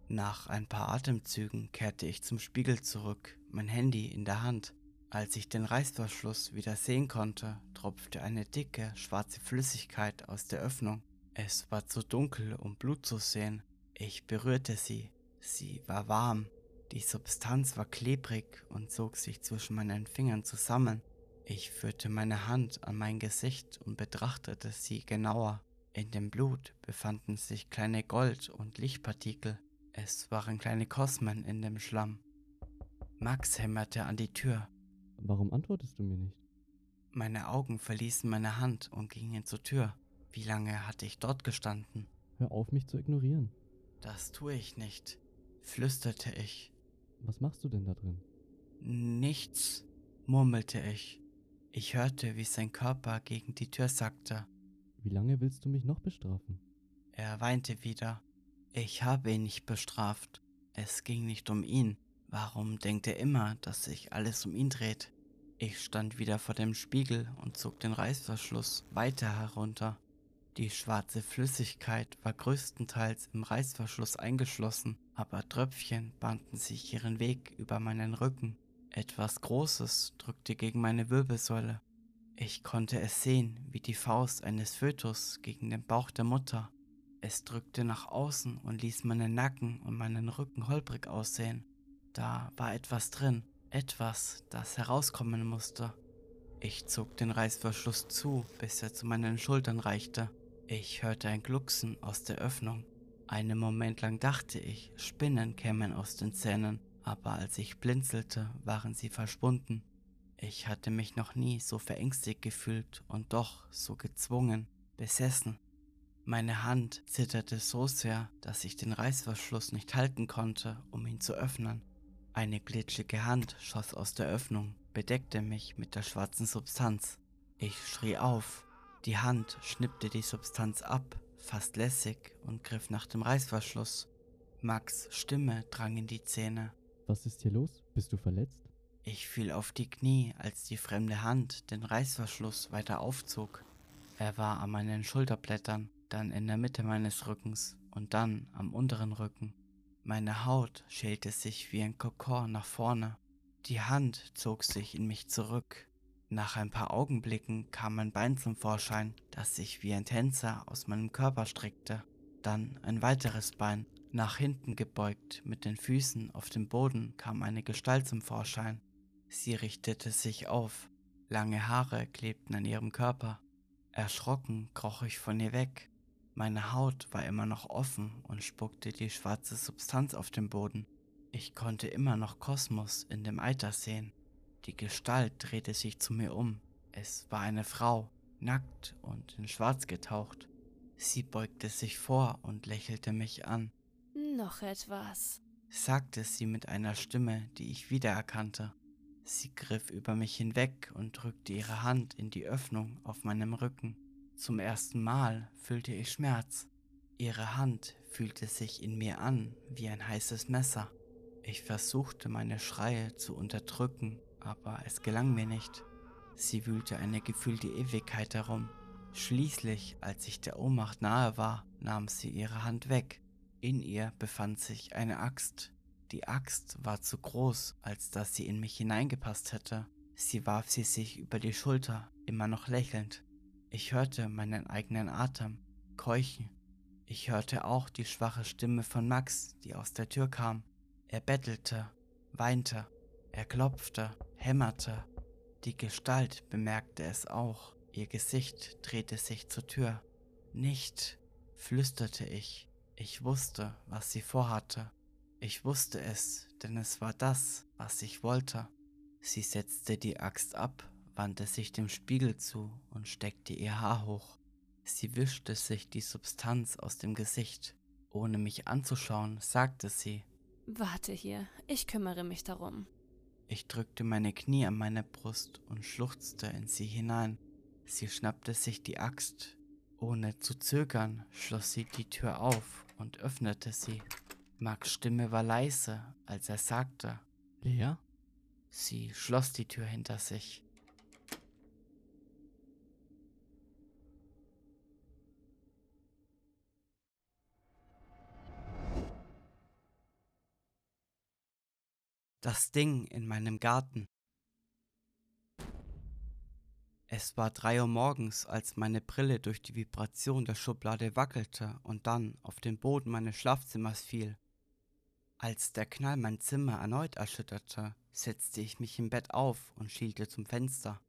Nach ein paar Atemzügen kehrte ich zum Spiegel zurück, mein Handy in der Hand. Als ich den Reißverschluss wieder sehen konnte, tropfte eine dicke, schwarze Flüssigkeit aus der Öffnung. Es war zu dunkel, um Blut zu sehen. Ich berührte sie. Sie war warm. Die Substanz war klebrig und zog sich zwischen meinen Fingern zusammen. Ich führte meine Hand an mein Gesicht und betrachtete sie genauer. In dem Blut befanden sich kleine Gold- und Lichtpartikel. Es waren kleine Kosmen in dem Schlamm. Max hämmerte an die Tür. Warum antwortest du mir nicht? Meine Augen verließen meine Hand und gingen zur Tür. Wie lange hatte ich dort gestanden? Hör auf, mich zu ignorieren. Das tue ich nicht, flüsterte ich. Was machst du denn da drin? Nichts, murmelte ich. Ich hörte, wie sein Körper gegen die Tür sackte. Wie lange willst du mich noch bestrafen? Er weinte wieder. Ich habe ihn nicht bestraft. Es ging nicht um ihn. Warum denkt er immer, dass sich alles um ihn dreht? Ich stand wieder vor dem Spiegel und zog den Reißverschluss weiter herunter. Die schwarze Flüssigkeit war größtenteils im Reißverschluss eingeschlossen, aber Tröpfchen banden sich ihren Weg über meinen Rücken. Etwas Großes drückte gegen meine Wirbelsäule. Ich konnte es sehen, wie die Faust eines Fötus gegen den Bauch der Mutter. Es drückte nach außen und ließ meinen Nacken und meinen Rücken holprig aussehen. Da war etwas drin, etwas, das herauskommen musste. Ich zog den Reißverschluss zu, bis er zu meinen Schultern reichte. Ich hörte ein Glucksen aus der Öffnung. Einen Moment lang dachte ich, Spinnen kämen aus den Zähnen, aber als ich blinzelte, waren sie verschwunden. Ich hatte mich noch nie so verängstigt gefühlt und doch so gezwungen, besessen. Meine Hand zitterte so sehr, dass ich den Reißverschluss nicht halten konnte, um ihn zu öffnen. Eine glitschige Hand schoss aus der Öffnung, bedeckte mich mit der schwarzen Substanz. Ich schrie auf. Die Hand schnippte die Substanz ab, fast lässig, und griff nach dem Reißverschluss. Max' Stimme drang in die Zähne. Was ist hier los? Bist du verletzt? Ich fiel auf die Knie, als die fremde Hand den Reißverschluss weiter aufzog. Er war an meinen Schulterblättern, dann in der Mitte meines Rückens und dann am unteren Rücken. Meine Haut schälte sich wie ein Kokon nach vorne. Die Hand zog sich in mich zurück. Nach ein paar Augenblicken kam mein Bein zum Vorschein, das sich wie ein Tänzer aus meinem Körper streckte. Dann ein weiteres Bein, nach hinten gebeugt, mit den Füßen auf dem Boden kam eine Gestalt zum Vorschein. Sie richtete sich auf. Lange Haare klebten an ihrem Körper. Erschrocken kroch ich von ihr weg. Meine Haut war immer noch offen und spuckte die schwarze Substanz auf den Boden. Ich konnte immer noch Kosmos in dem Eiter sehen. Die Gestalt drehte sich zu mir um. Es war eine Frau, nackt und in Schwarz getaucht. Sie beugte sich vor und lächelte mich an. Noch etwas, sagte sie mit einer Stimme, die ich wiedererkannte. Sie griff über mich hinweg und drückte ihre Hand in die Öffnung auf meinem Rücken. Zum ersten Mal fühlte ich Schmerz. Ihre Hand fühlte sich in mir an wie ein heißes Messer. Ich versuchte meine Schreie zu unterdrücken, aber es gelang mir nicht. Sie wühlte eine gefühlte Ewigkeit herum. Schließlich, als ich der Ohnmacht nahe war, nahm sie ihre Hand weg. In ihr befand sich eine Axt, die Axt war zu groß, als dass sie in mich hineingepasst hätte. Sie warf sie sich über die Schulter, immer noch lächelnd. Ich hörte meinen eigenen Atem, keuchen. Ich hörte auch die schwache Stimme von Max, die aus der Tür kam. Er bettelte, weinte, er klopfte, hämmerte. Die Gestalt bemerkte es auch. Ihr Gesicht drehte sich zur Tür. Nicht, flüsterte ich. Ich wusste, was sie vorhatte. Ich wusste es, denn es war das, was ich wollte. Sie setzte die Axt ab, wandte sich dem Spiegel zu und steckte ihr Haar hoch. Sie wischte sich die Substanz aus dem Gesicht. Ohne mich anzuschauen, sagte sie, Warte hier, ich kümmere mich darum. Ich drückte meine Knie an meine Brust und schluchzte in sie hinein. Sie schnappte sich die Axt. Ohne zu zögern schloss sie die Tür auf und öffnete sie. Max Stimme war leise, als er sagte, Lea? sie schloss die Tür hinter sich. Das Ding in meinem Garten. Es war drei Uhr morgens, als meine Brille durch die Vibration der Schublade wackelte und dann auf den Boden meines Schlafzimmers fiel. Als der Knall mein Zimmer erneut erschütterte, setzte ich mich im Bett auf und schielte zum Fenster.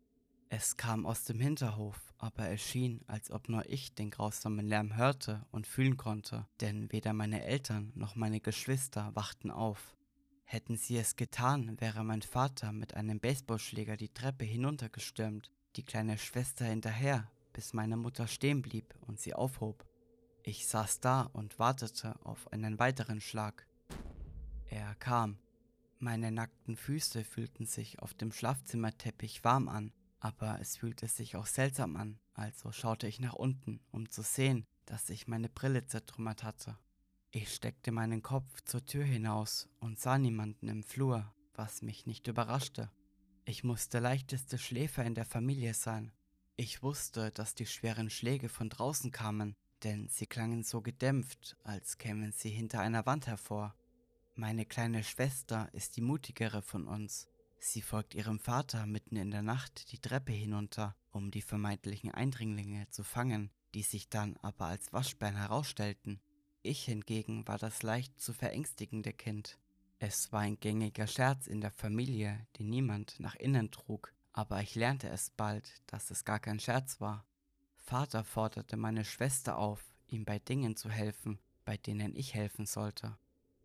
Es kam aus dem Hinterhof, aber es schien, als ob nur ich den grausamen Lärm hörte und fühlen konnte, denn weder meine Eltern noch meine Geschwister wachten auf. Hätten sie es getan, wäre mein Vater mit einem Baseballschläger die Treppe hinuntergestürmt, die kleine Schwester hinterher, bis meine Mutter stehen blieb und sie aufhob. Ich saß da und wartete auf einen weiteren Schlag. Er kam. Meine nackten Füße fühlten sich auf dem Schlafzimmerteppich warm an, aber es fühlte sich auch seltsam an, also schaute ich nach unten, um zu sehen, dass ich meine Brille zertrümmert hatte. Ich steckte meinen Kopf zur Tür hinaus und sah niemanden im Flur, was mich nicht überraschte. Ich musste leichteste Schläfer in der Familie sein. Ich wusste, dass die schweren Schläge von draußen kamen, denn sie klangen so gedämpft, als kämen sie hinter einer Wand hervor. Meine kleine Schwester ist die mutigere von uns. Sie folgt ihrem Vater mitten in der Nacht die Treppe hinunter, um die vermeintlichen Eindringlinge zu fangen, die sich dann aber als Waschbären herausstellten. Ich hingegen war das leicht zu verängstigende Kind. Es war ein gängiger Scherz in der Familie, den niemand nach innen trug, aber ich lernte es bald, dass es gar kein Scherz war. Vater forderte meine Schwester auf, ihm bei Dingen zu helfen, bei denen ich helfen sollte.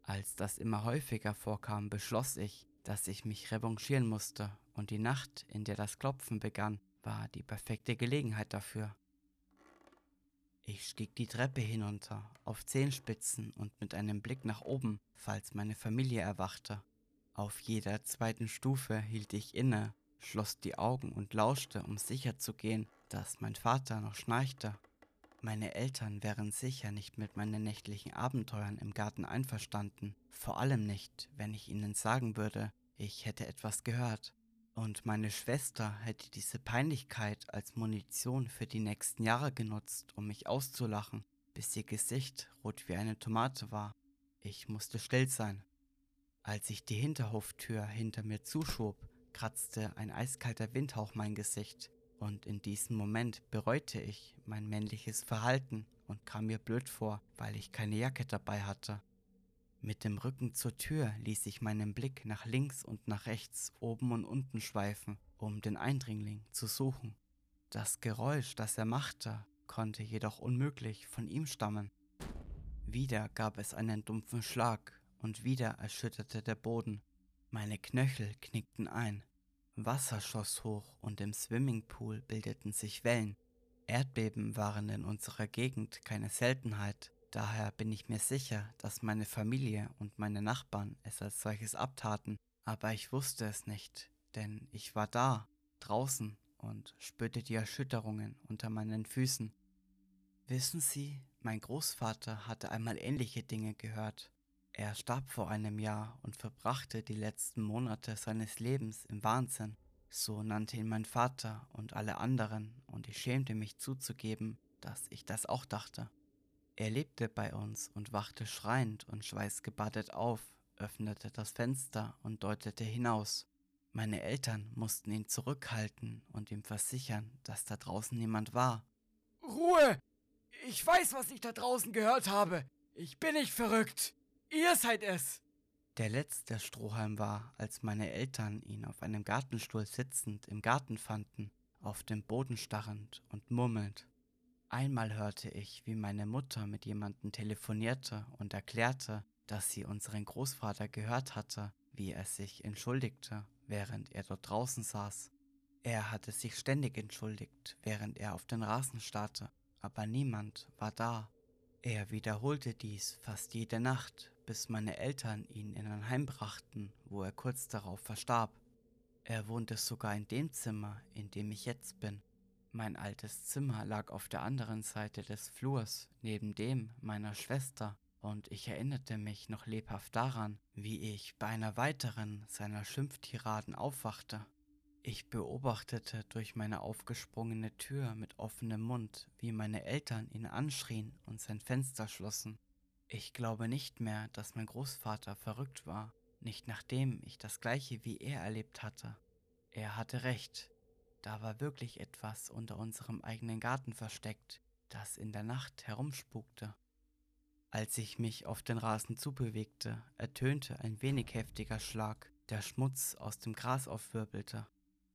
Als das immer häufiger vorkam, beschloss ich, dass ich mich revanchieren musste, und die Nacht, in der das Klopfen begann, war die perfekte Gelegenheit dafür. Ich stieg die Treppe hinunter, auf Zehenspitzen und mit einem Blick nach oben, falls meine Familie erwachte. Auf jeder zweiten Stufe hielt ich inne, schloss die Augen und lauschte, um sicher zu gehen, dass mein Vater noch schnarchte. Meine Eltern wären sicher nicht mit meinen nächtlichen Abenteuern im Garten einverstanden, vor allem nicht, wenn ich ihnen sagen würde, ich hätte etwas gehört. Und meine Schwester hätte diese Peinlichkeit als Munition für die nächsten Jahre genutzt, um mich auszulachen, bis ihr Gesicht rot wie eine Tomate war. Ich musste still sein. Als ich die Hinterhoftür hinter mir zuschob, kratzte ein eiskalter Windhauch mein Gesicht, und in diesem Moment bereute ich mein männliches Verhalten und kam mir blöd vor, weil ich keine Jacke dabei hatte. Mit dem Rücken zur Tür ließ ich meinen Blick nach links und nach rechts, oben und unten schweifen, um den Eindringling zu suchen. Das Geräusch, das er machte, konnte jedoch unmöglich von ihm stammen. Wieder gab es einen dumpfen Schlag und wieder erschütterte der Boden. Meine Knöchel knickten ein. Wasser schoss hoch und im Swimmingpool bildeten sich Wellen. Erdbeben waren in unserer Gegend keine Seltenheit, Daher bin ich mir sicher, dass meine Familie und meine Nachbarn es als solches abtaten, aber ich wusste es nicht, denn ich war da, draußen und spürte die Erschütterungen unter meinen Füßen. Wissen Sie, mein Großvater hatte einmal ähnliche Dinge gehört. Er starb vor einem Jahr und verbrachte die letzten Monate seines Lebens im Wahnsinn. So nannte ihn mein Vater und alle anderen, und ich schämte mich zuzugeben, dass ich das auch dachte. Er lebte bei uns und wachte schreiend und schweißgebadet auf, öffnete das Fenster und deutete hinaus. Meine Eltern mussten ihn zurückhalten und ihm versichern, dass da draußen niemand war. Ruhe! Ich weiß, was ich da draußen gehört habe. Ich bin nicht verrückt. Ihr seid es. Der letzte Strohhalm war, als meine Eltern ihn auf einem Gartenstuhl sitzend im Garten fanden, auf dem Boden starrend und murmelnd. Einmal hörte ich, wie meine Mutter mit jemandem telefonierte und erklärte, dass sie unseren Großvater gehört hatte, wie er sich entschuldigte, während er dort draußen saß. Er hatte sich ständig entschuldigt, während er auf den Rasen starrte, aber niemand war da. Er wiederholte dies fast jede Nacht, bis meine Eltern ihn in ein Heim brachten, wo er kurz darauf verstarb. Er wohnte sogar in dem Zimmer, in dem ich jetzt bin. Mein altes Zimmer lag auf der anderen Seite des Flurs, neben dem meiner Schwester, und ich erinnerte mich noch lebhaft daran, wie ich bei einer weiteren seiner Schimpftiraden aufwachte. Ich beobachtete durch meine aufgesprungene Tür mit offenem Mund, wie meine Eltern ihn anschrien und sein Fenster schlossen. Ich glaube nicht mehr, dass mein Großvater verrückt war, nicht nachdem ich das gleiche wie er erlebt hatte. Er hatte recht, da war wirklich etwas unter unserem eigenen Garten versteckt, das in der Nacht herumspukte. Als ich mich auf den Rasen zubewegte, ertönte ein wenig heftiger Schlag, der Schmutz aus dem Gras aufwirbelte.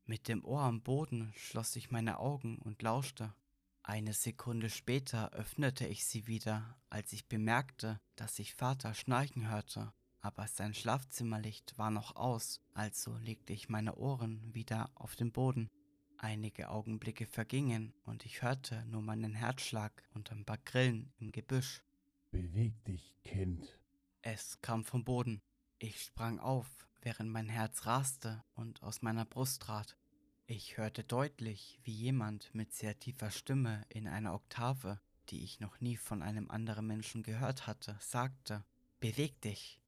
Mit dem Ohr am Boden schloss ich meine Augen und lauschte. Eine Sekunde später öffnete ich sie wieder, als ich bemerkte, dass ich Vater schnarchen hörte, aber sein Schlafzimmerlicht war noch aus, also legte ich meine Ohren wieder auf den Boden. Einige Augenblicke vergingen und ich hörte nur meinen Herzschlag und ein paar Grillen im Gebüsch. Beweg dich, Kind. Es kam vom Boden. Ich sprang auf, während mein Herz raste und aus meiner Brust trat. Ich hörte deutlich, wie jemand mit sehr tiefer Stimme in einer Oktave, die ich noch nie von einem anderen Menschen gehört hatte, sagte, Beweg dich.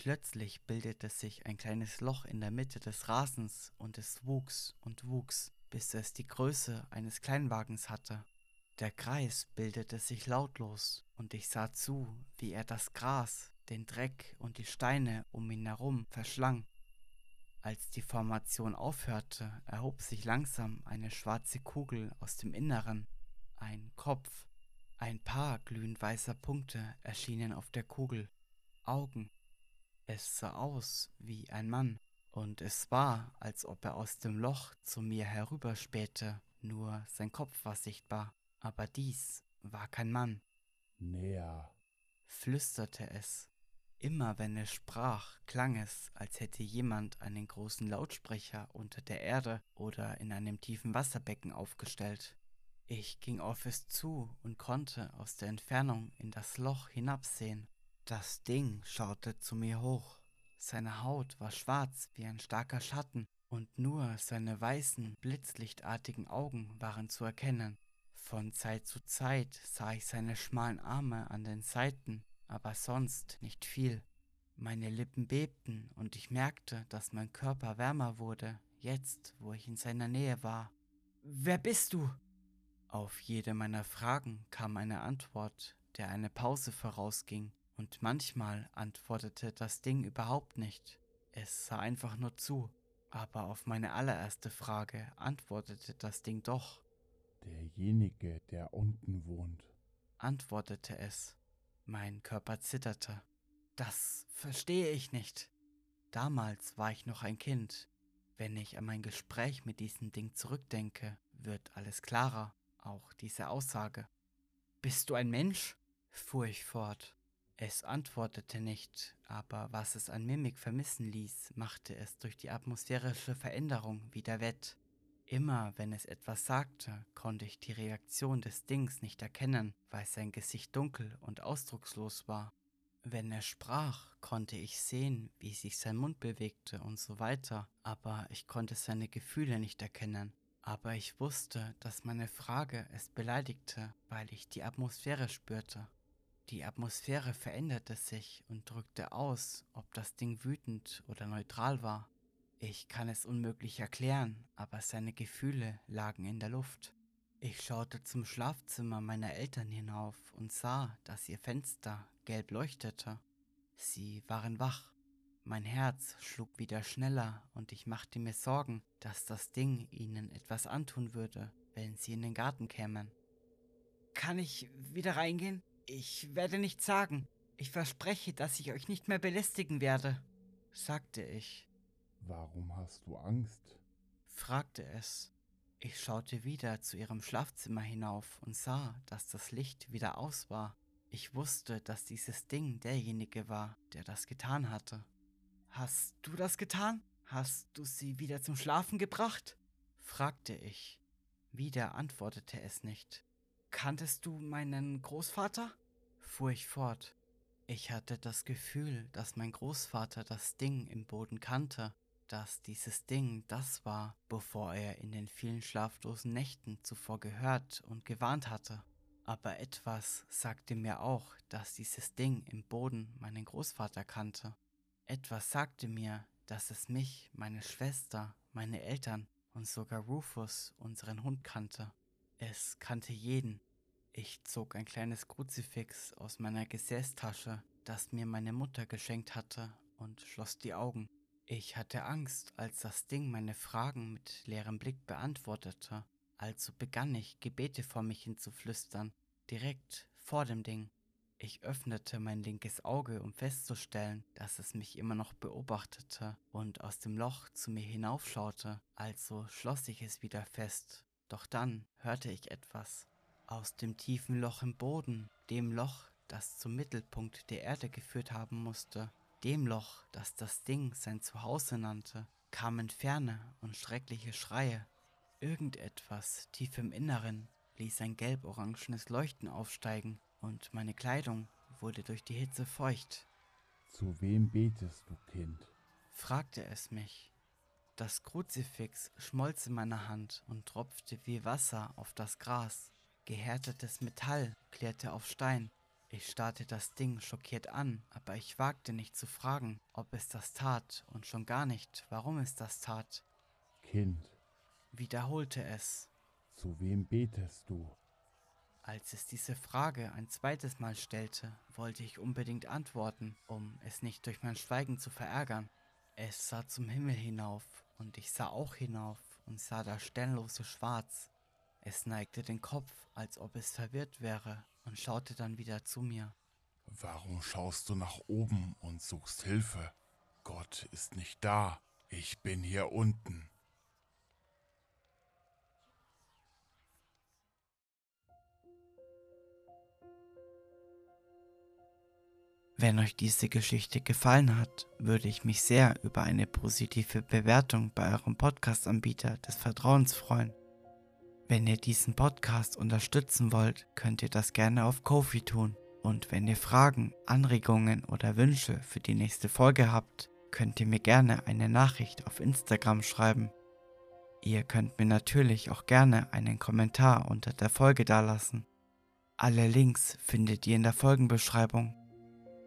Plötzlich bildete sich ein kleines Loch in der Mitte des Rasens und es wuchs und wuchs, bis es die Größe eines Kleinwagens hatte. Der Kreis bildete sich lautlos und ich sah zu, wie er das Gras, den Dreck und die Steine um ihn herum verschlang. Als die Formation aufhörte, erhob sich langsam eine schwarze Kugel aus dem Inneren, ein Kopf. Ein paar glühend weißer Punkte erschienen auf der Kugel, Augen. Es sah aus wie ein Mann, und es war, als ob er aus dem Loch zu mir herüberspähte, nur sein Kopf war sichtbar. Aber dies war kein Mann. Näher, flüsterte es. Immer wenn es sprach, klang es, als hätte jemand einen großen Lautsprecher unter der Erde oder in einem tiefen Wasserbecken aufgestellt. Ich ging auf es zu und konnte aus der Entfernung in das Loch hinabsehen. Das Ding schaute zu mir hoch. Seine Haut war schwarz wie ein starker Schatten, und nur seine weißen, blitzlichtartigen Augen waren zu erkennen. Von Zeit zu Zeit sah ich seine schmalen Arme an den Seiten, aber sonst nicht viel. Meine Lippen bebten und ich merkte, dass mein Körper wärmer wurde, jetzt, wo ich in seiner Nähe war. Wer bist du? Auf jede meiner Fragen kam eine Antwort, der eine Pause vorausging. Und manchmal antwortete das Ding überhaupt nicht. Es sah einfach nur zu. Aber auf meine allererste Frage antwortete das Ding doch. derjenige, der unten wohnt. Antwortete es. Mein Körper zitterte. Das verstehe ich nicht. Damals war ich noch ein Kind. Wenn ich an mein Gespräch mit diesem Ding zurückdenke, wird alles klarer, auch diese Aussage. Bist du ein Mensch? fuhr ich fort. Es antwortete nicht, aber was es an Mimik vermissen ließ, machte es durch die atmosphärische Veränderung wieder wett. Immer wenn es etwas sagte, konnte ich die Reaktion des Dings nicht erkennen, weil sein Gesicht dunkel und ausdruckslos war. Wenn er sprach, konnte ich sehen, wie sich sein Mund bewegte und so weiter, aber ich konnte seine Gefühle nicht erkennen. Aber ich wusste, dass meine Frage es beleidigte, weil ich die Atmosphäre spürte. Die Atmosphäre veränderte sich und drückte aus, ob das Ding wütend oder neutral war. Ich kann es unmöglich erklären, aber seine Gefühle lagen in der Luft. Ich schaute zum Schlafzimmer meiner Eltern hinauf und sah, dass ihr Fenster gelb leuchtete. Sie waren wach. Mein Herz schlug wieder schneller und ich machte mir Sorgen, dass das Ding ihnen etwas antun würde, wenn sie in den Garten kämen. Kann ich wieder reingehen? Ich werde nichts sagen. Ich verspreche, dass ich euch nicht mehr belästigen werde, sagte ich. Warum hast du Angst? fragte es. Ich schaute wieder zu ihrem Schlafzimmer hinauf und sah, dass das Licht wieder aus war. Ich wusste, dass dieses Ding derjenige war, der das getan hatte. Hast du das getan? Hast du sie wieder zum Schlafen gebracht? fragte ich. Wieder antwortete es nicht. Kanntest du meinen Großvater? fuhr ich fort. Ich hatte das Gefühl, dass mein Großvater das Ding im Boden kannte. dass dieses Ding das war, bevor er in den vielen schlaflosen Nächten zuvor gehört und gewarnt hatte. Aber etwas sagte mir auch, dass dieses Ding im Boden meinen Großvater kannte. Etwas sagte mir, dass es mich, meine Schwester, meine Eltern und sogar Rufus, unseren Hund, kannte. Es kannte jeden. Ich zog ein kleines Kruzifix aus meiner Gesäßtasche, das mir meine Mutter geschenkt hatte, und schloss die Augen. Ich hatte Angst, als das Ding meine Fragen mit leerem Blick beantwortete, also begann ich, Gebete vor mich hinzuflüstern, direkt vor dem Ding. Ich öffnete mein linkes Auge, um festzustellen, dass es mich immer noch beobachtete und aus dem Loch zu mir hinaufschaute, also schloss ich es wieder fest. Doch dann hörte ich etwas. Aus dem tiefen Loch im Boden, dem Loch, das zum Mittelpunkt der Erde geführt haben musste, dem Loch, das das Ding sein Zuhause nannte, kamen ferne und schreckliche Schreie. Irgendetwas tief im Inneren ließ ein gelb-orangenes Leuchten aufsteigen und meine Kleidung wurde durch die Hitze feucht. Zu wem betest du, Kind? fragte es mich. Das Kruzifix schmolz in meiner Hand und tropfte wie Wasser auf das Gras. Gehärtetes Metall klärte auf Stein. Ich starrte das Ding schockiert an, aber ich wagte nicht zu fragen, ob es das tat und schon gar nicht, warum es das tat. Kind, wiederholte es. Zu wem betest du? Als es diese Frage ein zweites Mal stellte, wollte ich unbedingt antworten, um es nicht durch mein Schweigen zu verärgern. Es sah zum Himmel hinauf, und ich sah auch hinauf und sah das sternlose Schwarz. Es neigte den Kopf, als ob es verwirrt wäre, und schaute dann wieder zu mir. Warum schaust du nach oben und suchst Hilfe? Gott ist nicht da. Ich bin hier unten. Wenn euch diese Geschichte gefallen hat, würde ich mich sehr über eine positive Bewertung bei eurem Podcast-Anbieter des Vertrauens freuen. Wenn ihr diesen Podcast unterstützen wollt, könnt ihr das gerne auf Kofi tun. Und wenn ihr Fragen, Anregungen oder Wünsche für die nächste Folge habt, könnt ihr mir gerne eine Nachricht auf Instagram schreiben. Ihr könnt mir natürlich auch gerne einen Kommentar unter der Folge dalassen. Alle Links findet ihr in der Folgenbeschreibung.